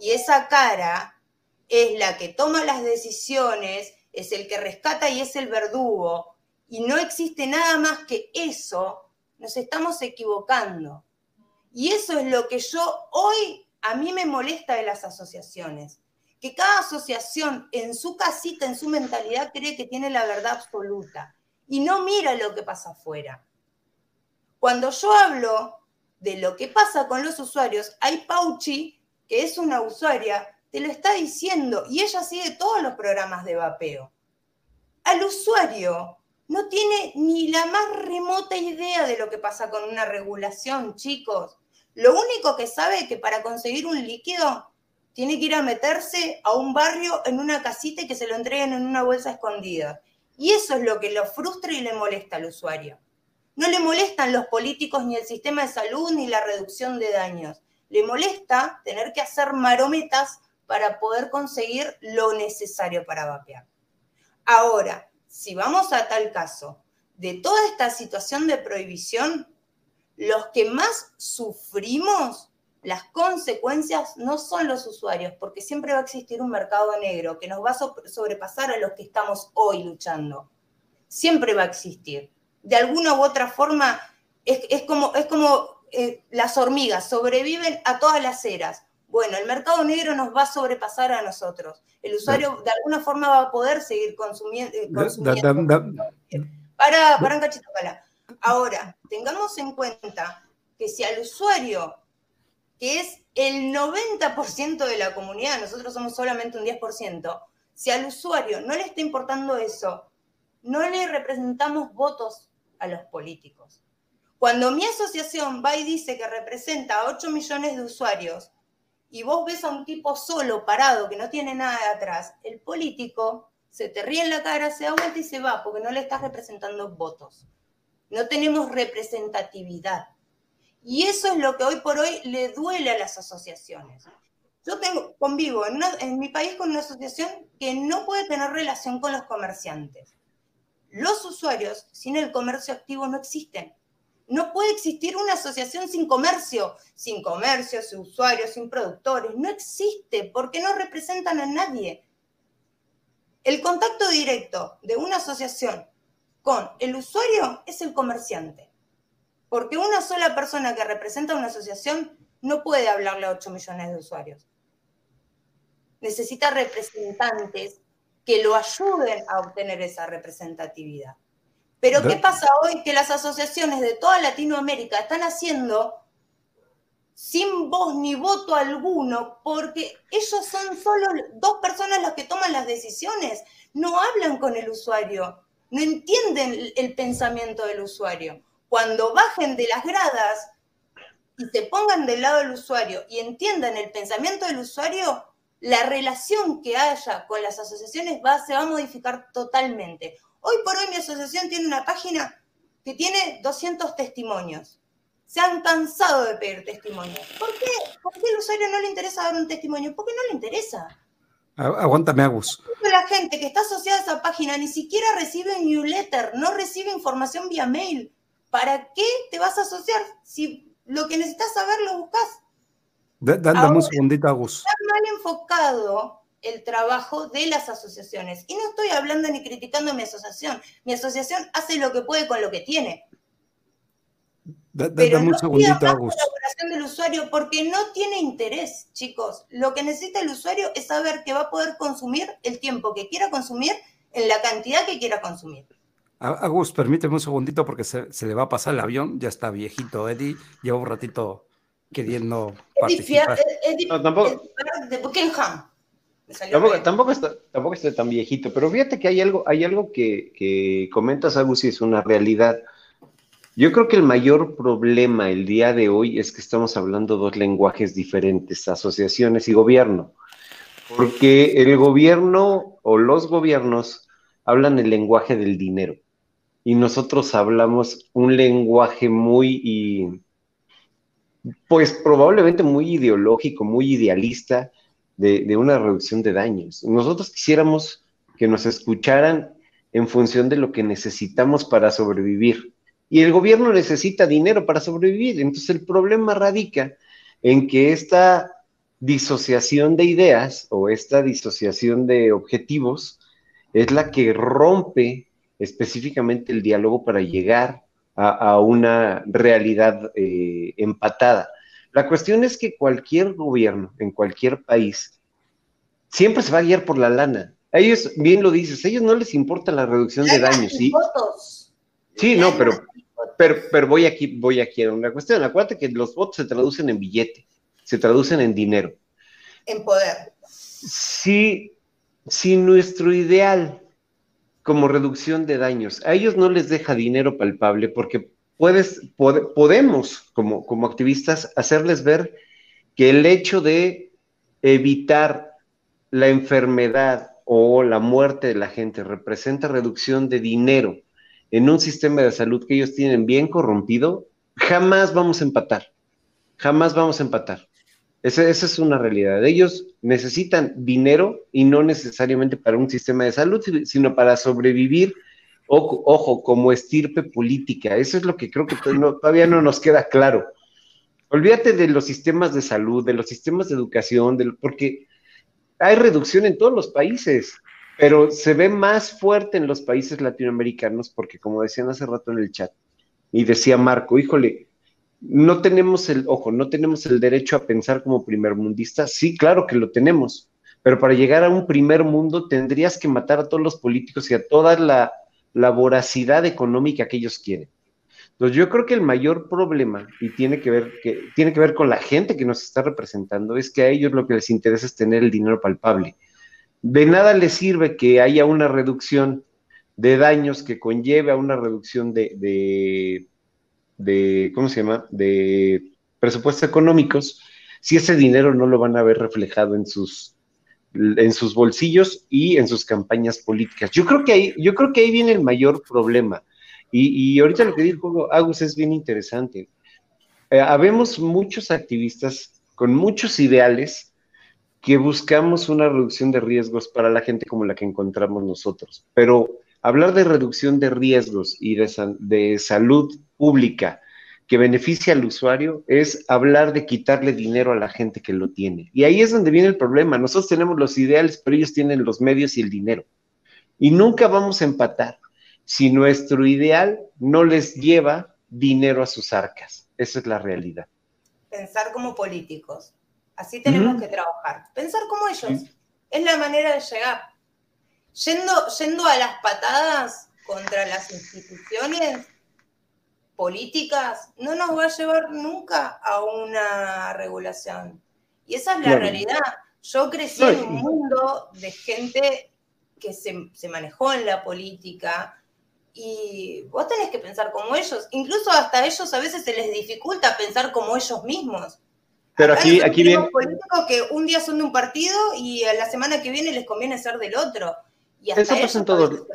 y esa cara es la que toma las decisiones, es el que rescata y es el verdugo, y no existe nada más que eso, nos estamos equivocando. Y eso es lo que yo hoy a mí me molesta de las asociaciones, que cada asociación en su casita, en su mentalidad, cree que tiene la verdad absoluta y no mira lo que pasa afuera. Cuando yo hablo de lo que pasa con los usuarios, hay Pauchi, que es una usuaria, te lo está diciendo y ella sigue todos los programas de vapeo. Al usuario no tiene ni la más remota idea de lo que pasa con una regulación, chicos. Lo único que sabe es que para conseguir un líquido tiene que ir a meterse a un barrio en una casita y que se lo entreguen en una bolsa escondida. Y eso es lo que lo frustra y le molesta al usuario. No le molestan los políticos ni el sistema de salud ni la reducción de daños. Le molesta tener que hacer marometas para poder conseguir lo necesario para vapear. Ahora, si vamos a tal caso, de toda esta situación de prohibición, los que más sufrimos las consecuencias no son los usuarios, porque siempre va a existir un mercado negro que nos va a sobrepasar a los que estamos hoy luchando. Siempre va a existir. De alguna u otra forma, es, como, es como eh, las hormigas, sobreviven a todas las eras. Bueno, el mercado negro nos va a sobrepasar a nosotros. El usuario de alguna forma va a poder seguir consumiendo. Eh, para, para un cachito, para. Ahora, tengamos en cuenta que si al usuario, que es el 90% de la comunidad, nosotros somos solamente un 10%, si al usuario no le está importando eso, no le representamos votos a los políticos. Cuando mi asociación va y dice que representa a 8 millones de usuarios, y vos ves a un tipo solo, parado, que no tiene nada de atrás, el político se te ríe en la cara, se da vuelta y se va, porque no le estás representando votos. No tenemos representatividad. Y eso es lo que hoy por hoy le duele a las asociaciones. Yo tengo, convivo en, en mi país con una asociación que no puede tener relación con los comerciantes. Los usuarios sin el comercio activo no existen. No puede existir una asociación sin comercio, sin comercio, sin usuarios, sin productores. No existe porque no representan a nadie. El contacto directo de una asociación con el usuario es el comerciante. Porque una sola persona que representa una asociación no puede hablarle a 8 millones de usuarios. Necesita representantes que lo ayuden a obtener esa representatividad. Pero ¿qué pasa hoy? Que las asociaciones de toda Latinoamérica están haciendo sin voz ni voto alguno, porque ellos son solo dos personas las que toman las decisiones, no hablan con el usuario, no entienden el pensamiento del usuario. Cuando bajen de las gradas y se pongan del lado del usuario y entiendan el pensamiento del usuario, la relación que haya con las asociaciones va, se va a modificar totalmente. Hoy por hoy mi asociación tiene una página que tiene 200 testimonios. Se han cansado de pedir testimonios. ¿Por qué? ¿Por qué al usuario no le interesa dar un testimonio? Porque no le interesa. Aguántame, Agus. La gente que está asociada a esa página ni siquiera recibe newsletter, no recibe información vía mail. ¿Para qué te vas a asociar si lo que necesitas saber lo buscas? Dame un segundito, Agus. Está mal enfocado el trabajo de las asociaciones. Y no estoy hablando ni criticando a mi asociación. Mi asociación hace lo que puede con lo que tiene. Pero no segundito, colaboración del usuario porque no tiene interés, chicos. Lo que necesita el usuario es saber que va a poder consumir el tiempo que quiera consumir en la cantidad que quiera consumir. Agus, permíteme un segundito porque se, le va a pasar el avión. Ya está viejito, Eddie. Lleva un ratito queriendo participar. Eddie, no, tampoco. de Buckingham. Tampoco, está, tampoco está tan viejito, pero fíjate que hay algo, hay algo que, que comentas, Agus, y es una realidad. Yo creo que el mayor problema el día de hoy es que estamos hablando dos lenguajes diferentes, asociaciones y gobierno, porque el gobierno o los gobiernos hablan el lenguaje del dinero y nosotros hablamos un lenguaje muy, pues probablemente muy ideológico, muy idealista, de, una reducción de daños. Nosotros quisiéramos que nos escucharan en función de lo que necesitamos para sobrevivir. Y el gobierno necesita dinero para sobrevivir. Entonces el problema radica en que esta disociación de ideas o esta disociación de objetivos es la que rompe específicamente el diálogo para llegar a, una realidad eh, empatada. La cuestión es que cualquier gobierno en cualquier país siempre se va a guiar por la lana. A ellos, bien lo dices, a ellos no les importa la reducción de daños, ¿sí? Sí, no, pero, pero, voy aquí, voy aquí a una cuestión. Acuérdate que los votos se traducen en billete, se traducen en dinero. En poder. Si, si nuestro ideal como reducción de daños, a ellos no les deja dinero palpable porque puedes, podemos, como, activistas, hacerles ver que el hecho de evitar la enfermedad o la muerte de la gente representa reducción de dinero en un sistema de salud que ellos tienen bien corrompido, jamás vamos a empatar. Jamás vamos a empatar. Esa, esa, es una realidad. Ellos necesitan dinero y no necesariamente para un sistema de salud, sino para sobrevivir Ojo, como estirpe política. Eso es lo que creo que todavía no nos queda claro. Olvídate de los sistemas de salud, de los sistemas de educación, porque hay reducción en todos los países, pero se ve más fuerte en los países latinoamericanos porque, como decían hace rato en el chat, y decía Marco, híjole, no tenemos el, ojo, no tenemos el derecho a pensar como primermundistas. Sí, claro que lo tenemos, pero para llegar a un primer mundo tendrías que matar a todos los políticos y a toda la la voracidad económica que ellos quieren. Entonces, yo creo que el mayor problema, y tiene que ver, que, tiene que ver con la gente que nos está representando, es que a ellos lo que les interesa es tener el dinero palpable. De nada les sirve que haya una reducción de daños que conlleve a una reducción de, de, de ¿cómo se llama?, de presupuestos económicos, si ese dinero no lo van a ver reflejado en sus en sus bolsillos y en sus campañas políticas. Yo creo que ahí, yo creo que ahí viene el mayor problema. Y, ahorita lo que dijo Agus es bien interesante. Eh, habemos muchos activistas con muchos ideales que buscamos una reducción de riesgos para la gente como la que encontramos nosotros. Pero hablar de reducción de riesgos y de, de salud pública que beneficia al usuario es hablar de quitarle dinero a la gente que lo tiene. Y ahí es donde viene el problema. Nosotros tenemos los ideales, pero ellos tienen los medios y el dinero. Y nunca vamos a empatar si nuestro ideal no les lleva dinero a sus arcas. Esa es la realidad. Pensar como políticos. Así tenemos que trabajar. Pensar como ellos. Es la manera de llegar. Yendo, yendo a las patadas contra las instituciones políticas, no nos va a llevar nunca a una regulación. Y esa es la realidad. Yo crecí en un mundo de gente que se, se, manejó en la política y vos tenés que pensar como ellos. Incluso hasta ellos a veces se les dificulta pensar como ellos mismos. Pero aquí, aquí viene... políticos que un día son de un partido y a la semana que viene les conviene ser del otro. Y hasta eso pasa en todos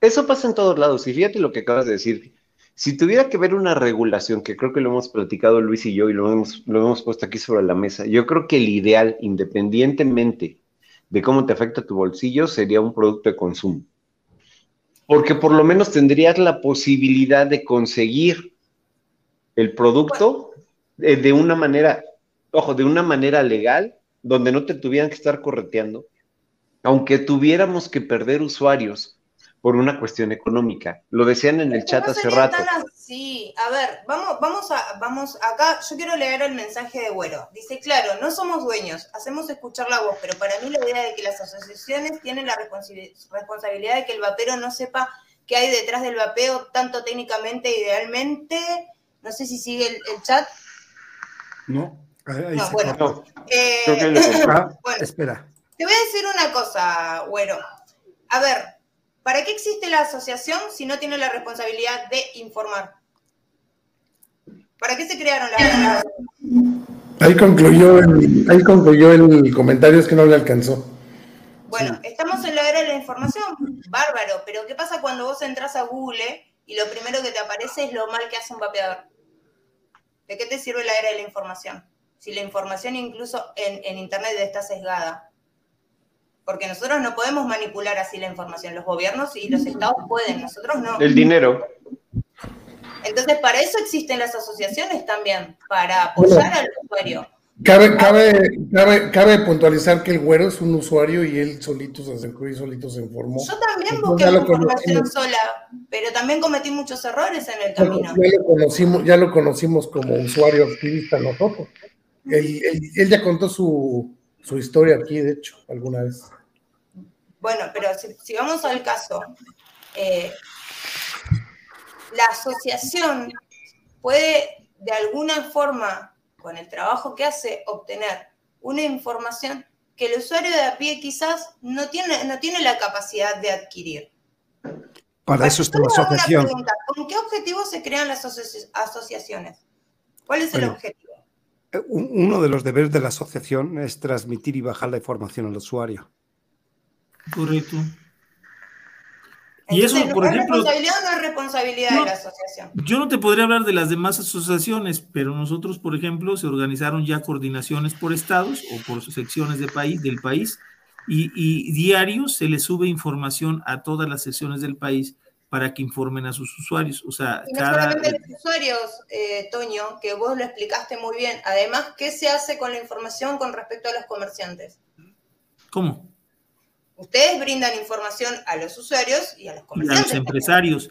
Eso pasa en todos lados. Y fíjate lo que acabas de decir. Si tuviera que ver una regulación, que creo que lo hemos platicado Luis y yo y lo hemos, lo hemos puesto aquí sobre la mesa, yo creo que el ideal, independientemente de cómo te afecta tu bolsillo, sería un producto de consumo. Porque por lo menos tendrías la posibilidad de conseguir el producto eh, de una manera, ojo, de una manera legal, donde no te tuvieran que estar correteando, aunque tuviéramos que perder usuarios por una cuestión económica. Lo decían en el chat hace rato. Sí, a ver, vamos, vamos a, vamos acá, yo quiero leer el mensaje de Güero. Dice, claro, no somos dueños, hacemos escuchar la voz, pero para mí la idea de que las asociaciones tienen la responsabilidad de que el vapero no sepa qué hay detrás del vapeo, tanto técnicamente, idealmente. No sé si sigue el, chat. No, ahí no, bueno. Eh, ah, bueno, espera. Te voy a decir una cosa, Güero. A ver, ¿Para qué existe la asociación si no tiene la responsabilidad de informar? ¿Para qué se crearon las Ahí concluyó, el, ahí concluyó el comentario, es que no le alcanzó. Bueno, estamos en la era de la información, bárbaro, pero ¿qué pasa cuando vos entras a Google y lo primero que te aparece es lo mal que hace un vapeador? ¿De qué te sirve la era de la información? Si la información incluso en, en Internet está sesgada porque nosotros no podemos manipular así la información, los gobiernos y los estados pueden, nosotros no. El dinero. Entonces, para eso existen las asociaciones también, para apoyar al usuario. Cabe, cabe, cabe, cabe, puntualizar que el güero es un usuario y él solito se acercó y solito se informó. Yo también busqué información sola, pero también cometí muchos errores en el camino. Ya lo conocimos, ya lo conocimos como usuario activista nosotros. Él, él, ya contó su, su historia aquí, de hecho, alguna vez. Bueno, pero si, vamos al caso, eh, la asociación puede de alguna forma, con el trabajo que hace, obtener una información que el usuario de a pie quizás no tiene, no tiene la capacidad de adquirir. Para eso está la asociación. ¿Con qué objetivo se crean las asociaciones? ¿Cuál es el objetivo? Eh, uno de los deberes de la asociación es transmitir y bajar la información al usuario. Correcto. y eso, por ejemplo. responsabilidad o no es responsabilidad de la asociación? Yo no te podría hablar de las demás asociaciones, pero nosotros, por ejemplo, se organizaron ya coordinaciones por estados o por secciones de país, del país y, y diarios se les sube información a todas las secciones del país para que informen a sus usuarios. O sea, y no solamente los usuarios, eh, Toño, que vos lo explicaste muy bien. Además, ¿qué se hace con la información con respecto a los comerciantes? ¿Cómo? Ustedes brindan información a los usuarios y a los comerciantes. a los empresarios.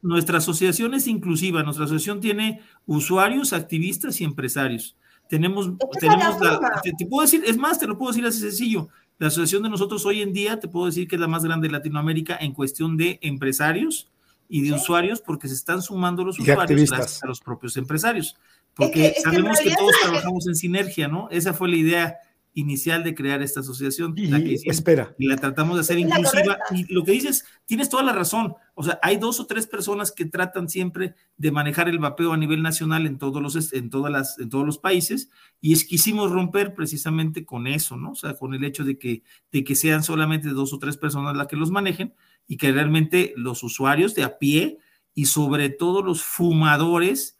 Nuestra, asociación es inclusiva. Nuestra asociación tiene usuarios, activistas y empresarios. Tenemos, tenemos la, te, puedo decir, es más, te lo puedo decir así sencillo. La asociación de nosotros hoy en día, te puedo decir que es la más grande de Latinoamérica en cuestión de empresarios y de usuarios, porque se están sumando los usuarios a los propios empresarios. Porque sabemos que, que todos trabajamos en sinergia, ¿no? Esa fue la idea inicial de crear esta asociación. Y, la que espera. Y la tratamos de hacer inclusiva. Y lo que dices, tienes toda la razón. O sea, hay dos o tres personas que tratan siempre de manejar el vapeo a nivel nacional en todos los, en todas las, en todos los países. Y es quisimos romper precisamente con eso, ¿no? O sea, con el hecho de que, de que sean solamente dos o tres personas las que los manejen y que realmente los usuarios de a pie y sobre todo los fumadores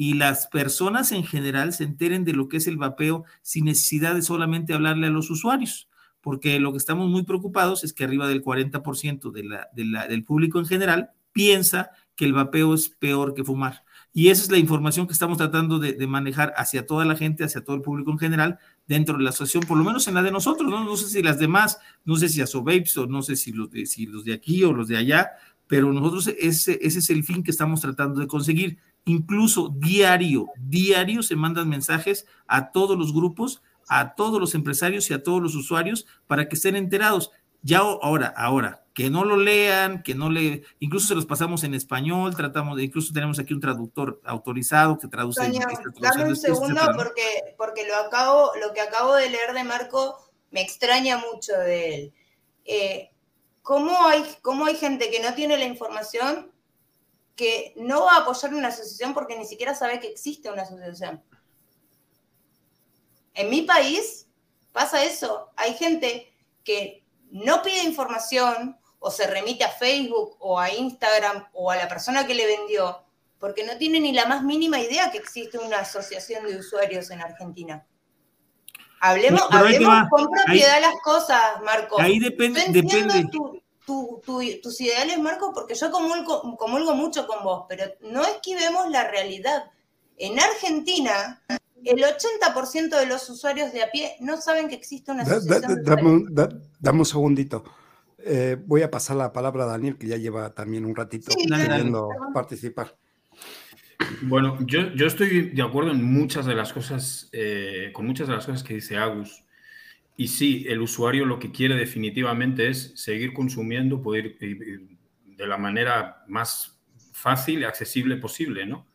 y las personas en general se enteren de lo que es el vapeo sin necesidad de solamente hablarle a los usuarios, porque lo que estamos muy preocupados es que arriba del 40% de la, del público en general piensa que el vapeo es peor que fumar. Y esa es la información que estamos tratando de, manejar hacia toda la gente, hacia todo el público en general, dentro de la asociación, por lo menos en la de nosotros, no, no sé si las demás, no sé si a Sobapes o no sé si los, de, si los de aquí o los de allá, pero nosotros ese, ese es el fin que estamos tratando de conseguir. Incluso diario, diario se mandan mensajes a todos los grupos, a todos los empresarios y a todos los usuarios para que estén enterados. Ya ahora, ahora, que no lo lean, que no le, incluso se los pasamos en español, tratamos de, incluso tenemos aquí un traductor autorizado que traduce. dame un segundo porque, porque lo acabo, lo que acabo de leer de Marco me extraña mucho de él. Eh, ¿cómo, hay, ¿Cómo hay gente que no tiene la información que no va a apoyar una asociación porque ni siquiera sabe que existe una asociación? En mi país pasa eso. Hay gente que no pide información o se remite a Facebook o a Instagram o a la persona que le vendió, porque no tiene ni la más mínima idea que existe una asociación de usuarios en Argentina. Hablemos, con propiedad las cosas, Marco. Ahí depende. depende. Tus ideales, Marco, porque yo comulgo, comulgo mucho con vos, pero no esquivemos la realidad. En Argentina, el 80% de los usuarios de a pie no saben que existe una asociación. dame un segundito. Eh, voy a pasar la palabra a Daniel, que ya lleva también un ratito queriendo participar. Bueno, yo, yo, estoy de acuerdo en muchas de las cosas, eh, con muchas de las cosas que dice Agus. Y sí, el usuario lo que quiere definitivamente es seguir consumiendo, poder de la manera más fácil y accesible posible, ¿no?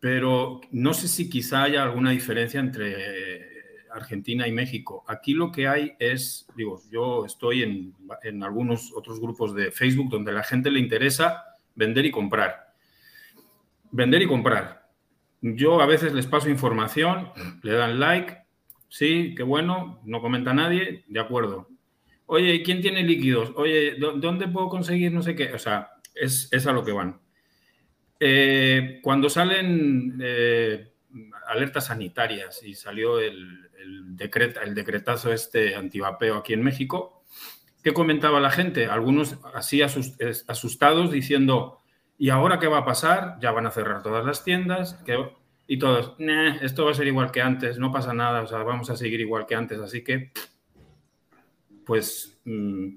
Pero no sé si quizá haya alguna diferencia entre Argentina y México. Aquí lo que hay es, digo, yo estoy en, en, algunos otros grupos de Facebook donde a la gente le interesa vender y comprar. Vender y comprar. Yo a veces les paso información, le dan like, sí, qué bueno, no comenta nadie, de acuerdo. Oye, ¿quién tiene líquidos? Oye, ¿dónde puedo conseguir no sé qué? O sea, es, a lo que van. Eh, cuando salen eh, alertas sanitarias y salió el, el, el decretazo este antivapeo aquí en México, ¿qué comentaba la gente? Algunos así asustados diciendo, ¿y ahora qué va a pasar? Ya van a cerrar todas las tiendas. Y todos, esto va a ser igual que antes, no pasa nada, o sea, vamos a seguir igual que antes. Así que, pues, mm,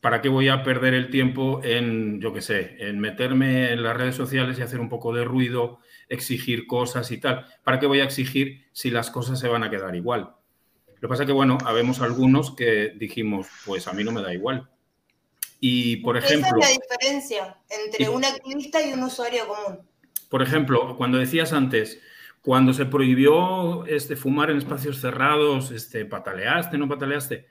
¿para qué voy a perder el tiempo en, yo qué sé, en meterme en las redes sociales y hacer un poco de ruido exigir cosas y tal. ¿Para qué voy a exigir si las cosas se van a quedar igual? Lo que pasa es que, bueno, habemos algunos que dijimos, pues a mí no me da igual. Y, por ejemplo... Esa es la diferencia entre un activista y un usuario común. Por ejemplo, cuando decías antes, cuando se prohibió este, fumar en espacios cerrados, este, ¿pataleaste, no pataleaste?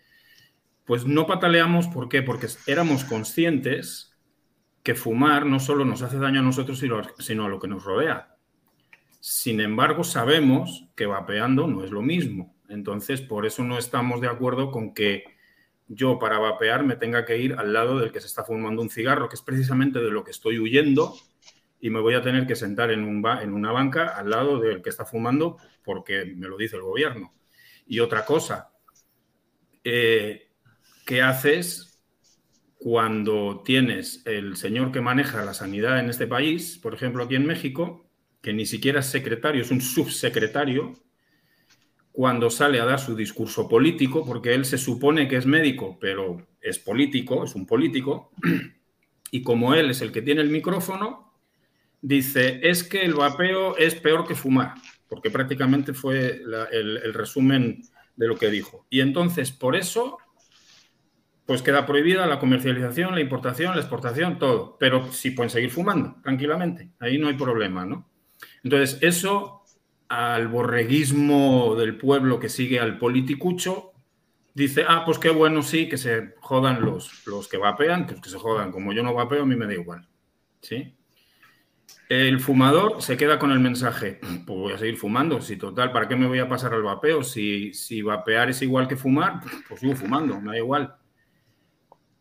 Pues no pataleamos, ¿por qué? Porque éramos conscientes que fumar no solo nos hace daño a nosotros, sino a lo que nos rodea. Sin embargo, sabemos que vapeando no es lo mismo. Entonces, por eso no estamos de acuerdo con que yo para vapear me tenga que ir al lado del que se está fumando un cigarro, que es precisamente de lo que estoy huyendo, y me voy a tener que sentar en, un en una banca al lado del que está fumando porque me lo dice el gobierno. Y otra cosa, eh, ¿qué haces cuando tienes el señor que maneja la sanidad en este país, por ejemplo aquí en México, que ni siquiera es secretario, es un subsecretario, cuando sale a dar su discurso político, porque él se supone que es médico, pero es político, es un político, y como él es el que tiene el micrófono, dice, es que el vapeo es peor que fumar, porque prácticamente fue el, resumen de lo que dijo. Y entonces, por eso, pues queda prohibida la comercialización, la importación, la exportación, todo. Pero sí pueden seguir fumando tranquilamente. Ahí no hay problema, ¿no? Entonces, eso al borreguismo del pueblo que sigue al politicucho, dice, ah, pues qué bueno, sí, que se jodan los, los que vapean, que se jodan. Como yo no vapeo, a mí me da igual. ¿Sí? El fumador se queda con el mensaje, pues voy a seguir fumando, si total, ¿para qué me voy a pasar al vapeo? Si, si vapear es igual que fumar, pues sigo fumando, me da igual.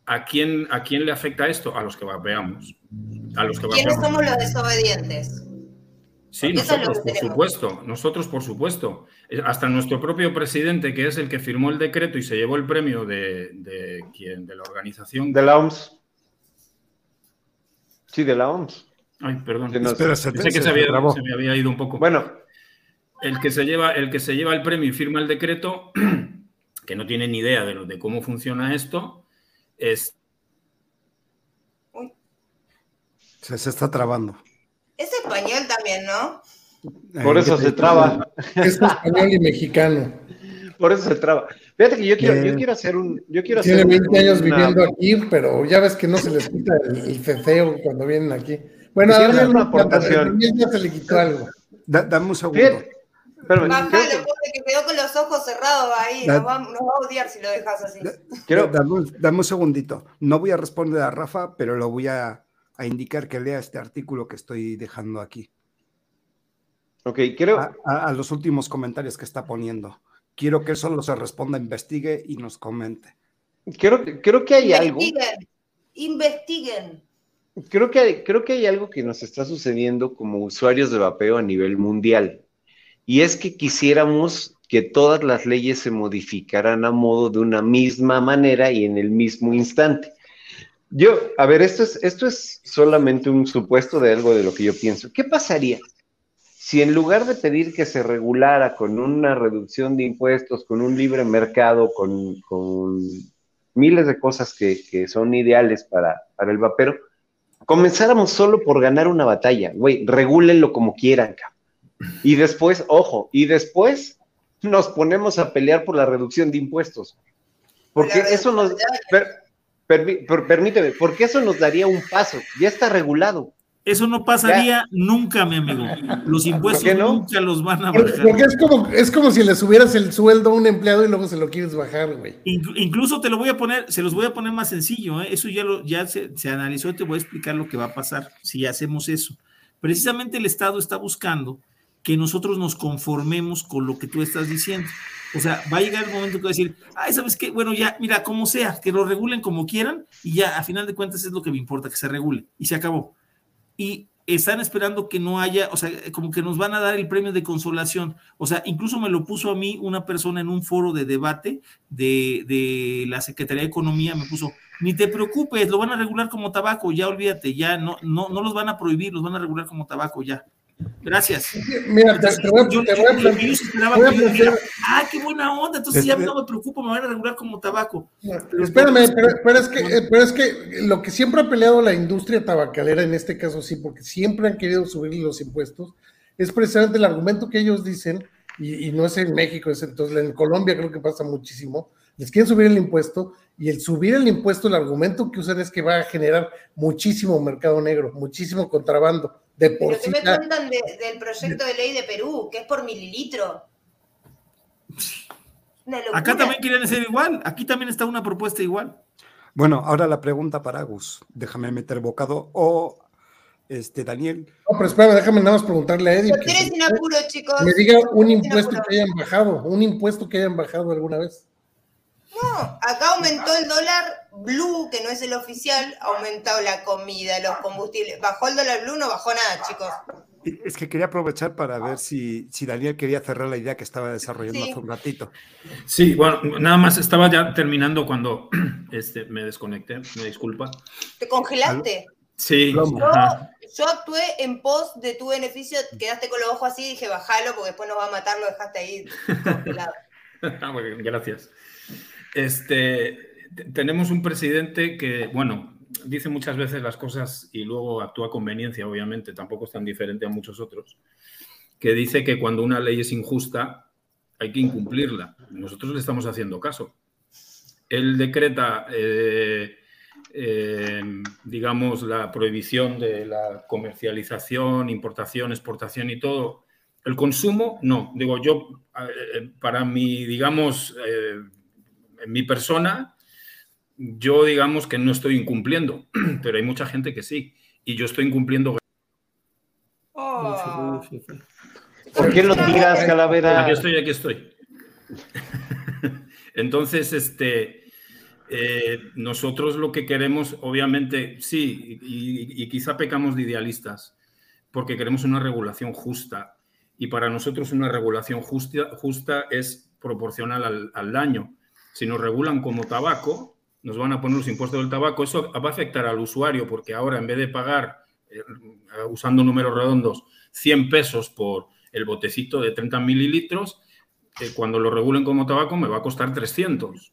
¿A quién, ¿A quién le afecta esto? A los que vapeamos. A los que ¿Quiénes somos los desobedientes? Sí, nosotros, por supuesto, nosotros, por supuesto. Hasta nuestro propio presidente, que es el que firmó el decreto y se llevó el premio de, de quién, de la organización. De la OMS. Sí, de la OMS. Ay, perdón. Pensé que se, había, se, me había ido un poco. Bueno. El que se lleva el, que se lleva el premio y firma el decreto, que no tiene ni idea de, lo, de cómo funciona esto, es Se, se está trabando. Es español también, ¿no? Por Eh, eso ¿qué se te- traba. Es español y mexicano. Por eso se traba. Fíjate que yo quiero, yo Eh, quiero hacer un. Yo quiero Tiene hacer 20 años una- viviendo aquí, pero ya ves que no se les quita el, el fefeo cuando vienen aquí. Bueno, hacer una aportación. se le quitó algo. Da- dame un segundo. Bajalo, quiero que- pobre, que quedó con los ojos cerrados ahí. Da- Nos va, nos va a odiar si lo dejas así. quiero- Da- Dame, un- dame un segundito. No voy a responder a Rafa, pero lo voy a, a indicar que lea este artículo que estoy dejando aquí. ok, quiero. A, a- a los últimos comentarios que está poniendo. Quiero que él solo se responda, investigue y nos comente. Creo, creo que hay algo. Investiguen. Creo que, creo que hay algo que nos está sucediendo como usuarios de vapeo a nivel mundial. Y es que quisiéramos que todas las leyes se modificaran a modo de una misma manera y en el mismo instante. Yo, a ver, esto es, esto es solamente un supuesto de algo de lo que yo pienso. ¿Qué pasaría si en lugar de pedir que se regulara con una reducción de impuestos, con un libre mercado, con, con miles de cosas que, que son ideales para, para el vapero, comenzáramos solo por ganar una batalla, güey, regúlenlo como quieran, cabrón. Y después, ojo, y después nos ponemos a pelear por la reducción de impuestos. Porque eso nos, per- permíteme, porque eso nos daría un paso, ya está regulado. Eso no pasaría nunca, mi amigo. Los impuestos no? nunca los van a bajar. porque es como, es como si le subieras el sueldo a un empleado y luego se lo quieres bajar, güey. Inclu- incluso te lo voy a poner, se los voy a poner más sencillo, ¿eh? eso ya, lo, ya se, se analizó y te voy a explicar lo que va a pasar si hacemos eso. Precisamente el Estado está buscando que nosotros nos conformemos con lo que tú estás diciendo. O sea, va a llegar el momento que va a decir, ay, ¿sabes qué? Bueno, ya, mira, como sea, que lo regulen como quieran y ya, a final de cuentas es lo que me importa, que se regule y se acabó. Y están esperando que no haya, o sea, como que nos van a dar el premio de consolación. O sea, incluso me lo puso a mí una persona en un foro de debate de, de la Secretaría de Economía, me puso, ni te preocupes, lo van a regular como tabaco, ya olvídate, ya no, no, no los van a prohibir, los van a regular como tabaco, ya. Gracias. Mira, te, te voy a, Yo, te voy a yo- plantear- yo esperaba voy a que yo dijera, plantear- ah, qué buena onda, entonces ya Este- no me preocupo, me van a regular como tabaco. Espérame, pero, pero es que, pero es que lo que siempre ha peleado la industria tabacalera, en este caso sí, porque siempre han querido subir los impuestos, es precisamente el argumento que ellos dicen, y, y no es en México, es entonces en Colombia creo que pasa muchísimo, les quieren subir el impuesto, y el subir el impuesto, el argumento que usan es que va a generar muchísimo mercado negro, muchísimo contrabando, de por Pero sí. ¿qué me cuentan de- del proyecto de ley de Perú? Que es por mililitro. Acá también quieren hacer igual, aquí también está una propuesta igual. Bueno, ahora la pregunta para Gus. Déjame meter bocado. O este, Daniel, No, pero espérame, déjame nada más preguntarle a Eddie. Pero que apuro, chicos. me diga un impuesto que hayan bajado, un impuesto que hayan bajado alguna vez. No, acá aumentó el dólar blue, que no es el oficial, ha aumentado la comida, los combustibles. ¿Bajó el dólar blue? No bajó nada, chicos. es que quería aprovechar para ver si, si Daniel quería cerrar la idea que estaba desarrollando Sí. hace un ratito. Sí, bueno, nada más estaba ya terminando cuando este, me desconecté, me disculpa. ¿Te congelaste? Sí. Yo actué en pos de tu beneficio, quedaste con los ojos así y dije, bajalo porque después nos va a matar, lo dejaste ahí congelado. Ah, muy bien, Gracias. Este, te- tenemos un presidente que, bueno, dice muchas veces las cosas y luego actúa a conveniencia, obviamente, tampoco es tan diferente a muchos otros, que dice que cuando una ley es injusta hay que incumplirla. Nosotros le estamos haciendo caso. Él decreta, eh, eh, digamos, la prohibición de la comercialización, importación, exportación y todo. El consumo, no. Digo, yo, eh, para mi, digamos, en mi persona, yo digamos que no estoy incumpliendo, pero hay mucha gente que sí. Y yo estoy incumpliendo. Oh. ¿Por qué lo tiras, Calavera? Aquí estoy, aquí estoy. Entonces, este, eh, nosotros lo que queremos, obviamente, sí, y, y quizá pecamos de idealistas, porque queremos una regulación justa. Y para nosotros una regulación justa, justa es proporcional al, al daño. Si nos regulan como tabaco, nos van a poner los impuestos del tabaco, eso va a afectar al usuario, porque ahora en vez de pagar, eh, usando números redondos, 100 pesos por el botecito de 30 mililitros, eh, cuando lo regulen como tabaco me va a costar 300.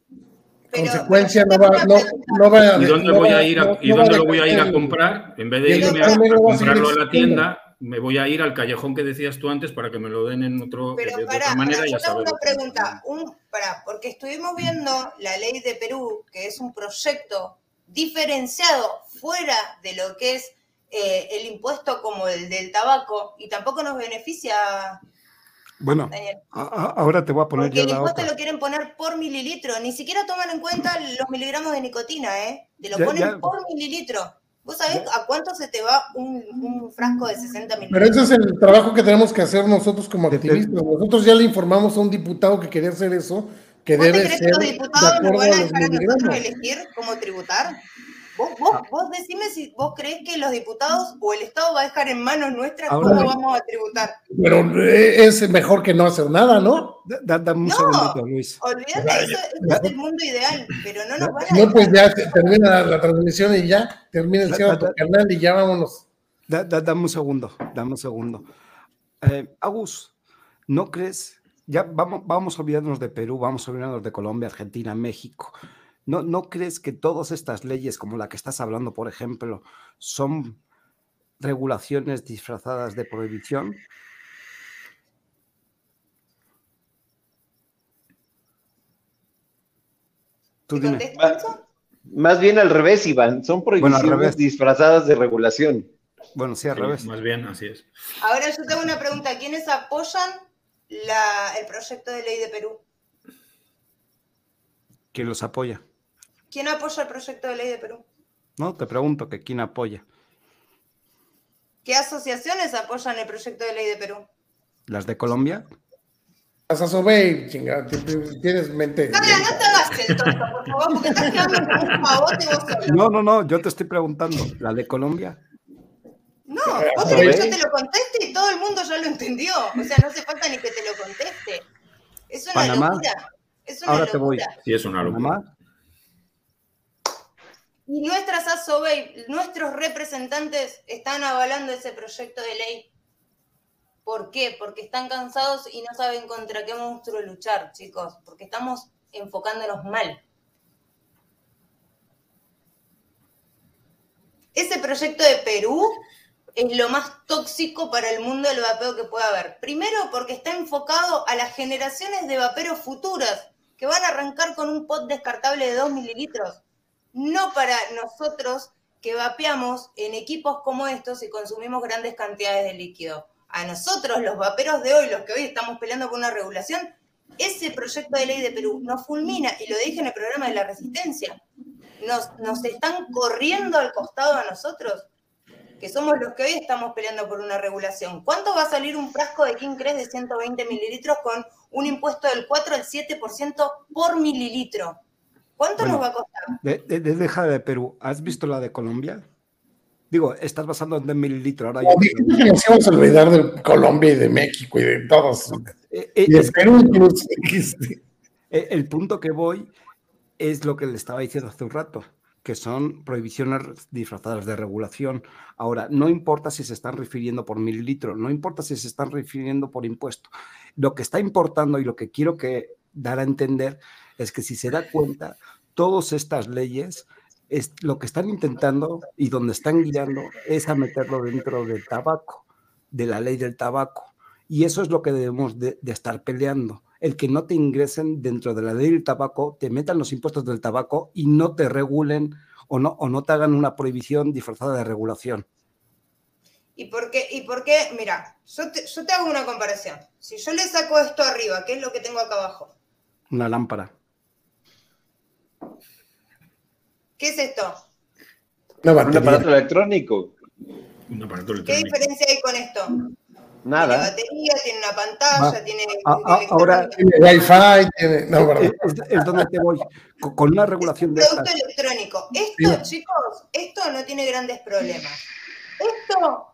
consecuencia no va, no, no va a... ¿Y dónde, no voy va- a ir a, no- y no dónde va lo voy a ir a comprar? En vez de irme a, a comprarlo a la tienda, me voy a ir al callejón que decías tú antes para que me lo den en otro, de, Pero de para, otra manera y yo ya tengo una pregunta, un, pará, porque estuvimos viendo la ley de Perú, que es un proyecto diferenciado fuera de lo que es eh, el impuesto como el del tabaco, y tampoco nos beneficia, Bueno, Daniel. a- a- ahora te voy a poner Porque yo el la impuesto otra. lo quieren poner por mililitro, ni siquiera toman en cuenta los miligramos de nicotina, ¿eh? Te lo Ya, ponen ya. por mililitro. ¿Vos sabés a cuánto se te va un, un frasco de 60 Pero mililitros? ese es el trabajo que tenemos que hacer nosotros como activistas. Nosotros ya le informamos a un diputado que quería hacer eso, que ¿Vos te debe crees ser que los diputados nos van a dejar a nosotros elegir cómo tributar? ¿Vos, vos, Ah. vos decime si vos creés que los diputados o el Estado va a dejar en manos nuestras Ahora- cómo vamos a tributar. Pero eh, es mejor que no hacer nada, ¿no? Da- da- dame un No. segundito, Luis. Olvídate, eso, eso es el mundo ideal, pero no nos van a no, pues ya termina la, la transmisión y ya termina el tu canal y ya vámonos. Da- da- dame un segundo, dame un segundo. Eh, Agus, ¿no crees? Ya vamos, vamos a olvidarnos de Perú, vamos a olvidarnos de Colombia, Argentina, México. ¿No, ¿No crees que todas estas leyes, como la que estás hablando, por ejemplo, son regulaciones disfrazadas de prohibición? Tú ¿Te dime. Más bien al revés, Iván. Son prohibiciones revés. disfrazadas de regulación. Bueno, sí, al Sí, revés. Más bien, así es. Ahora yo tengo una pregunta. ¿Quiénes apoyan la- el proyecto de ley de Perú? ¿Quién los apoya? ¿Quién apoya el proyecto de ley de Perú? No, te pregunto que quién apoya. ¿Qué asociaciones apoyan el proyecto de ley de Perú? ¿Las de Colombia? Vas a sober, chinga, t- t- tienes mente. No, no, no te hagas el tonto, por favor, porque estás quedando vos solo. No, no, no, yo te estoy preguntando. ¿La de Colombia? No, vos yo te lo conteste y todo el mundo ya lo entendió. O sea, no hace falta ni que te lo conteste. Es una Panamá. locura. Es una Ahora te voy. Sí, es una locura. ¿Mamá? Y nuestras ASOBEI, nuestros representantes están avalando ese proyecto de ley. ¿Por qué? Porque están cansados y no saben contra qué monstruo luchar, chicos. Porque estamos enfocándonos mal. Ese proyecto de Perú es lo más tóxico para el mundo del vapeo que pueda haber. Primero porque está enfocado a las generaciones de vaperos futuras que van a arrancar con un pot descartable de 2 mililitros no para nosotros que vapeamos en equipos como estos y consumimos grandes cantidades de líquido. A nosotros, los vaperos de hoy, los que hoy estamos peleando por una regulación, ese proyecto de ley de Perú nos fulmina, y lo dije en el programa de la resistencia, nos, nos están corriendo al costado a nosotros, que somos los que hoy estamos peleando por una regulación. ¿Cuánto va a salir un frasco de King Crest de 120 mililitros con un impuesto del 4 al 7% por mililitro? ¿Cuánto Bueno. nos va a costar? De, de- de- deja de Perú. ¿Has visto la de Colombia? Digo, estás basando en mililitro. Ahora dijiste que nos íbamos a olvidar de Colombia y de México y de todos. Eh, eh, Y de es- Perú incluso. dijiste. eh, el punto que voy es lo que le estaba diciendo hace un rato, que son prohibiciones disfrazadas de regulación. Ahora, no importa si se están refiriendo por mililitro, no importa si se están refiriendo por impuesto. Lo que está importando y lo que quiero que dar a entender es que si se da cuenta, todas estas leyes es, lo que están intentando y donde están guiando es a meterlo dentro del tabaco, de la ley del tabaco. Y eso es lo que debemos de, de estar peleando. El que no te ingresen dentro de la ley del tabaco, te metan los impuestos del tabaco y no te regulen o no, o no te hagan una prohibición disfrazada de regulación. ¿Y por qué? ¿Y por qué? Mira, yo te, yo te hago una comparación. Si yo le saco esto arriba, ¿qué es lo que tengo acá abajo? Una lámpara. ¿Qué es esto? Una Un aparato electrónico. Un aparato ¿Qué diferencia hay con esto? Tiene Nada. batería, tiene una pantalla, Ah, tiene. ah, ah, ahora- Tiene Wi-Fi, tiene. No, Es, es- donde te voy. Con, con una Es regulación un de producto electrónico. Esto, Sí. chicos, esto no tiene grandes problemas. Esto,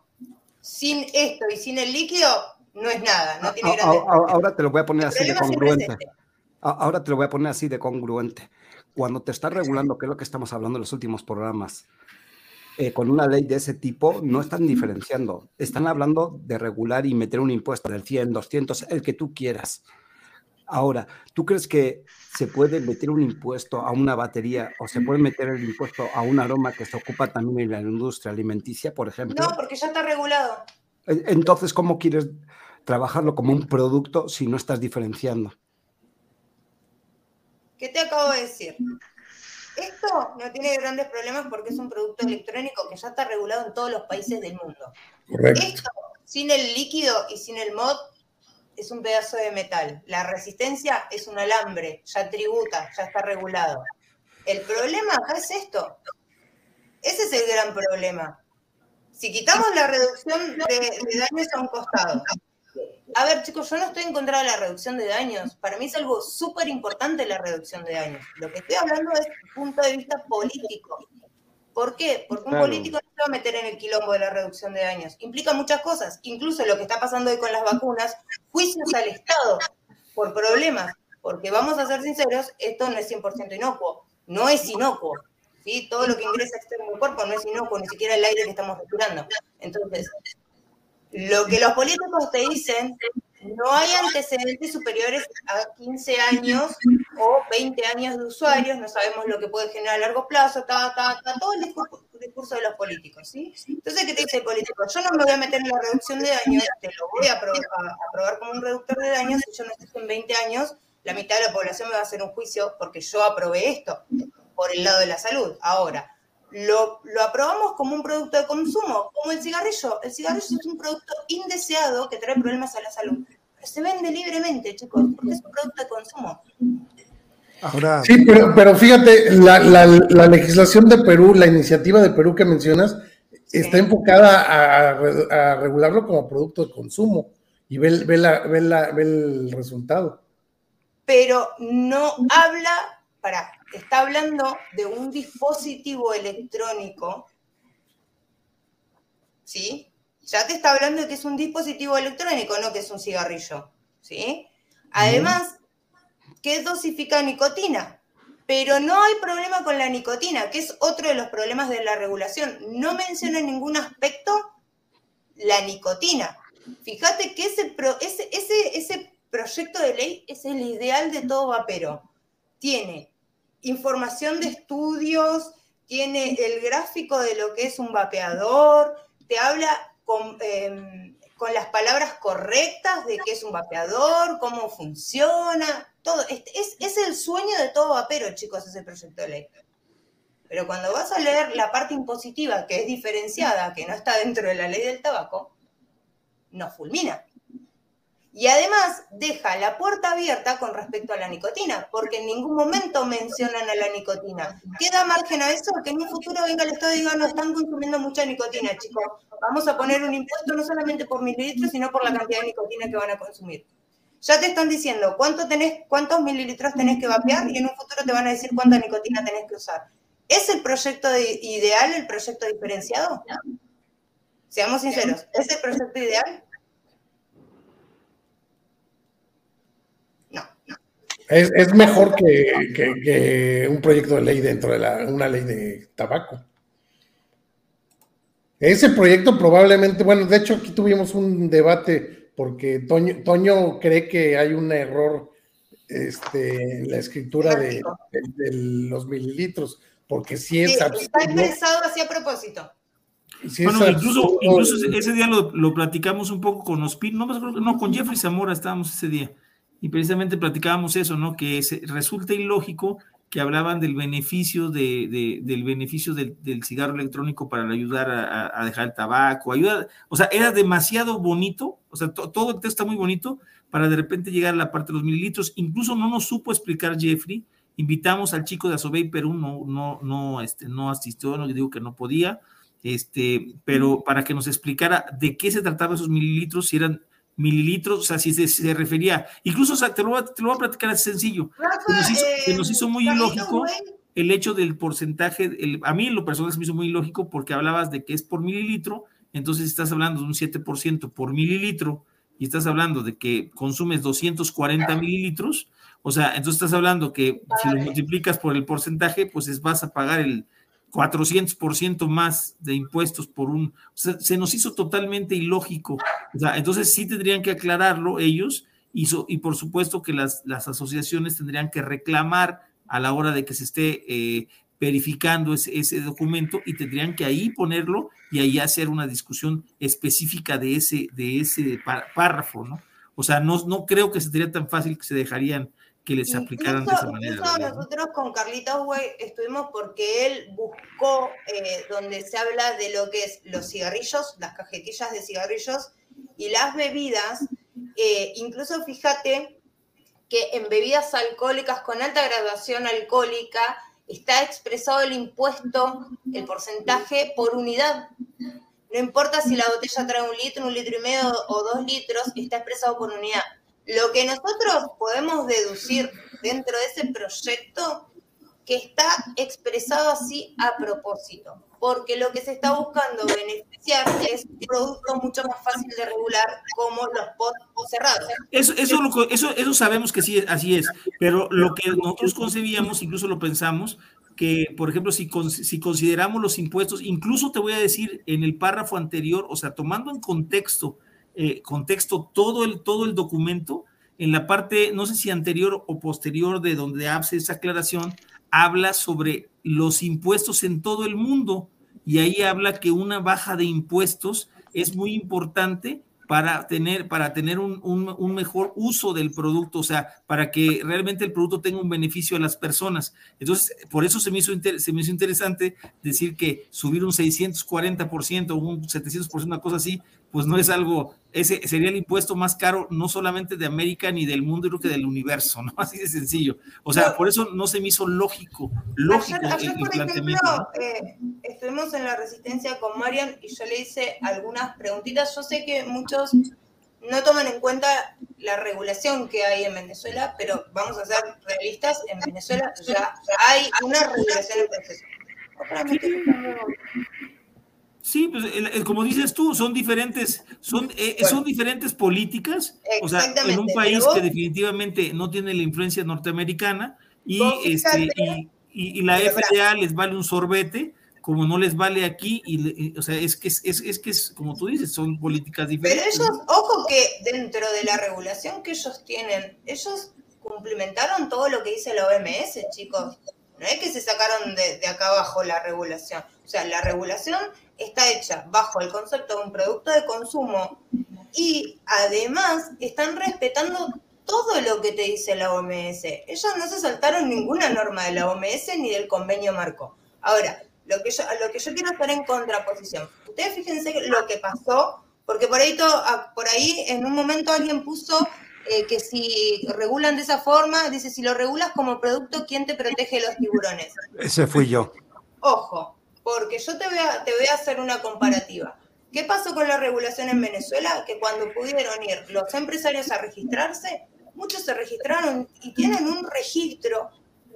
sin esto y sin el líquido, no es nada, no tiene grandes problemas. ahora te lo voy a poner El así de congruente. Ahora te lo voy a poner así de congruente. Cuando te estás regulando, que es lo que estamos hablando en los últimos programas, eh, con una ley de ese tipo, no están diferenciando. Están hablando de regular y meter un impuesto del 100, 200, el que tú quieras. Ahora, ¿tú crees que se puede meter un impuesto a una batería o se puede meter el impuesto a un aroma que se ocupa también en la industria alimenticia, por ejemplo? No, porque ya está regulado. Entonces, ¿cómo quieres trabajarlo como un producto si no estás diferenciando? ¿Qué te acabo de decir? Esto no tiene grandes problemas porque es un producto electrónico que ya está regulado en todos los países del mundo. Esto, sin el líquido y sin el mod, es un pedazo de metal. La resistencia es un alambre, ya tributa, ya está regulado. El problema acá es esto. Ese es el gran problema. Si quitamos la reducción de, daños a un costado. A ver, chicos, yo no estoy en contra de la reducción de daños. Para mí es algo súper importante la reducción de daños. Lo que estoy hablando es punto de vista político. ¿Por qué? Porque un político no se va a meter en el quilombo de la reducción de daños. Implica muchas cosas, incluso lo que está pasando hoy con las vacunas, juicios al Estado por problemas. Porque vamos a ser sinceros, esto no es 100% inocuo. No es inocuo. ¿sí? Todo lo que ingresa externo al cuerpo no es inocuo, ni siquiera el aire que estamos respirando. Entonces, lo que los políticos te dicen no hay antecedentes superiores a 15 años o 20 años de usuarios, no sabemos lo que puede generar a largo plazo, está todo el discurso, de los políticos, ¿sí? Entonces, ¿qué te dice el político? Yo no me voy a meter en la reducción de daños, te lo voy a aprobar, como un reductor de daños, si yo no estoy en 20 años, la mitad de la población me va a hacer un juicio porque yo aprobé esto por el lado de la salud. Ahora, lo, lo, aprobamos como un producto de consumo, como el cigarrillo. El cigarrillo es un producto indeseado que trae problemas a la salud. Pero se vende libremente, chicos, porque es un producto de consumo. Ahora... Sí, pero, pero fíjate, la, la, la, legislación de Perú, la iniciativa de Perú que mencionas, está enfocada a, a, regularlo como producto de consumo y ve, ve, la, ve, ve el resultado. Pero no habla, para, está hablando de un dispositivo electrónico, ¿sí? Ya te está hablando de que es un dispositivo electrónico, no que es un cigarrillo, ¿sí? Además, que dosifica nicotina, pero no hay problema con la nicotina, que es otro de los problemas de la regulación. No menciona en ningún aspecto la nicotina. Fíjate que ese, ese, ese, ese proyecto de ley es el ideal de todo vapero. Tiene información de estudios, tiene el gráfico de lo que es un vapeador, te habla con, em, las palabras correctas de qué es un vapeador, cómo funciona, todo. Es, es, el sueño de todo vapero, chicos, ese proyecto de ley. Pero cuando vas a leer la parte impositiva, que es diferenciada, que no está dentro de la ley del tabaco, no fulmina. Y además deja la puerta abierta con respecto a la nicotina, porque en ningún momento mencionan a la nicotina. Queda margen a eso que en un futuro venga el Estado y diga, no, están consumiendo mucha nicotina, chicos. Vamos a poner un impuesto no solamente por mililitros, sino por la cantidad de nicotina que van a consumir. Ya te están diciendo cuánto tenés, cuántos mililitros tenés que vapear y en un futuro te van a decir cuánta nicotina tenés que usar. ¿Es el proyecto ideal, el proyecto diferenciado? Seamos sinceros, ¿es el proyecto ideal? Es, mejor que, un proyecto de ley dentro de la, una ley de tabaco. Ese proyecto probablemente, bueno, de hecho aquí tuvimos un debate porque Toño, cree que hay un error este, en la escritura de, los mililitros, porque si es... está expresado así a propósito. bueno, incluso, incluso, ese día lo, lo, platicamos un poco con Ospin, no, no, con Jeffrey Zamora estábamos ese día y precisamente platicábamos eso, ¿no? Que resulta ilógico que hablaban del beneficio, de, del, beneficio del, cigarro electrónico para ayudar a, dejar el tabaco, ayuda, o sea, era demasiado bonito, o sea, todo el texto está muy bonito para de repente llegar a la parte de los mililitros, incluso no nos supo explicar Jeffrey, invitamos al chico de Asobey Perú, no, no, no, este, no asistió, no digo que no podía, este, pero para que nos explicara de qué se trataba esos mililitros, si eran mililitros, o sea, si se, refería, incluso, o sea, te lo, voy a, platicar así sencillo, se nos hizo, muy ilógico el hecho del porcentaje, a mí en lo personal se me hizo muy ilógico porque hablabas de que es por mililitro, entonces estás hablando de un 7% por mililitro y estás hablando de que consumes 240 mililitros, o sea, entonces estás hablando que si lo multiplicas por el porcentaje, pues vas a pagar el 400% más de impuestos por un... O sea, se nos hizo totalmente ilógico. O sea, entonces sí tendrían que aclararlo ellos y, y por supuesto que las, las, asociaciones tendrían que reclamar a la hora de que se esté eh, verificando ese, ese, documento y tendrían que ahí ponerlo y ahí hacer una discusión específica de ese, de ese párrafo, ¿no? O sea, no, no creo que sería tan fácil que se dejarían que les aplicaran de esa manera. Incluso nosotros con Carlitos Güey estuvimos porque él buscó eh, donde se habla de lo que es los cigarrillos, las cajetillas de cigarrillos y las bebidas. Eh, incluso fíjate que en bebidas alcohólicas con alta graduación alcohólica está expresado el impuesto, el porcentaje por unidad. No importa si la botella trae un litro, un litro y medio o dos litros, está expresado por unidad. Lo que nosotros podemos deducir dentro de ese proyecto que está expresado así a propósito, porque lo que se está buscando beneficiar es un producto mucho más fácil de regular como los pots cerrados. Eso, eso, eso, eso sabemos que sí, así es, pero lo que nosotros concebíamos, incluso lo pensamos, que, por ejemplo, si, si consideramos los impuestos, incluso te voy a decir en el párrafo anterior, o sea, tomando en contexto eh, contexto todo el, todo el documento. En la parte, no sé si anterior o posterior de donde hace esa aclaración, habla sobre los impuestos en todo el mundo y ahí habla que una baja de impuestos es muy importante para tener, para tener un, un, mejor uso del producto, o sea, para que realmente el producto tenga un beneficio a las personas. Entonces, por eso se me hizo, se me hizo interesante decir que subir un 640% o un 700%, una cosa así, pues no es algo, ese sería el impuesto más caro, no solamente de América ni del mundo, creo que del universo, ¿no? Así de sencillo. O sea, por eso no se me hizo lógico, lógico ayer, por ejemplo, eh, estuvimos en la resistencia con Marian y yo le hice algunas preguntitas. Yo sé que muchos no toman en cuenta la regulación que hay en Venezuela, pero vamos a ser realistas, en Venezuela ya hay una regulación en proceso. Sí, pues como dices tú, son diferentes, son, eh, son diferentes políticas, o sea, en un país que definitivamente no tiene la influencia norteamericana y, este, y, la FDA les vale un sorbete, como no les vale aquí, y, o sea, es que es, es, que es, como tú dices, son políticas diferentes. Pero ellos, ojo que dentro de la regulación que ellos tienen, ellos cumplimentaron todo lo que dice la OMS, chicos. No es que se sacaron de, de acá abajo la regulación. O sea, la regulación está hecha bajo el concepto de un producto de consumo y además están respetando todo lo que te dice la OMS. Ellos no se saltaron ninguna norma de la OMS ni del convenio marco. Ahora, lo que yo, lo que yo quiero hacer en contraposición. Ustedes fíjense lo que pasó, porque por ahí, ah, por ahí en un momento alguien puso eh, que si regulan de esa forma, dice, si lo regulas como producto, ¿quién te protege de los tiburones? Ese fui yo. Ojo, porque yo te voy, a, te voy a hacer una comparativa. ¿Qué pasó con la regulación en Venezuela? Que cuando pudieron ir los empresarios a registrarse, muchos se registraron y tienen un registro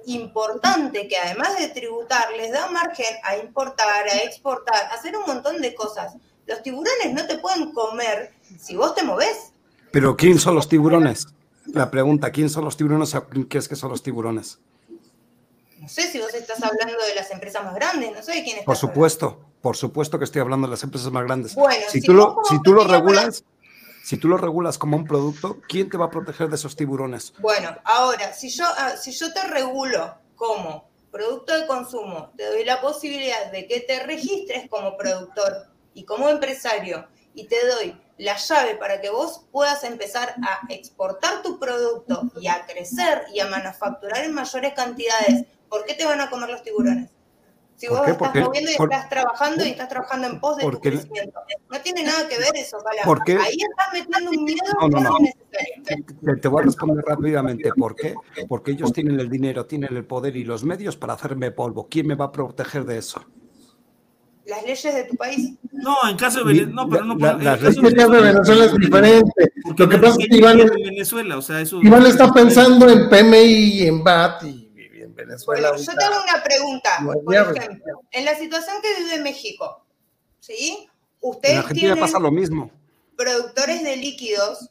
importante que además de tributar les da margen a importar, a exportar, a hacer un montón de cosas. Los tiburones no te pueden comer si vos te movés. Pero ¿quién son los tiburones? La pregunta, ¿quién son los tiburones? ¿Qué es que son los tiburones? No sé si vos estás hablando de las empresas más grandes, no sé de quién Por supuesto, por supuesto que estoy hablando de las empresas más grandes. Bueno, si, tú, lo, si tú lo regulas, si tú lo regulas como un producto, ¿quién te va a proteger de esos tiburones? Bueno, ahora, si yo, ah, si yo te regulo como producto de consumo, te doy la posibilidad de que te registres como productor y como empresario y te doy la llave para que vos puedas empezar a exportar tu producto y a crecer y a manufacturar en mayores cantidades ¿por qué te van a comer los tiburones? Si vos estás moviendo y estás trabajando y estás trabajando en pos de tu crecimiento. No tiene nada que ver eso, Porque Ahí estás metiendo un miedo no, no, no. Te, te, voy a responder rápidamente. ¿Por qué? Porque ellos tienen el dinero, tienen el poder y los medios para hacerme polvo. ¿Quién me va a proteger de eso? Las leyes de tu país. No, en caso de Venezuela, no, pero no. La, las leyes de Venezuela es diferente. Lo que pasa es que Iván, Venezuela, o sea, eso, Iván está pensando en PMI y en BAT y Venezuela. yo tengo una pregunta, por ejemplo, en la situación que vive México, ¿sí? Ustedes en Argentina pasa lo mismo. Productores de líquidos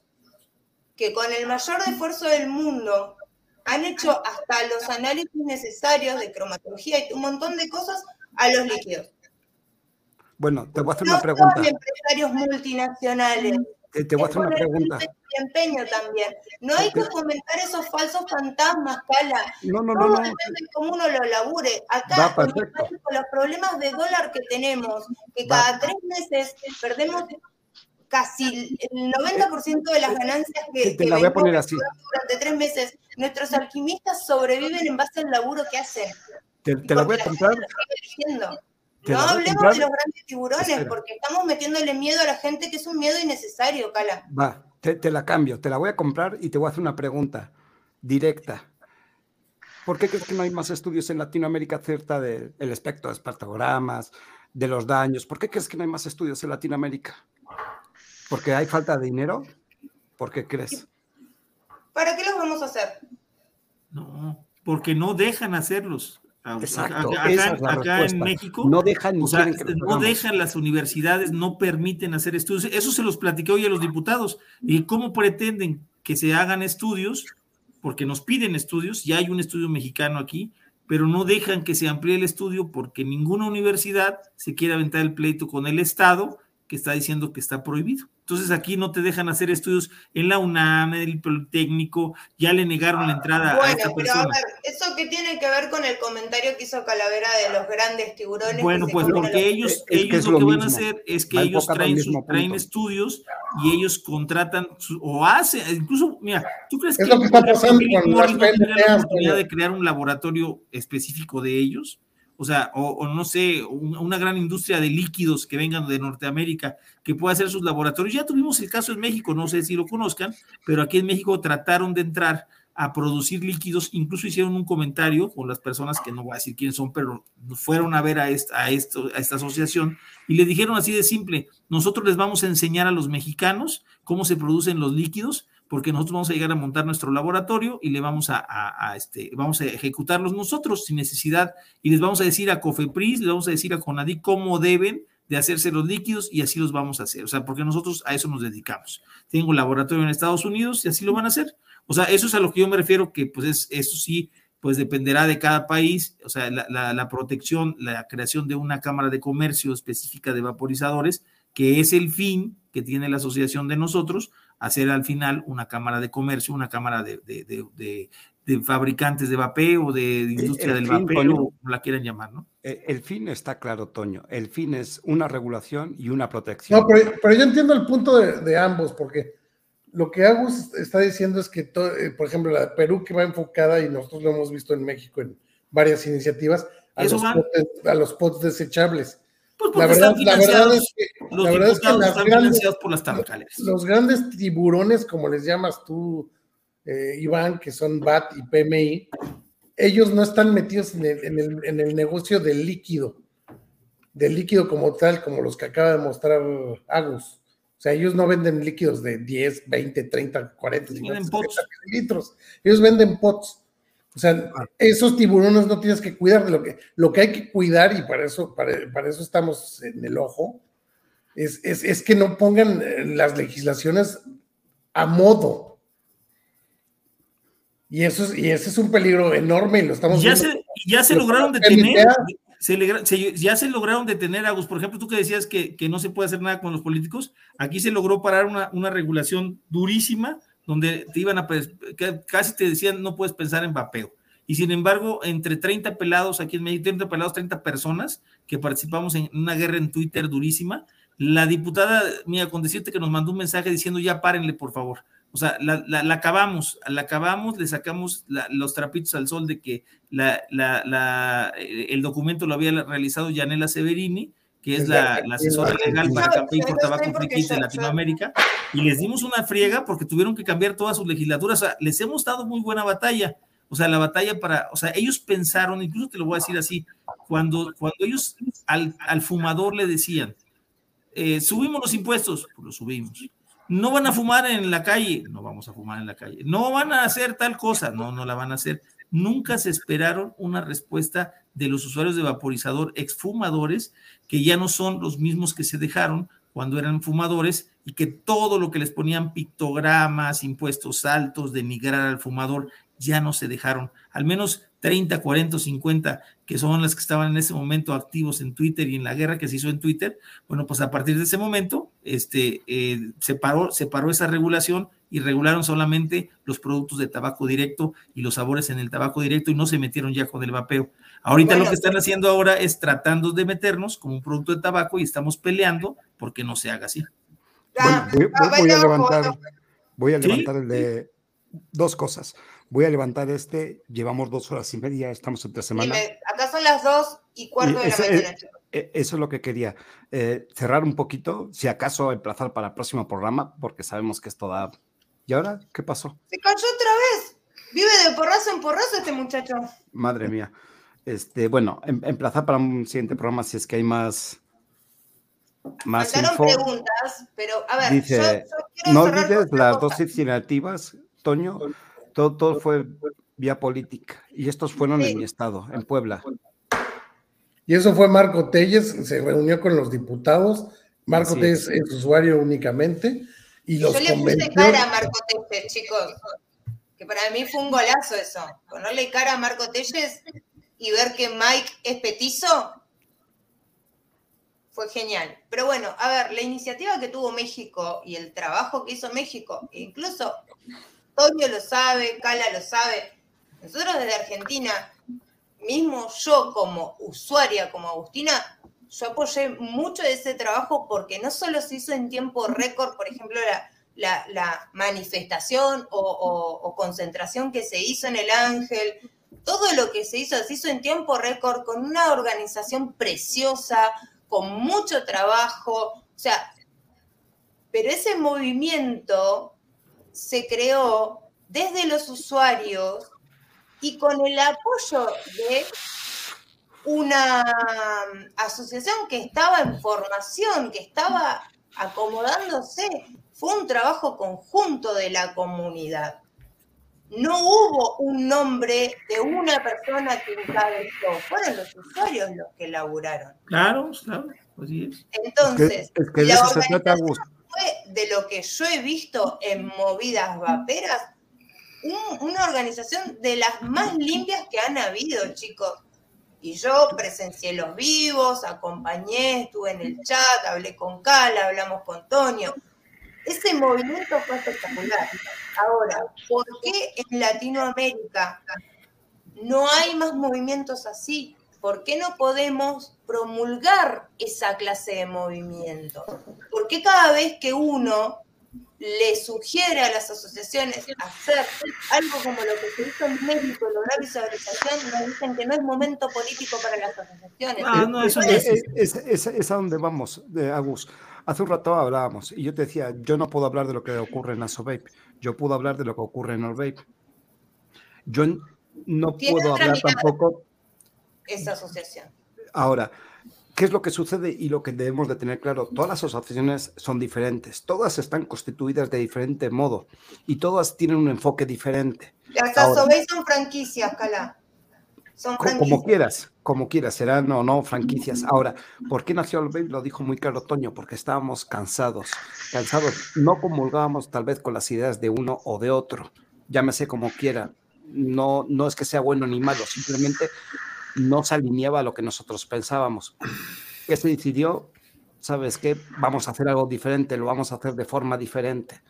que con el mayor esfuerzo del mundo han hecho hasta los análisis necesarios de cromatología y un montón de cosas a los líquidos. Bueno, te voy a hacer una pregunta. Son empresarios multinacionales te, voy a hacer una pregunta. también. No hay que fomentar esos falsos fantasmas, Cala. No, no, no. no. como uno lo labure. Acá, con los problemas de dólar que tenemos, que cada tres meses perdemos casi el 90% de las ganancias que, te la voy a poner así. durante tres meses, nuestros alquimistas sobreviven en base al laburo que hacen. Te, la voy a comprar. No hablemos de los grandes tiburones, porque estamos metiéndole miedo a la gente, que es un miedo innecesario, Cala. Va, te, la cambio, te la voy a comprar y te voy a hacer una pregunta directa. ¿Por qué crees que no hay más estudios en Latinoamérica acerca del espectro de espartagoramas, de los daños? ¿Por qué crees que no hay más estudios en Latinoamérica? ¿Porque hay falta de dinero? ¿Por qué crees? ¿Para qué los vamos a hacer? No, porque no dejan hacerlos. Exacto, acá, en México no dejan, o sea, no dejan las universidades, no permiten hacer estudios. Eso se los platiqué hoy a los diputados. ¿Y cómo pretenden que se hagan estudios? Porque nos piden estudios, ya hay un estudio mexicano aquí, pero no dejan que se amplíe el estudio porque ninguna universidad se quiere aventar el pleito con el Estado que está diciendo que está prohibido. Entonces aquí no te dejan hacer estudios en la UNAM, en el Politécnico, ya le negaron la entrada a esta pero a ver, ¿eso qué tiene que ver con el comentario que hizo Calavera de los grandes tiburones? Bueno, pues porque ellos, ellos lo, que van a hacer es que ellos traen, traen estudios y ellos contratan o hacen, incluso, mira, ¿tú crees que, es lo que está pasando con la oportunidad de crear un laboratorio específico de ellos? O sea, o, no sé, una gran industria de líquidos que vengan de Norteamérica, que pueda hacer sus laboratorios. Ya tuvimos el caso en México, no sé si lo conozcan, pero aquí en México trataron de entrar a producir líquidos, incluso hicieron un comentario con las personas que no voy a decir quién son, pero fueron a ver a esta, a, esto, a esta asociación y le dijeron así de simple, nosotros les vamos a enseñar a los mexicanos cómo se producen los líquidos porque nosotros vamos a llegar a montar nuestro laboratorio y le vamos a, este, vamos a ejecutarlos nosotros sin necesidad y les vamos a decir a Cofepris, les vamos a decir a Conadi cómo deben de hacerse los líquidos y así los vamos a hacer. O sea, porque nosotros a eso nos dedicamos. Tengo un laboratorio en Estados Unidos y así lo van a hacer. O sea, eso es a lo que yo me refiero, que pues es, eso sí, pues dependerá de cada país, o sea, la, la protección, la creación de una cámara de comercio específica de vaporizadores, que es el fin que tiene la asociación de nosotros, hacer al final una cámara de comercio, una cámara de, de, fabricantes de vapeo o de, industria del vapeo, como la quieran llamar, ¿no? Eh, el fin está claro, Toño. El fin es una regulación y una protección. No, pero, yo entiendo el punto de, ambos, porque lo que Agus está diciendo es que, eh, por ejemplo, la Perú que va enfocada, y nosotros lo hemos visto en México en varias iniciativas, a, los, a los pots desechables pues la verdad, la verdad es que, los la verdad es que las grandes, por las Los grandes tiburones, como les llamas tú, eh, Iván, que son BAT y PMI, ellos no están metidos en el, en, el, en el, negocio del líquido, del líquido como tal, como los que acaba de mostrar Agus. O sea, ellos no venden líquidos de 10, 20, 30, 40, 50, litros. Ellos venden pots. O sea, esos tiburones no tienes que cuidar de lo que, lo que hay que cuidar, y para eso, para, eso estamos en el ojo, es, es, que no pongan eh, las legislaciones a modo. Y eso es, y ese es un peligro enorme y lo estamos ya Se, ya se lograron detener. Se, ya se lograron detener, Agus. Por ejemplo, tú que decías que, que, no se puede hacer nada con los políticos, aquí se logró parar una, una regulación durísima donde te iban a, casi te decían, no puedes pensar en vapeo. Y sin embargo, entre 30 pelados, aquí en México, 30 pelados, 30 personas que participamos en una guerra en Twitter durísima, la diputada, mira, con decirte que nos mandó un mensaje diciendo, ya párenle, por favor. O sea, la, la, acabamos, la acabamos, le sacamos los trapitos al sol de que el documento lo había realizado Yanela Severini, que es la, asesora legal para y por tabaco frikis de Latinoamérica, y les dimos una friega porque tuvieron que cambiar todas sus legislaturas. O sea, les hemos dado muy buena batalla. O sea, la batalla para, o sea, ellos pensaron, incluso te lo voy a decir así, cuando, cuando ellos al, al fumador le decían, eh, subimos los impuestos, pues los subimos. No van a fumar en la calle, no vamos a fumar en la calle. No van a hacer tal cosa, no, no la van a hacer. Nunca se esperaron una respuesta de los usuarios de vaporizador exfumadores, que ya no son los mismos que se dejaron cuando eran fumadores y que todo lo que les ponían pictogramas, impuestos altos, denigrar al fumador, ya no se dejaron. Al menos 30, 40, 50, que son las que estaban en ese momento activos en Twitter y en la guerra que se hizo en Twitter, bueno, pues a partir de ese momento este, eh, se, paró, se paró esa regulación y regularon solamente los productos de tabaco directo y los sabores en el tabaco directo y no se metieron ya con el vapeo. Ahorita lo que están haciendo ahora es tratando de meternos como un producto de tabaco y estamos peleando porque no se haga así. voy, a levantar, voy a levantar el de dos cosas. Voy a levantar este, llevamos dos horas y media, estamos entre semana. acá son las dos y cuarto de la mañana. E, eso es lo que quería. Eh, cerrar un poquito, si acaso emplazar para el próximo programa, porque sabemos que esto da ¿Y ahora qué pasó? Se cayó otra vez. Vive de porrazo en porrazo este muchacho. Madre mía. Este, bueno, em, emplazar para un siguiente programa si es que hay más. Más info. preguntas, pero a ver, Dice, no olvides las dos iniciativas, Toño, todo, todo, fue vía política y estos fueron en mi estado, en Puebla. Y eso fue Marco Telles, se reunió con los diputados. Marco Telles es usuario únicamente yo le puse cara a Marco Telles, chicos, que para mí fue un golazo eso. Ponerle cara a Marco Telles y ver que Mike es petizo fue genial. Pero bueno, a ver, la iniciativa que tuvo México y el trabajo que hizo México, incluso Toño lo sabe, Cala lo sabe, nosotros desde Argentina, mismo yo como usuaria, como Agustina, yo apoyé mucho de ese trabajo porque no solo se hizo en tiempo récord, por ejemplo, la, manifestación o, concentración que se hizo en el Ángel, todo lo que se hizo se hizo en tiempo récord con una organización preciosa, con mucho trabajo, o sea, pero ese movimiento se creó desde los usuarios y con el apoyo de una mm, asociación que estaba en formación, que estaba acomodándose. Fue un trabajo conjunto de la comunidad. No hubo un nombre de una persona que encabezó, fueron los usuarios los que laburaron. Claro, claro, así es. Entonces, la organización fue de lo que yo he visto en movidas vaperas, una organización de las más limpias que han habido, chicos y yo presencié los vivos, acompañé, estuve en el chat, hablé con Cala, hablamos con Tonio. Ese movimiento fue espectacular. Ahora, ¿por qué en Latinoamérica no hay más movimientos así? ¿Por qué no podemos promulgar esa clase de movimiento? ¿Por qué cada vez que uno le sugiere a las asociaciones hacer algo como lo que se hizo en México, lograr visualización, nos dicen que no es momento político para las asociaciones. Ah, no, eso es, es, a donde vamos, de Agus. Hace un rato hablábamos y yo te decía, yo no puedo hablar de lo que ocurre en ASOVAPE, yo puedo hablar de lo que ocurre en Orvape. Yo no puedo hablar tampoco... Esa asociación. Ahora, ¿Qué es lo que sucede y lo que debemos de tener claro? Todas las asociaciones son diferentes, todas están constituidas de diferente modo y todas tienen un enfoque diferente. Las ASOBEI son franquicias, Cala. Son franquicias. Como quieras, como quieras, serán o no franquicias. Ahora, ¿por qué nació el Lo dijo muy claro Toño, porque estábamos cansados, cansados. No comulgábamos tal vez con las ideas de uno o de otro, llámese como quiera. No, no es que sea bueno ni malo, simplemente no se alineaba a lo que nosotros pensábamos. ¿Qué se decidió? ¿Sabes qué? Vamos a hacer algo diferente, lo vamos a hacer de forma diferente.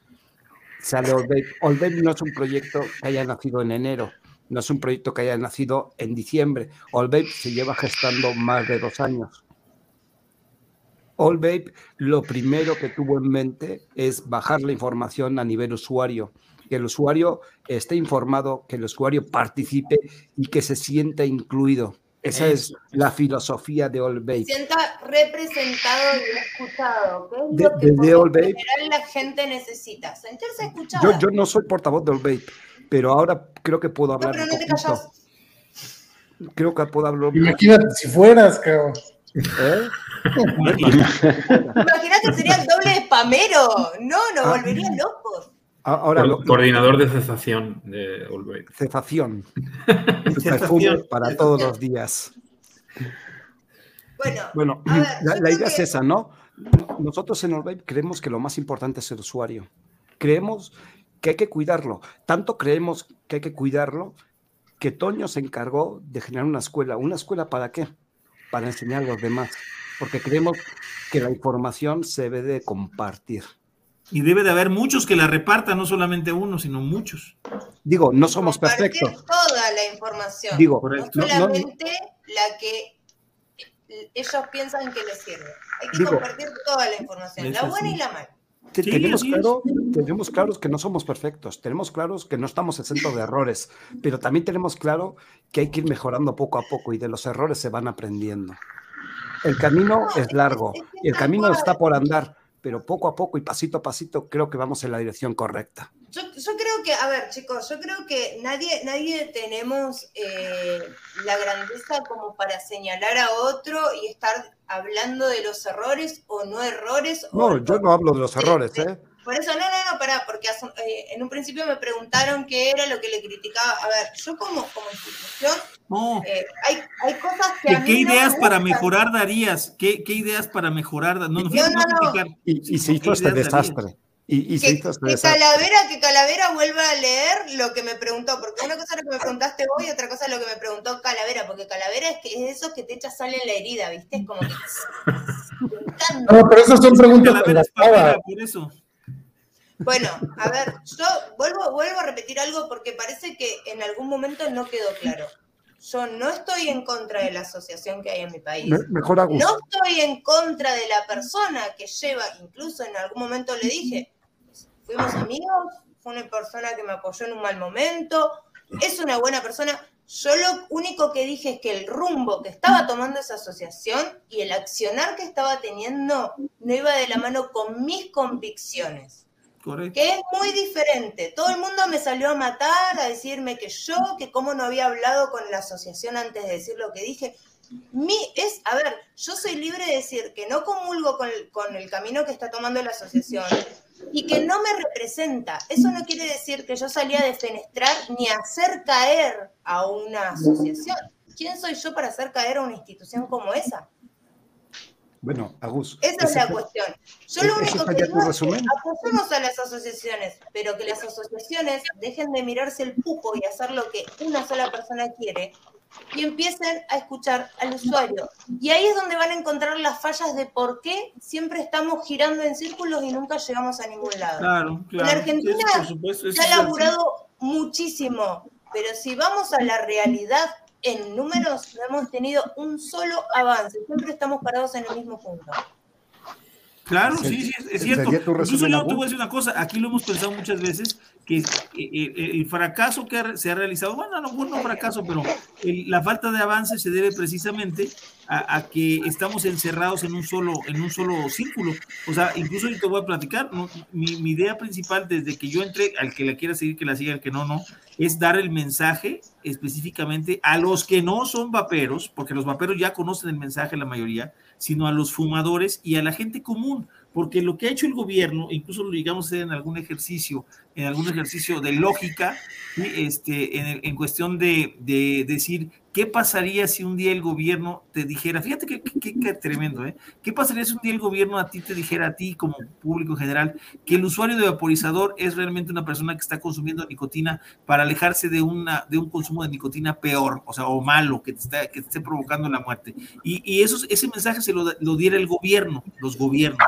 Sale Old no es un proyecto que haya nacido en enero, no es un proyecto que haya nacido en diciembre. Old se lleva gestando más de dos años. All lo primero que tuvo en mente es bajar la información a nivel usuario que el usuario esté informado, que el usuario participe y que se sienta incluido. Esa es la filosofía de All Se sienta representado y escuchado, que es lo que en general la gente necesita, sentirse escuchado. Yo, yo, no soy portavoz de All pero ahora creo que puedo hablar. No, pero no te callas. Creo que puedo hablar. Imagínate si fueras, cabrón. ¿Eh? Imagínate, sería el doble de spamero. No, nos ah. volverían locos. Ahora, coordinador de cesación de Olvey. Cesación. para todos los días. Bueno, la, idea es esa, ¿no? Nosotros en Olvey creemos que lo más importante es el usuario. Creemos que hay que cuidarlo. Tanto creemos que hay que cuidarlo que Toño se encargó de generar una escuela. ¿Una escuela para qué? Para enseñar a los demás. Porque creemos que la información se debe de compartir. Y debe de haber muchos que la repartan, no solamente uno, sino muchos. Digo, no somos perfectos. Toda la información. Digo, no solamente la que ellos piensan que les sirve. Hay que compartir toda la información, la buena y la mala. tenemos, claro, tenemos claros que no somos perfectos, tenemos claros que no estamos exentos de errores, pero también tenemos claro que hay que ir mejorando poco a poco y de los errores se van aprendiendo. El camino es largo y el camino está por andar, pero poco a poco y pasito a pasito creo que vamos en la dirección correcta. Yo, creo que, a ver, chicos, yo creo que nadie, nadie tenemos eh, la grandeza como para señalar a otro y estar hablando de los errores o no errores. No, yo no hablo de los errores, ¿eh? Por eso, no, no, no, pará, porque eh, en un principio me preguntaron qué era lo que le criticaba. A ver, yo como, como institución, eh, hay, hay, cosas que. ¿Qué, ideas para mejorar darías? ¿Qué, ¿Qué, ideas para mejorar? No, no, no, no. Y, y se hizo este desastre. Y, y que, que, Calavera, que Calavera vuelva a leer lo que me preguntó, porque una cosa es lo que me preguntaste vos y otra cosa es lo que me preguntó Calavera, porque Calavera es que es eso que te echa sal en la herida, ¿viste? Es como que. no, pero esas son preguntas. por eso. Bueno, a ver, yo vuelvo, vuelvo a repetir algo porque parece que en algún momento no quedó claro. Yo no estoy en contra de la asociación que hay en mi país. mejor No estoy en contra de la persona que lleva, incluso en algún momento le dije, fuimos amigos, fue una persona que me apoyó en un mal momento, es una buena persona. Yo lo único que dije es que el rumbo que estaba tomando esa asociación y el accionar que estaba teniendo no iba de la mano con mis convicciones. Que es muy diferente. Todo el mundo me salió a matar, a decirme que yo, que cómo no había hablado con la asociación antes de decir lo que dije. Mi, es, a ver, yo soy libre de decir que no comulgo con con el camino que está tomando la asociación, y que no me representa. Eso no quiere decir que yo salía a defenestrar ni a hacer caer a una asociación. ¿Quién soy yo para hacer caer a una institución como esa? Bueno, Agus. Esa es la cuestión. Yo lo único que digo es que apoyemos a las asociaciones, pero que las asociaciones dejen de mirarse el pupo y hacer lo que una sola persona quiere y empiecen a escuchar al usuario. Y ahí es donde van a encontrar las fallas de por qué siempre estamos girando en círculos y nunca llegamos a ningún lado. Claro, claro. En Argentina se ha laburado muchísimo, pero si vamos a la realidad, en números no hemos tenido un solo avance, siempre estamos parados en el mismo punto. Claro, sí, sí, es, cierto. Incluso yo te voy a decir una cosa, aquí lo hemos pensado muchas veces, que el fracaso que se ha realizado, bueno, no, no fracaso, pero la falta de avance se debe precisamente a, que estamos encerrados en un solo, en un solo círculo. O sea, incluso yo te voy a platicar, mi, mi, idea principal desde que yo entré, al que la quiera seguir, que la siga, al que no, no, es dar el mensaje específicamente a los que no son vaperos, porque los vaperos ya conocen el mensaje la mayoría, sino a los fumadores y a la gente común, porque lo que ha hecho el gobierno, incluso lo digamos en algún ejercicio, en algún ejercicio de lógica, este, en, en cuestión de, de decir ¿Qué pasaría si un día el gobierno te dijera, fíjate qué tremendo, ¿eh? ¿Qué pasaría si un día el gobierno a ti te dijera a ti como público en general que el usuario de vaporizador es realmente una persona que está consumiendo nicotina para alejarse de, una, de un consumo de nicotina peor, o sea, o malo, que te, está, que te esté provocando la muerte? Y, y ese mensaje se lo, lo, diera el gobierno, los gobiernos.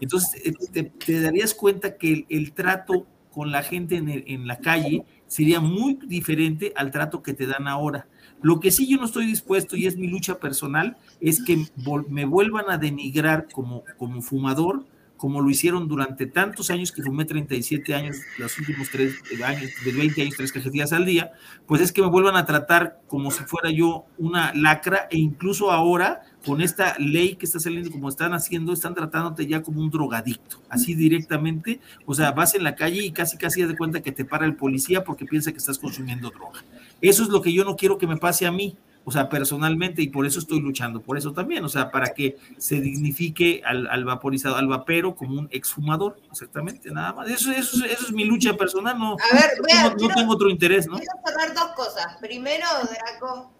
Entonces te, te darías cuenta que el, el trato con la gente en, el, en la calle sería muy diferente al trato que te dan ahora. Lo que sí yo no estoy dispuesto y es mi lucha personal es que me vuelvan a denigrar como, como fumador, como lo hicieron durante tantos años que fumé 37 años, los últimos tres años, de 20 años, tres cajetillas al día, pues es que me vuelvan a tratar como si fuera yo una lacra e incluso ahora con esta ley que está saliendo, como están haciendo, están tratándote ya como un drogadicto, así directamente, o sea, vas en la calle y casi casi de cuenta que te para el policía porque piensa que estás consumiendo droga. Eso es lo que yo no quiero que me pase a mí, o sea, personalmente, y por eso estoy luchando, por eso también, o sea, para que se dignifique al, vaporizado, al vapero como un exfumador, exactamente, nada más. Eso, eso, eso es mi lucha personal, no, a ver, no, tengo otro interés, ¿no? Quiero cerrar dos cosas. Primero, Draco.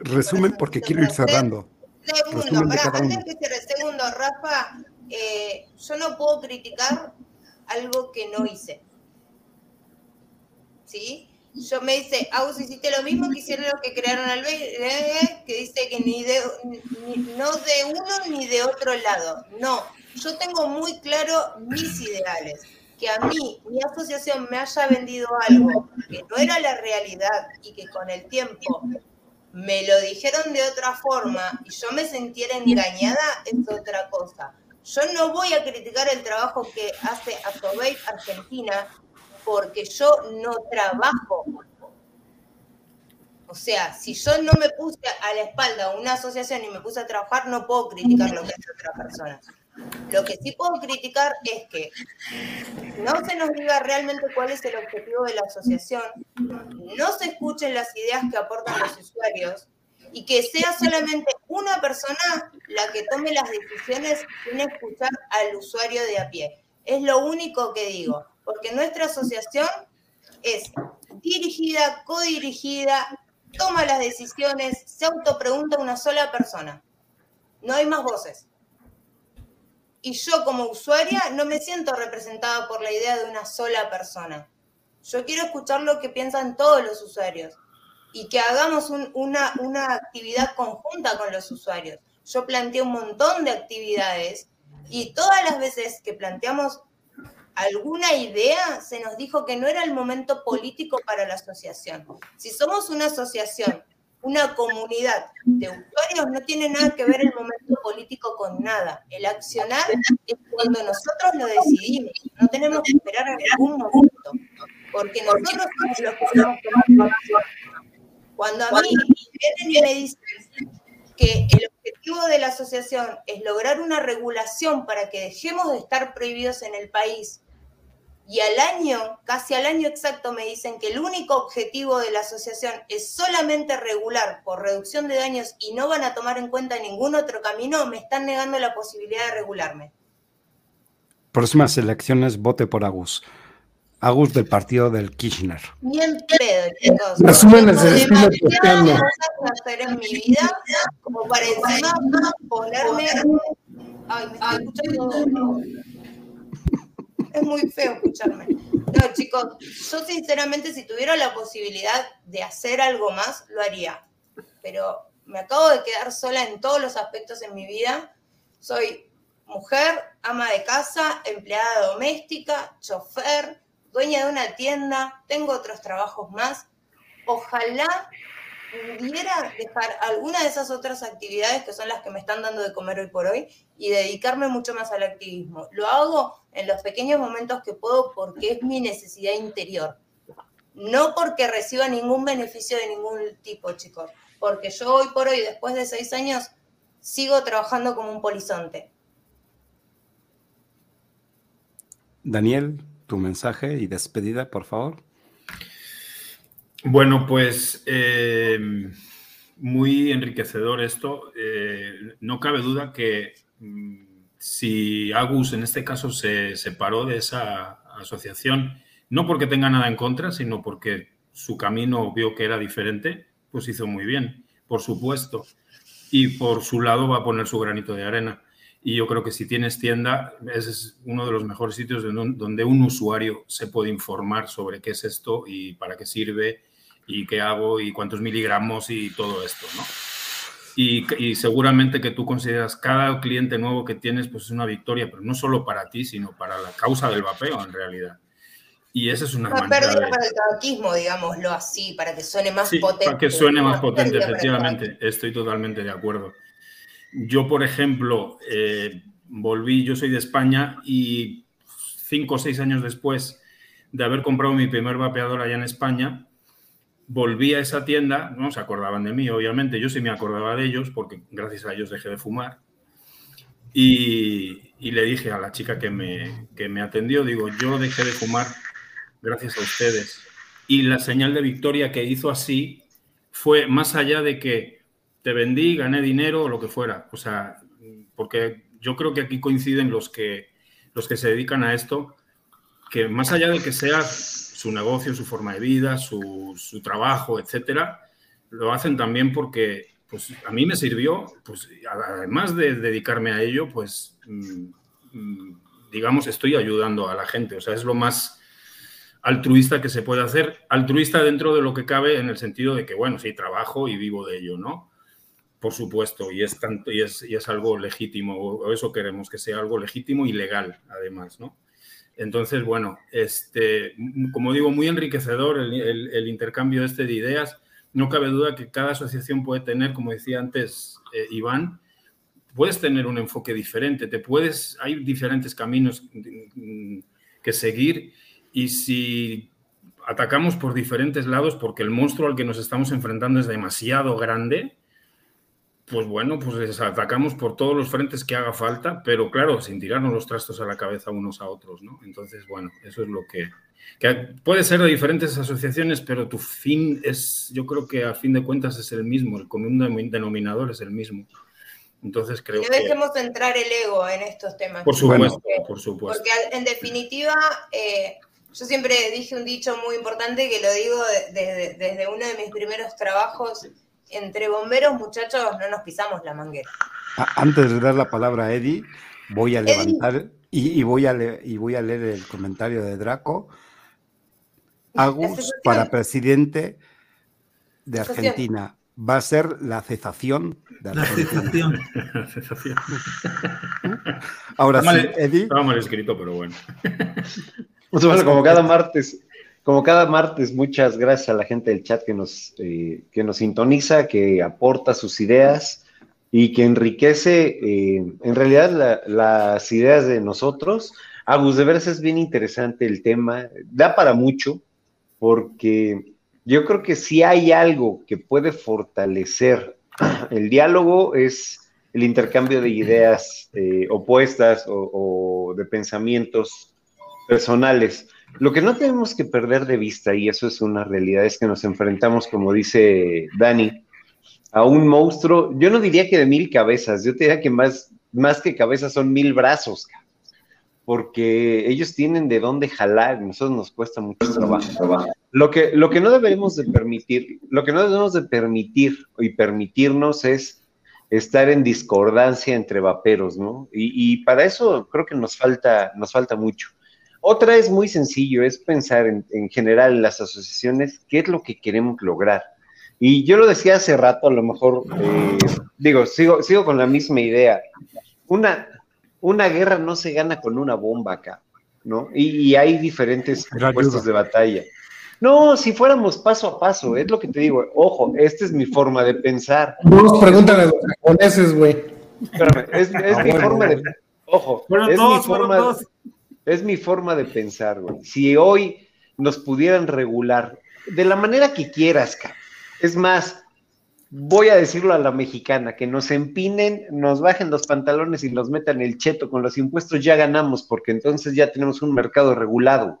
resumen, porque quiero ir cerrando. Segundo, para, antes que cierre, segundo, Rafa, eh, yo no puedo criticar algo que no hice. ¿sí? Yo me dice, Agus, hiciste lo mismo que hicieron los que crearon al BD, que dice que ni de, no de uno ni de otro lado. No, yo tengo muy claro mis ideales. Que a mí, mi asociación me haya vendido algo que no era la realidad y que con el tiempo me lo dijeron de otra forma y yo me sintiera engañada, es otra cosa. Yo no voy a criticar el trabajo que hace Asobeit Argentina porque yo no trabajo. O sea, si yo no me puse a la espalda una asociación y me puse a trabajar, no puedo criticar lo que hace otra persona. Lo que sí puedo criticar es que no se nos diga realmente cuál es el objetivo de la asociación, no se escuchen las ideas que aportan los usuarios y que sea solamente una persona la que tome las decisiones sin escuchar al usuario de a pie. Es lo único que digo, porque nuestra asociación es dirigida, codirigida, toma las decisiones, se autopregunta una sola persona. No hay más voces y yo como usuaria no me siento representada por la idea de una sola persona. Yo quiero escuchar lo que piensan todos los usuarios y que hagamos una, una actividad conjunta con los usuarios. Yo planteé un montón de actividades y todas las veces que planteamos alguna idea, se nos dijo que no era el momento político para la asociación. Si somos una asociación una comunidad de usuarios no tiene nada que ver el momento político con nada. El accionar es cuando nosotros lo decidimos. No tenemos que esperar a ningún momento. Porque nosotros somos los que estamos tomando Cuando a mí vienen y me dicen que el objetivo de la asociación es lograr una regulación para que dejemos de estar prohibidos en el país y al año, casi al año exacto, me dicen que el único objetivo de la asociación es solamente regular por reducción de daños y no van a tomar en cuenta ningún otro camino, me están negando la posibilidad de regularme. Próximas elecciones, vote por Agus. Agus del partido del Kirchner. Bien pedo, chicos. Resúmenes de estilo hacer en mi vida como para encima ponerme... Ay, me estoy escuchando es muy feo escucharme. No, chicos, yo sinceramente si tuviera la posibilidad de hacer algo más, lo haría. Pero me acabo de quedar sola en todos los aspectos en mi vida. Soy mujer, ama de casa, empleada doméstica, chofer, dueña de una tienda, tengo otros trabajos más. Ojalá pudiera dejar alguna de esas otras actividades que son las que me están dando de comer hoy por hoy y dedicarme mucho más al activismo. Lo hago en los pequeños momentos que puedo porque es mi necesidad interior. No porque reciba ningún beneficio de ningún tipo, chicos. Porque yo hoy por hoy, después de seis años, sigo trabajando como un polizonte. Daniel, tu mensaje y despedida, por favor. Bueno, pues eh, muy enriquecedor esto. Eh, no cabe duda que mm, si Agus en este caso se separó de esa asociación, no porque tenga nada en contra, sino porque su camino vio que era diferente, pues hizo muy bien, por supuesto. Y por su lado va a poner su granito de arena. Y yo creo que si tienes tienda, ese es uno de los mejores sitios donde un usuario se puede informar sobre qué es esto y para qué sirve y qué hago y cuántos miligramos y todo esto, ¿no? Y, seguramente que tú consideras cada cliente nuevo que tienes pues es una victoria, pero no solo para ti, sino para la causa del vapeo en realidad. Y esa es una, una pérdida para el tabaquismo, digámoslo así, para que suene más potente. Para que suene más potente, efectivamente. Estoy totalmente de acuerdo. Yo, por ejemplo, eh, volví, yo soy de España y cinco o seis años después de haber comprado mi primer vapeador allá en España, volví a esa tienda, no se acordaban de mí, obviamente, yo sí me acordaba de ellos porque gracias a ellos dejé de fumar. Y, le dije a la chica que me, que me atendió, digo, yo dejé de fumar gracias a ustedes. Y la señal de victoria que hizo así fue más allá de que te vendí, gané dinero o lo que fuera. O sea, porque yo creo que aquí coinciden los que, los que se dedican a esto, que más allá de que sea su negocio, su forma de vida, su, trabajo, etcétera, lo hacen también porque pues, a mí me sirvió, pues, además de dedicarme a ello, pues, mm, mm, digamos, estoy ayudando a la gente. O sea, es lo más, altruista que se puede hacer, altruista dentro de lo que cabe en el sentido de que, bueno, sí, trabajo y vivo de ello, ¿no? Por supuesto, y es, tanto, y es, y es algo legítimo, o eso queremos, que sea algo legítimo y legal, además, ¿no? Entonces, bueno, este, como digo, muy enriquecedor el, intercambio este de ideas. No cabe duda que cada asociación puede tener, como decía antes eh, Iván, puedes tener un enfoque diferente, te puedes, hay diferentes caminos que seguir y si atacamos por diferentes lados porque el monstruo al que nos estamos enfrentando es demasiado grande, pues bueno, pues atacamos por todos los frentes que haga falta, pero claro, sin tirarnos los trastos a la cabeza unos a otros, ¿no? Entonces, bueno, eso es lo que, puede ser de diferentes asociaciones, pero tu fin es, yo creo que a fin de cuentas es el mismo, el común denominador es el mismo. Entonces creo no dejemos entrar el ego en estos temas. Por supuesto, por supuesto. Porque en definitiva, eh, yo siempre dije un dicho muy importante que lo digo desde uno de mis primeros trabajos entre bomberos, muchachos, no nos pisamos la manguera. Antes de dar la palabra a Eddie, voy a levantar y, voy a y voy a leer el comentario de Draco. Agus para presidente de Argentina. Va a ser la cesación de Argentina. La cesación. Ahora sí, Eddie. Estaba mal escrito, pero bueno. Bueno, como cada martes, como cada martes, muchas gracias a la gente del chat que nos, eh, que nos sintoniza, que aporta sus ideas y que enriquece eh, en realidad las ideas de nosotros. Agus, de veras es bien interesante el tema, da para mucho, porque yo creo que si hay algo que puede fortalecer el diálogo es el intercambio de ideas eh, opuestas o de pensamientos personales. Lo que no tenemos que perder de vista, y eso es una realidad, es que nos enfrentamos, como dice Dani, a un monstruo, yo no diría que de mil cabezas, yo diría que más, más que cabezas son mil brazos, porque ellos tienen de dónde jalar, nosotros nos cuesta mucho trabajo. Lo que, lo que no debemos de permitir, lo que no debemos de permitir y permitirnos es estar en discordancia entre vaperos, ¿no? Y, y para eso creo que nos falta, nos falta mucho. Otra es muy sencillo, es pensar en, general en las asociaciones, qué es lo que queremos lograr. Y yo lo decía hace rato, a lo mejor, eh, digo, sigo, sigo con la misma idea. Una, una guerra no se gana con una bomba acá, ¿no? Y, hay diferentes puestos de batalla. No, si fuéramos paso a paso, es lo que te digo. Ojo, esta es mi forma de pensar. No pregúntale a los japoneses, güey. es, ah, mi forma de. Ojo, es mi forma. Es mi forma de pensar, güey. Si hoy nos pudieran regular de la manera que quieras. Es más, voy a decirlo a la mexicana, que nos empinen, nos bajen los pantalones y nos metan el cheto con los impuestos, ya ganamos, porque entonces ya tenemos un mercado regulado.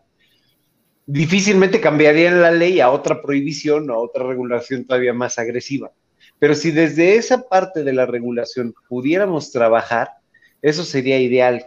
Difícilmente cambiarían la ley a otra prohibición o a otra regulación todavía más agresiva. Pero si desde esa parte de la regulación pudiéramos trabajar, eso sería ideal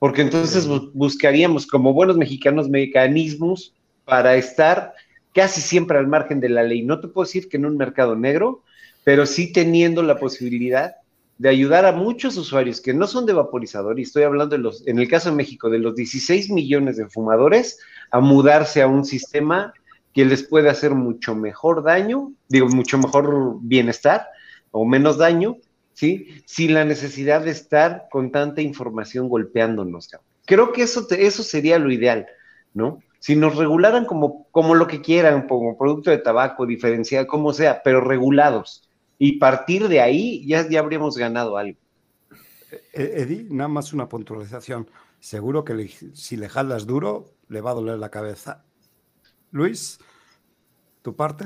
porque entonces buscaríamos como buenos mexicanos mecanismos para estar casi siempre al margen de la ley. No te puedo decir que en un mercado negro, pero sí teniendo la posibilidad de ayudar a muchos usuarios que no son de vaporizador, y estoy hablando de los, en el caso de México, de los 16 millones de fumadores, a mudarse a un sistema que les puede hacer mucho mejor daño, digo, mucho mejor bienestar o menos daño, ¿sí? Sin la necesidad de estar con tanta información golpeándonos. Creo que eso, eso sería lo ideal, ¿no? Si nos regularan como, como lo que quieran, como producto de tabaco, diferenciado, como sea, pero regulados. Y partir de ahí ya, ya habríamos ganado algo. Eh, Eddie, nada más una puntualización. Seguro que si le jalas duro, le va a doler la cabeza. Luis, ¿tu parte?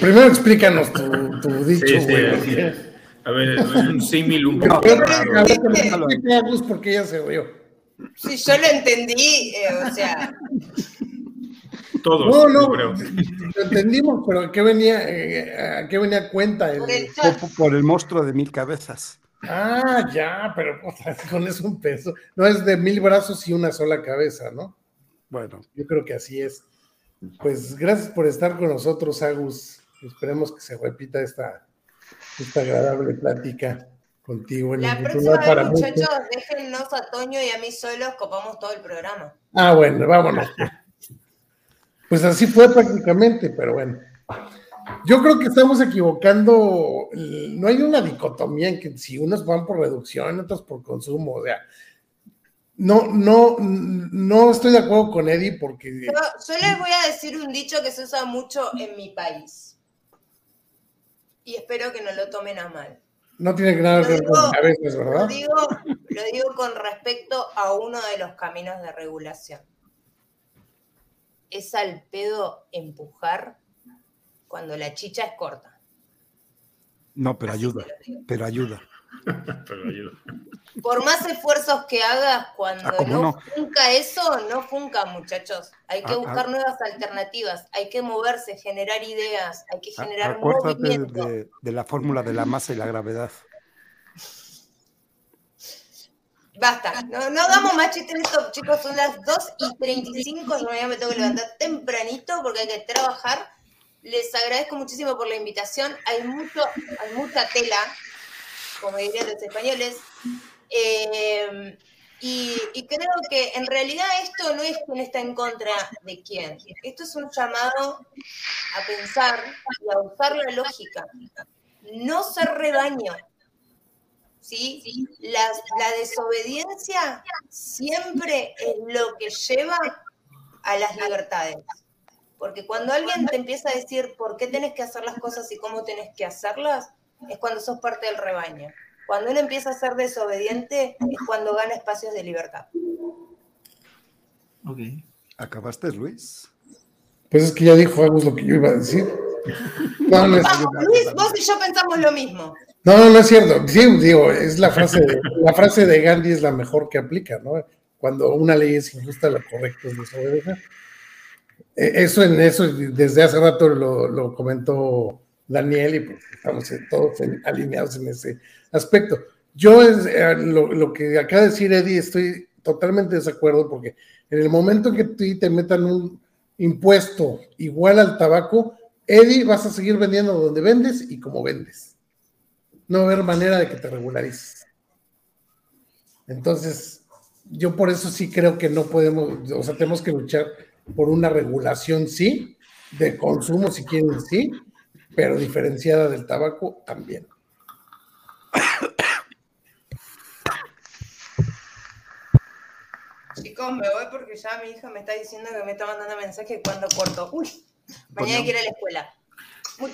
Primero explícanos tu, dicho, güey. A ver, un símil un poco raro. porque ya se oyó. Sí, yo lo entendí, eh, o sea. Todos, no, no, creo. lo entendimos, pero ¿a qué venía, eh, a qué venía cuenta? El, por, el monstruo de mil cabezas. Ah, ya, pero con eso un peso. No es de mil brazos y una sola cabeza, ¿no? Bueno. Yo creo que así es. Pues gracias por estar con nosotros, Agus. Esperemos que se repita esta, esta agradable plática contigo. En La el próxima para vez, muchos. muchachos, déjennos a Toño y a mí solos, copamos todo el programa. Ah, bueno, vámonos. Pues así fue prácticamente, pero bueno. Yo creo que estamos equivocando. No hay una dicotomía en que si unos van por reducción, otros por consumo. O sea, no, no, no estoy de acuerdo con Eddie porque. Yo, yo les voy a decir un dicho que se usa mucho en mi país. Y espero que no lo tomen a mal. No tiene nada que ver con Lo cabezas, Lo ¿verdad? digo, lo digo con respecto a uno de los caminos de regulación. Es al pedo empujar cuando la chicha es corta. No, pero Así ayuda, lo pero ayuda. Pero. Por más esfuerzos que hagas, cuando Ah, ¿cómo no, no? funca eso, no funca, muchachos. Hay que Ah, buscar ah. nuevas alternativas, hay que moverse, generar ideas, hay que generar Acuérdate movimiento. de, de la fórmula de la masa y la gravedad. Basta, no, no hagamos más chistes esto, chicos. Son las 2 y 35. Yo mañana me tengo que levantar tempranito porque hay que trabajar. Les agradezco muchísimo por la invitación. Hay mucho, hay mucha tela, como dirían los españoles. Eh, y, creo que en realidad esto no es quién está en contra de quién. Esto es un llamado a pensar y a usar la lógica. No ser rebaño. ¿sí? La, la desobediencia siempre es lo que lleva a las libertades. Porque cuando alguien te empieza a decir por qué tenés que hacer las cosas y cómo tenés que hacerlas, es cuando sos parte del rebaño. Cuando uno empieza a ser desobediente, es cuando gana espacios de libertad. Ok. ¿Acabaste, Luis? Pues es que ya dijo Agus lo que yo iba a decir. No, no es, Vamos, Luis, vos y yo pensamos lo mismo. no, no, no es cierto. Sí, digo, es la frase de, la frase de Gandhi es la mejor que aplica, ¿no? Cuando una ley es injusta, lo correcto es desobedecer. Eh, Eso en eso, desde hace rato lo, lo comentó Daniel y pues estamos todos alineados en ese aspecto. Yo es, eh, lo, que acaba de decir Eddie, estoy totalmente de desacuerdo porque en el momento que tú te metan un impuesto igual al tabaco, Eddie, vas a seguir vendiendo donde vendes y como vendes. No va a haber manera de que te regularices. Entonces, yo por eso sí creo que no podemos, o sea, tenemos que luchar por una regulación, sí, de consumo, si quieren, sí, pero diferenciada del tabaco también. Chicos, me voy porque ya mi hija me está diciendo que me está mandando mensaje cuando corto. Uy, mañana que ir a la escuela.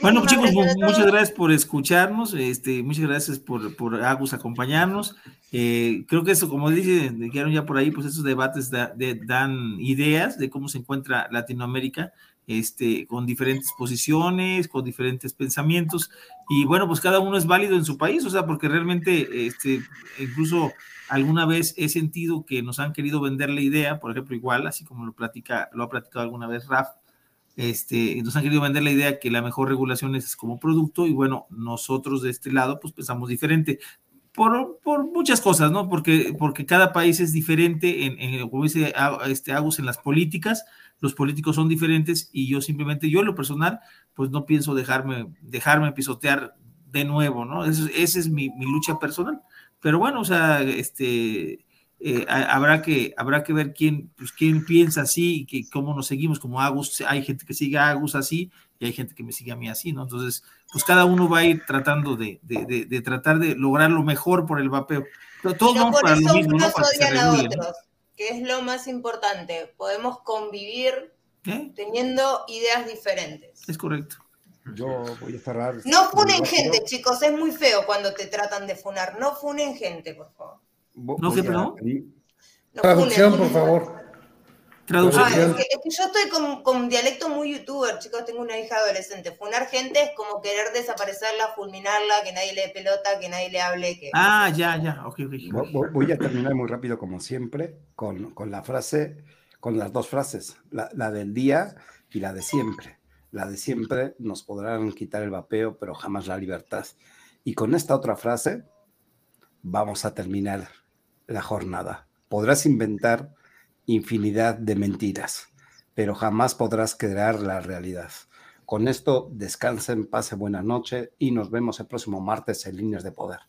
Bueno, chicos, gracias muchas gracias por escucharnos, este, muchas gracias por, por Agus acompañarnos. Eh, creo que eso, como dice, dijeron ya por ahí, pues esos debates da- de- dan ideas de cómo se encuentra Latinoamérica, este, con diferentes posiciones, con diferentes pensamientos, y bueno, pues cada uno es válido en su país, o sea, porque realmente, este, incluso alguna vez he sentido que nos han querido vender la idea, por ejemplo, igual, así como lo platica, lo ha platicado alguna vez Raf, este, nos han querido vender la idea que la mejor regulación es como producto y bueno, nosotros de este lado pues pensamos diferente por, por muchas cosas, ¿no? Porque, porque cada país es diferente, en, en, como dice este Agus, en las políticas, los políticos son diferentes y yo simplemente, yo en lo personal, pues no pienso dejarme, dejarme pisotear de nuevo, ¿no? Esa es mi, mi lucha personal. Pero bueno, o sea, este, eh, ha- habrá, que, habrá que ver quién, pues, quién piensa así y que, cómo nos seguimos, como Agus, hay gente que sigue a Agus así y hay gente que me sigue a mí así, ¿no? Entonces, pues cada uno va a ir tratando de, de, de, de tratar de lograr lo mejor por el vapeo. Pero todos no vamos para lo mismo, ¿no? Para que se odian a regule, ¿no? Que es lo más importante. Podemos convivir ¿Eh? teniendo ideas diferentes. Es correcto. Yo voy a cerrar. No funen gente, chicos, es muy feo cuando te tratan de funar. No funen gente, por favor. Vo- ¿No, qué, perdón? No Traducción, funen. por favor. Traducción. Ah, es, que, es que yo estoy con, con dialecto muy youtuber, chicos, tengo una hija adolescente. Funar gente es como querer desaparecerla, fulminarla, que nadie le dé pelota, que nadie le hable, que... Ah, ya, ya, ok, ok. Vo- vo- Voy a terminar muy rápido, como siempre, con, con la frase, con las dos frases, la, la del día y la de siempre. La de siempre nos podrán quitar el vapeo, pero jamás la libertad. Y con esta otra frase vamos a terminar la jornada. Podrás inventar infinidad de mentiras, pero jamás podrás crear la realidad. Con esto, descansen, pase buena noche y nos vemos el próximo martes en Líneas de Poder.